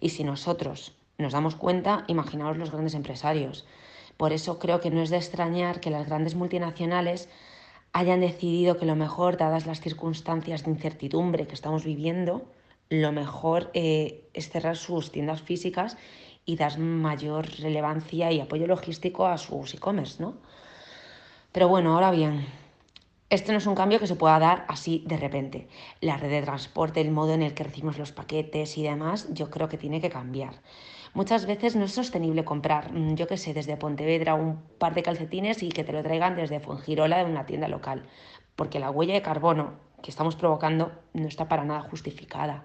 Y si nosotros nos damos cuenta, imaginaos los grandes empresarios. Por eso creo que no es de extrañar que las grandes multinacionales hayan decidido que lo mejor, dadas las circunstancias de incertidumbre que estamos viviendo, lo mejor eh, es cerrar sus tiendas físicas y dar mayor relevancia y apoyo logístico a sus e-commerce, ¿no? Pero bueno, ahora bien, este no es un cambio que se pueda dar así de repente. La red de transporte, el modo en el que recibimos los paquetes y demás, yo creo que tiene que cambiar. Muchas veces no es sostenible comprar, mm, yo qué sé, desde Pontevedra un par de calcetines y que te lo traigan desde Fuengirola de una tienda local, porque la huella de carbono que estamos provocando no está para nada justificada.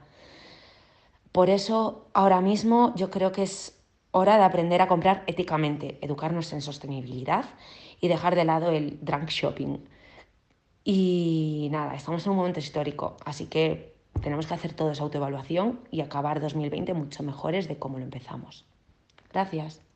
Por eso, ahora mismo yo creo que es hora de aprender a comprar éticamente, educarnos en sostenibilidad y dejar de lado el drunk shopping. Y nada, estamos en un momento histórico, así que tenemos que hacer toda esa autoevaluación y acabar 2020 mucho mejores de cómo lo empezamos. Gracias.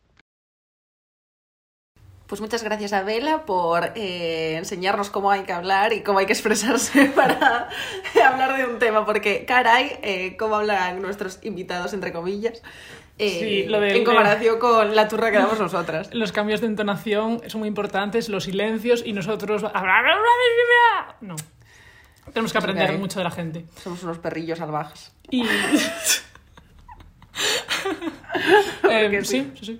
Pues muchas gracias a Vela por eh, enseñarnos cómo hay que hablar y cómo hay que expresarse (laughs) para (laughs) hablar de un tema, porque caray, eh, cómo hablan nuestros invitados, entre comillas, eh, Sí, lo del- en comparación con la turra que damos (laughs) nosotras. Los cambios de entonación son muy importantes, los silencios y nosotros... No. Tenemos que aprender mucho de la gente. Somos unos perrillos salvajes. Y... Eh, sí, sí, sí.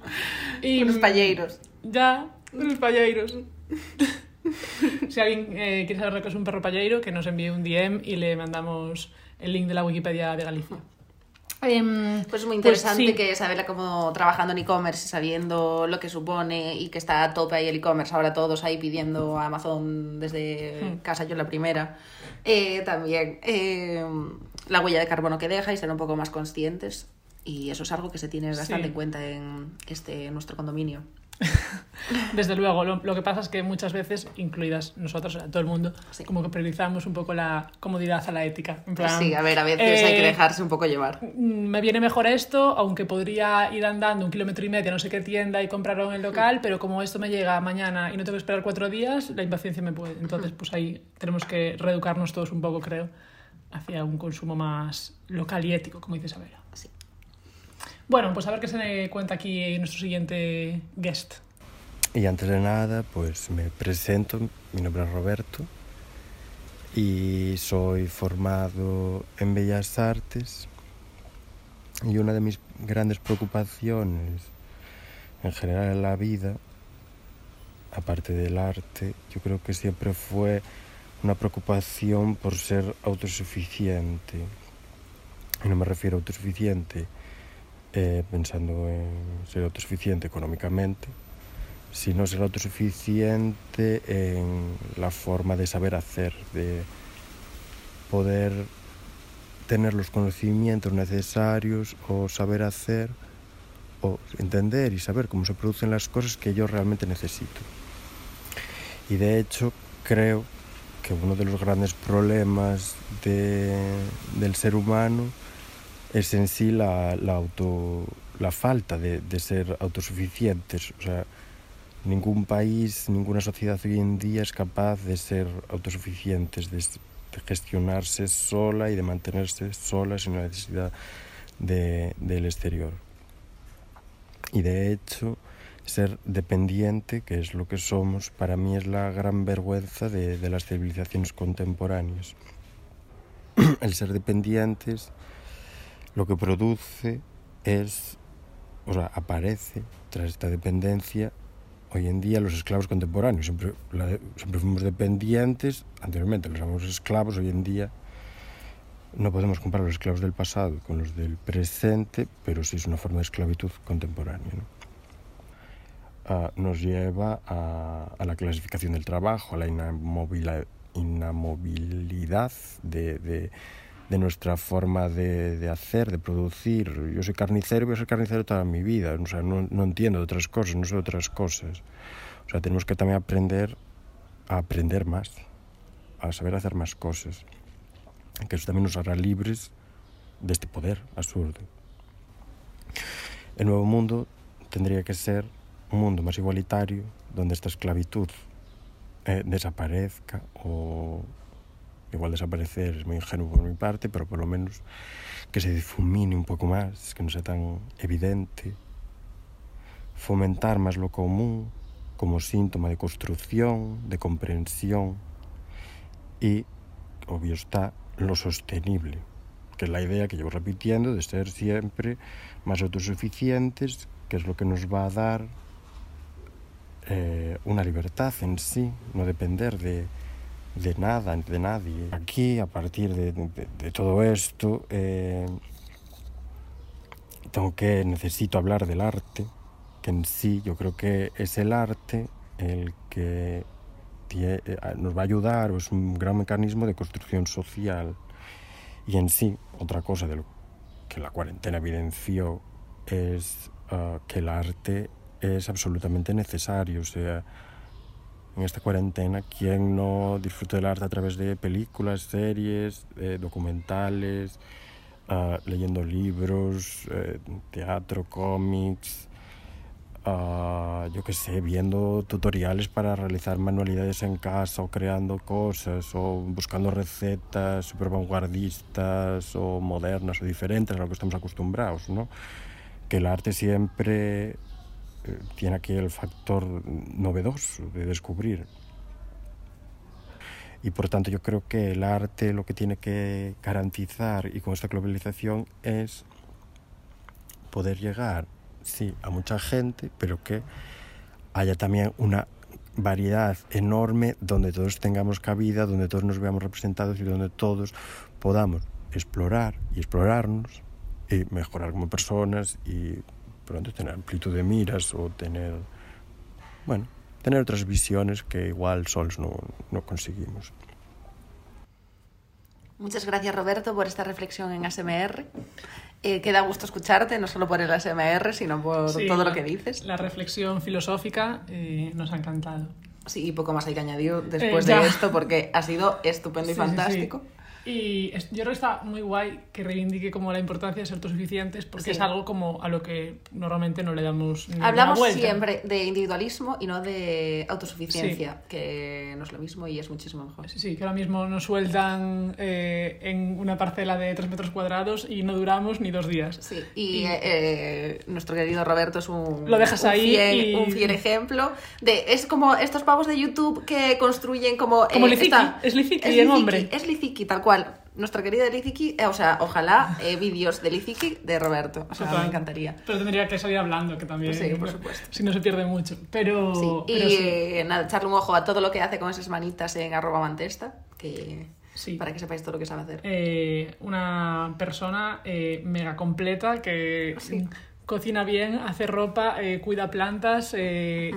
Y, Unos palleiros. Ya, unos palleiros. (laughs) si alguien eh, quiere saber lo que es un perro palleiro, que nos envíe un DM y le mandamos el link de la Wikipedia de Galicia. Em, Pues es muy pues interesante sí. que saberla como trabajando en e-commerce y sabiendo lo que supone y que está a tope ahí el e-commerce, ahora todos ahí pidiendo a Amazon desde Hmm. casa, yo la primera. Eh, también eh, la huella de carbono que deja y ser un poco más conscientes y eso es algo que se tiene bastante Sí. en cuenta en este en nuestro condominio. (laughs) Desde luego, lo, lo que pasa es que muchas veces, incluidas nosotros, todo el mundo, como que priorizamos un poco la comodidad a la ética. En plan, Sí, a ver, a veces hay que eh, dejarse un poco llevar. mm, me viene mejor esto, aunque podría ir andando un kilómetro y medio a no sé qué tienda y comprarlo en el local, pero como esto me llega mañana y no tengo que esperar cuatro días, la impaciencia me puede. Entonces, pues ahí tenemos que reeducarnos todos un poco, creo, hacia un consumo más local y ético, como dice Isabela. Bueno, pues a ver qué se cuenta aquí nuestro siguiente guest. Y antes de nada, pues me presento, mi nombre es Roberto y soy formado en Bellas Artes y una de mis grandes preocupaciones en general en la vida, aparte del arte, yo creo que siempre fue una preocupación por ser autosuficiente. Y no me refiero a autosuficiente eh, pensando en ser autosuficiente económicamente, sino ser autosuficiente en la forma de saber hacer, de poder tener los conocimientos necesarios o saber hacer o entender y saber cómo se producen las cosas que yo realmente necesito. Y de hecho creo que uno de los grandes problemas de- del ser humano es en sí la, la auto, la falta de, de ser autosuficientes. O sea, ningún país, ninguna sociedad hoy en día es capaz de ser autosuficientes, de, gestionarse sola y de mantenerse sola sin la necesidad de- del exterior. Y de hecho, ser dependiente, que es lo que somos, para mí es la gran vergüenza de, de las civilizaciones contemporáneas. (clears throat) El ser dependientes lo que produce es, o sea, aparece tras esta dependencia hoy en día los esclavos contemporáneos. Siempre, la- siempre fuimos dependientes, anteriormente los llamamos esclavos, hoy en día no podemos comparar los esclavos del pasado con los del presente, pero sí es una forma de esclavitud contemporánea. ¿no? Ah, nos lleva a, a la clasificación del trabajo, a la inamovilidad de, de- de nuestra forma de, de hacer, de producir. Yo soy carnicero y voy a ser carnicero toda mi vida. O sea, no, no entiendo de otras cosas, no sé de otras cosas. O sea, tenemos que también aprender a aprender más, a saber hacer más cosas. Que eso también nos hará libres de este poder absurdo. El nuevo mundo tendría que ser un mundo más igualitario, donde esta esclavitud eh, desaparezca o igual desaparecer es muy ingenuo por mi parte, pero por lo menos que se difumine un poco más, que no sea tan evidente, fomentar más lo común como síntoma de construcción, de comprensión. Y, obvio está, lo sostenible, que es la idea que llevo repitiendo de ser siempre más autosuficientes, que es lo que nos va a dar eh, una libertad en sí, no depender de, de nada, de nadie. Aquí, a partir de, de- todo esto, eh, tengo que, necesito hablar del arte, que en sí yo creo que es el arte el que eh, nos va a ayudar, o es un gran mecanismo de construcción social. Y en sí, otra cosa que la cuarentena evidenció es ah, que el arte es absolutamente necesario. En esta cuarentena, ¿quién no disfruta del arte a través de películas, series, eh, documentales, ah, leyendo libros, eh, teatro, cómics? ah, yo qué sé, viendo tutoriales para realizar manualidades en casa o creando cosas o buscando recetas super vanguardistas o modernas o diferentes a lo que estamos acostumbrados, ¿no? Que el arte siempre tiene aquí el factor novedoso de descubrir. Y por tanto yo creo que el arte lo que tiene que garantizar y con esta globalización es poder llegar, sí, a mucha gente, pero que haya también una variedad enorme donde todos tengamos cabida, donde todos nos veamos representados y donde todos podamos explorar y explorarnos y mejorar como personas y pronto tener amplitud de miras o tener, bueno, tener otras visiones que igual solos no, no conseguimos. Muchas gracias Roberto por esta reflexión en ASMR. Eh, que da gusto escucharte, no solo por el ASMR, sino por Sí, todo lo que dices. La reflexión filosófica eh, nos ha encantado. Sí, y poco más hay que añadir después Eh, de esto, porque ha sido estupendo y Sí, sí, sí. fantástico. Y yo creo que está muy guay que reivindique como la importancia de ser autosuficientes, porque Sí. es algo como a lo que normalmente no le damos ni Hablamos vuelta. siempre de individualismo y no de autosuficiencia, que no es lo mismo y es muchísimo mejor. Sí, sí, que ahora mismo nos sueltan eh, en una parcela de 3 metros cuadrados y no duramos ni dos días. Sí, y eh, nuestro querido Roberto es un, Lo dejas un ahí fiel, y- un fiel ejemplo de es como estos pavos de YouTube que construyen como Como eh, Liziki, está- es Liziki es Liziki, hombre. es Liziki tal cual nuestra querida Liziki eh, o sea ojalá eh, vídeos de Liziki de Roberto o sea Total. me encantaría Pero tendría que salir hablando, que también. Sí, por supuesto. Si no se pierde mucho. Pero. Sí, y sí. eh, nada, echarle un ojo a todo lo que hace con esas manitas en arroba mantesta, que Sí. para que sepáis todo lo que sabe hacer. eh, una persona eh, mega completa que cocina bien, hace ropa, cuida plantas,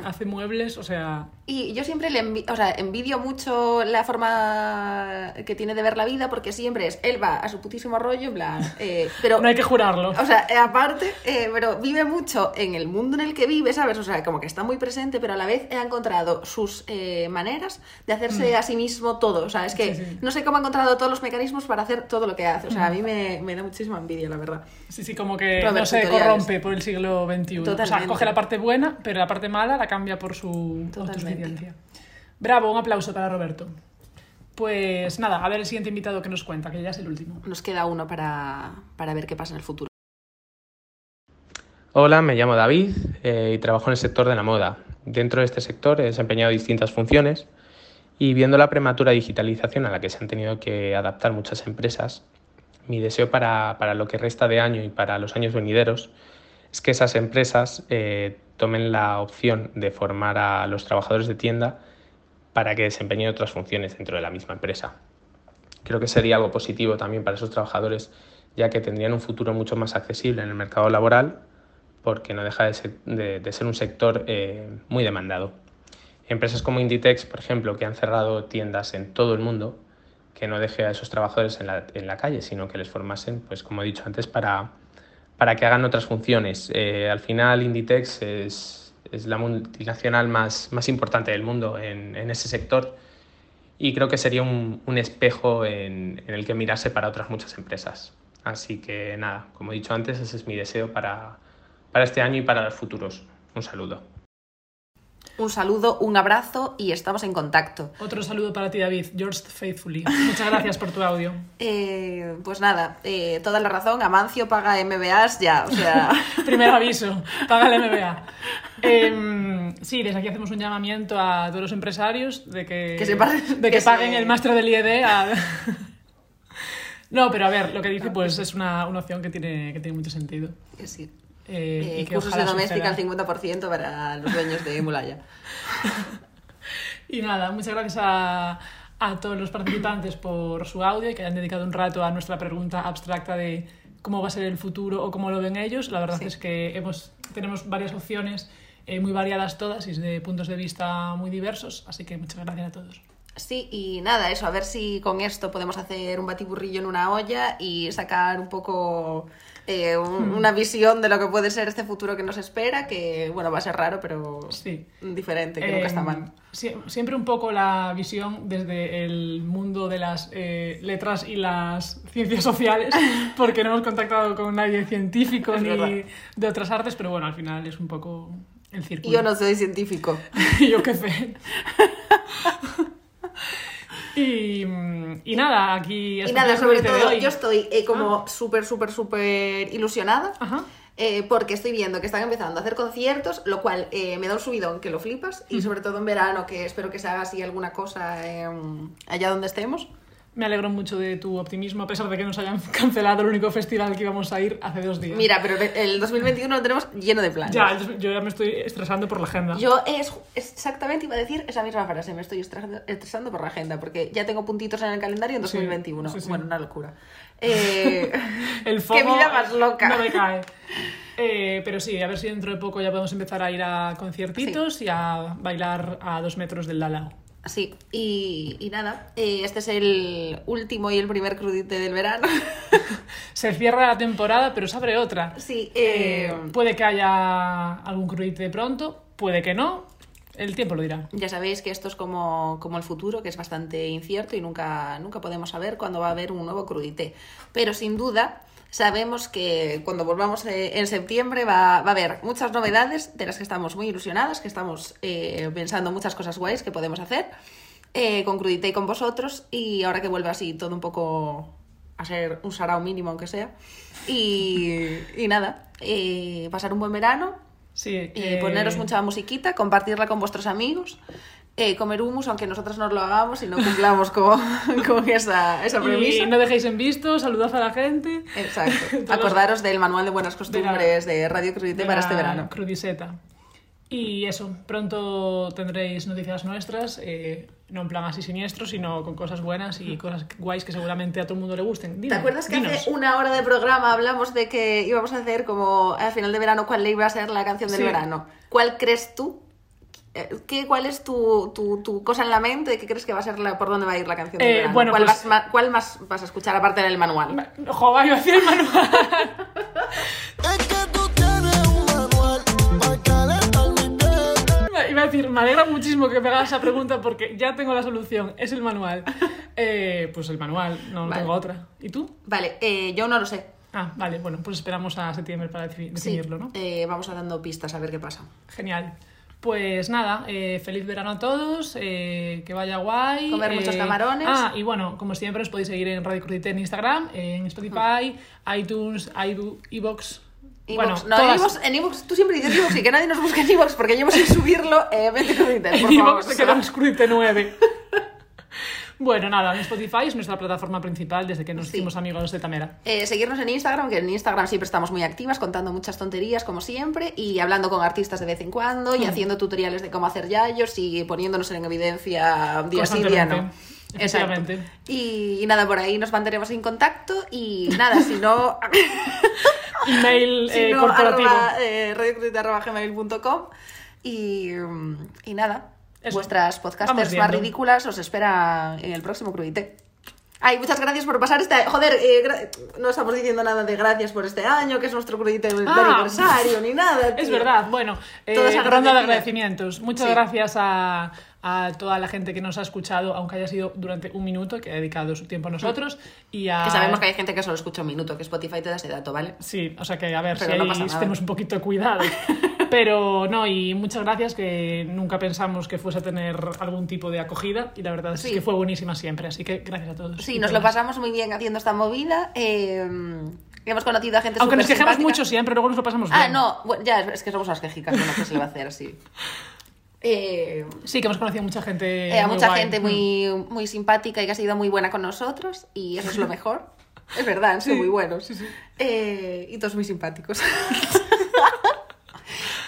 hace muebles, o sea, Y yo siempre le envi- o sea, envidio mucho la forma que tiene de ver la vida porque siempre es, él va a su putísimo rollo, en plan, (laughs) eh, pero... no hay que jurarlo. O sea, eh, aparte, eh, pero vive mucho en el mundo en el que vive, ¿sabes? O sea, como que está muy presente, pero a la vez ha encontrado sus eh, maneras de hacerse Mm. a sí mismo todo. O sea, es que Sí, sí. no sé cómo ha encontrado todos los mecanismos para hacer todo lo que hace. O sea, a Mm. mí me, me da muchísima envidia, la verdad. Sí, sí, como que Robert, no se tutoriales. corrompe por el siglo XXI. O sea, Totalmente. coge la parte buena, pero la parte mala la cambia por su Bravo, un aplauso para Roberto. Pues nada, a ver el siguiente invitado que nos cuenta, que ya es el último. Nos queda uno para, para ver qué pasa en el futuro. Hola, me llamo David eh, y trabajo en el sector de la moda. Dentro de este sector he desempeñado distintas funciones y viendo la prematura digitalización a la que se han tenido que adaptar muchas empresas, mi deseo para, para lo que resta de año y para los años venideros es que esas empresas eh, tomen la opción de formar a los trabajadores de tienda para que desempeñen otras funciones dentro de la misma empresa. Creo que sería algo positivo también para esos trabajadores, ya que tendrían un futuro mucho más accesible en el mercado laboral, porque no deja de ser, un sector eh, muy demandado. Empresas como Inditex, por ejemplo, que han cerrado tiendas en todo el mundo, que no deje a esos trabajadores en la, en la calle, sino que les formasen, pues como he dicho antes, para, para que hagan otras funciones. Eh, al final, Inditex es, es la multinacional más, más importante del mundo en, en ese sector y creo que sería un, un espejo en, en el que mirarse para otras muchas empresas. Así que nada, como he dicho antes, ese es mi deseo para, para este año y para los futuros. Un saludo. Un saludo, un abrazo y estamos en contacto. Otro saludo para ti, David. Yours faithfully. Muchas gracias por tu audio. Eh, pues nada, eh, toda la razón, Amancio paga MBAs ya, o sea... (laughs) Primer aviso, paga el MBA. Em, sí, desde aquí hacemos un llamamiento a todos los empresarios de que, Que se paguen- de que que se- paguen el máster del IED. a- (laughs) No, pero a ver, lo que dice pues es una, una opción que tiene, que tiene mucho sentido. Sí. Eh, Eh, y que cursos de doméstica al suceda. 50% para los dueños de Mulaya. (laughs) Y nada, muchas gracias a, a todos los participantes por su audio y que hayan dedicado un rato a nuestra pregunta abstracta de cómo va a ser el futuro o cómo lo ven ellos. La verdad es que hemos, tenemos varias opciones eh, muy variadas todas y de puntos de vista muy diversos, así que muchas gracias a todos. Sí, y nada, eso, a ver si con esto podemos hacer un batiburrillo en una olla y sacar un poco eh, un- Hmm. una visión de lo que puede ser este futuro que nos espera, que bueno, va a ser raro, pero Sí. diferente, que nunca está Eh, mal. sie- siempre un poco la visión desde el mundo de las eh, letras y las ciencias sociales, (laughs) porque no hemos contactado con nadie científico Es ni verdad. de otras artes, pero bueno, al final es un poco el círculo. Yo no soy científico. (laughs) yo qué sé. (laughs) y, y nada, aquí... Y hasta nada, sobre de todo, yo estoy eh, Ah. como súper, súper, súper ilusionada. eh, porque estoy viendo que están empezando a hacer conciertos, lo cual eh, me da un subidón que lo flipas. Y sobre todo en verano, que espero que se haga así alguna cosa eh, allá donde estemos. Me alegro mucho de tu optimismo, a pesar de que nos hayan (laughs) cancelado el único festival que íbamos a ir hace dos días. Mira, pero el 2021 lo tenemos lleno de planes. Ya, yo ya me estoy estresando por la agenda. Yo es, exactamente iba a decir esa misma frase, me estoy estresando, por la agenda, porque ya tengo puntitos en el calendario en Sí, 2021. sí, sí. Bueno, una locura. Eh, (laughs) el ¡Qué vida más loca! No me cae. Eh, pero sí, a ver si dentro de poco ya podemos empezar a ir a conciertitos y a bailar a dos metros del Dalao. Sí, y, y nada, eh, este es el último y el primer crudite del verano. (laughs) Se cierra la temporada, pero se abre otra. Sí, Eh, eh, puede que haya algún crudite pronto, puede que no. El tiempo lo dirá. Ya sabéis que esto es como, como el futuro, que es bastante incierto y nunca, nunca podemos saber cuándo va a haber un nuevo crudité. Pero sin duda sabemos que cuando volvamos eh, en septiembre va, va a haber muchas novedades de las que estamos muy ilusionadas, que estamos eh, pensando muchas cosas guays que podemos hacer eh, con crudité y con vosotros. Y ahora que vuelve así todo un poco a ser un sarao mínimo, aunque sea. Y, y nada, eh, pasar un buen verano, Sí, eh, eh, poneros mucha musiquita, compartirla con vuestros amigos, eh, comer humus, aunque nosotros no lo hagamos y no cumplamos con, (laughs) con esa, esa premisa. Y no dejéis en visto, saludad a la gente. Exacto. (laughs) Acordaros del manual de buenas costumbres de, Radio Crudite de para la este verano. Crudiseta. Y eso, pronto tendréis noticias nuestras, eh, no en plan así siniestro, sino con cosas buenas y cosas guays que seguramente a todo el mundo le gusten. ¿Te Dime, acuerdas que dinos. hace una hora de programa hablamos de que íbamos a hacer como al final de verano cuál iba a ser la canción del Sí. verano? ¿Cuál crees tú? Eh, ¿Qué, ¿Cuál es tu, tu, tu cosa en la mente de qué crees que va a ser la, por dónde va a ir la canción del Eh, bueno, ¿Cuál, pues- vas ma- ¿Cuál más vas a escuchar aparte del manual? Joder, iba a decir el manual. (laughs) Iba a decir, me alegra muchísimo que me hagas esa pregunta porque ya tengo la solución, es el manual. Eh, pues el manual, no Vale. tengo otra. ¿Y tú? Vale, eh, yo no lo sé. Ah, vale, bueno, pues esperamos a septiembre para defi- Sí, definirlo, ¿no? eh, vamos a dando pistas a ver qué pasa. Genial. Pues nada, eh, feliz verano a todos, eh, que vaya guay. Comer muchos eh, camarones. Ah, y bueno, como siempre os podéis seguir en Radio Crudité en Instagram, en Spotify, (laughs) iTunes, iVoox. Evox. Bueno, no, todas. en Evox- en Evox, tú siempre dices Evox y que nadie nos busque en Evox porque llevo sin subirlo eh, 20 crudite, por (laughs) En quedó en Crudité 9. (laughs) bueno, nada, Spotify es nuestra plataforma principal desde que nos hicimos amigos de Tamera. Eh, seguirnos en Instagram, que en Instagram siempre estamos muy activas, contando muchas tonterías como siempre y hablando con artistas de vez en cuando y Mm. haciendo tutoriales de cómo hacer yayos y poniéndonos en evidencia día sí, día no. Efectivamente. Y, y nada, por ahí nos mantenemos en contacto y nada, si no... (laughs) Email (laughs) si eh, no, corporativo. arroba, eh, y, y nada, vuestras Vamos podcasters más ridículas os espera en el próximo Crudite. Ay, muchas gracias por pasar este Joder, eh, gra- no estamos diciendo nada de gracias por este año, que es nuestro Crudite de Ah. aniversario, ni nada. (laughs) Es tío. verdad, bueno, eh, ronda de agradecimientos. Muchas Sí. gracias a, a toda la gente que nos ha escuchado, aunque haya sido durante un minuto, que ha dedicado su tiempo a nosotros. Y a... Que sabemos que hay gente que solo escucha un minuto, que Spotify te da ese dato, ¿vale? Sí, o sea que a ver Pero si no ahí tenemos un poquito de cuidado. (laughs) (laughs) Pero no, y muchas gracias que nunca pensamos que fuese a tener algún tipo de acogida y la verdad es Sí. que fue buenísima siempre, así que gracias a todos. Sí, nos lo todas. pasamos muy bien haciendo esta movida. eh, hemos conocido a gente Aunque nos simpática. mucho siempre, luego nos lo pasamos bien. Ah, no, bueno, ya, es que somos unas quejicas, bueno, ¿qué se le va a hacer así? (laughs) Eh, Sí, que hemos conocido a mucha gente. eh, a muy mucha guay. gente Mm. muy, muy simpática y que ha sido muy buena con nosotros, y eso es lo mejor. Es verdad, han sido Sí, muy buenos. Eh, y todos muy simpáticos. (laughs)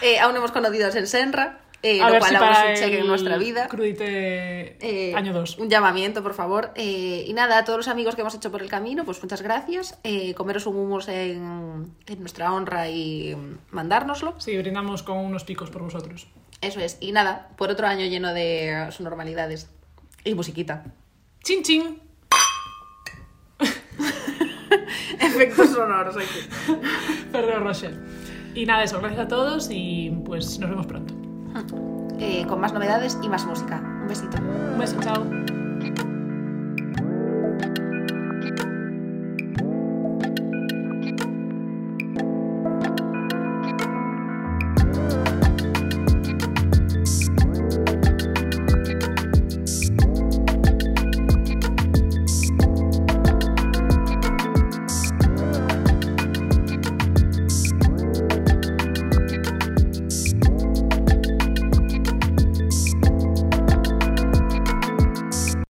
Eh, aún hemos conocido en Senra, eh, lo cual si aún es para un cheque en nuestra vida. Crudite Eh, año 2. Un llamamiento, por favor. Eh, y nada, a todos los amigos que hemos hecho por el camino, pues muchas gracias. Comeros un humus en, en nuestra honra y mandárnoslo. Sí, brindamos con unos picos por vosotros. Eso es. Y nada, por otro año lleno de eh, subnormalidades. Y musiquita. ¡Chin, chin! (laughs) Efectos sonoros aquí. (laughs) Perdón, Rochelle. Y nada, eso, gracias a todos y pues nos vemos pronto. (laughs) Eh, con más novedades y más música. Un besito. Un beso, chao.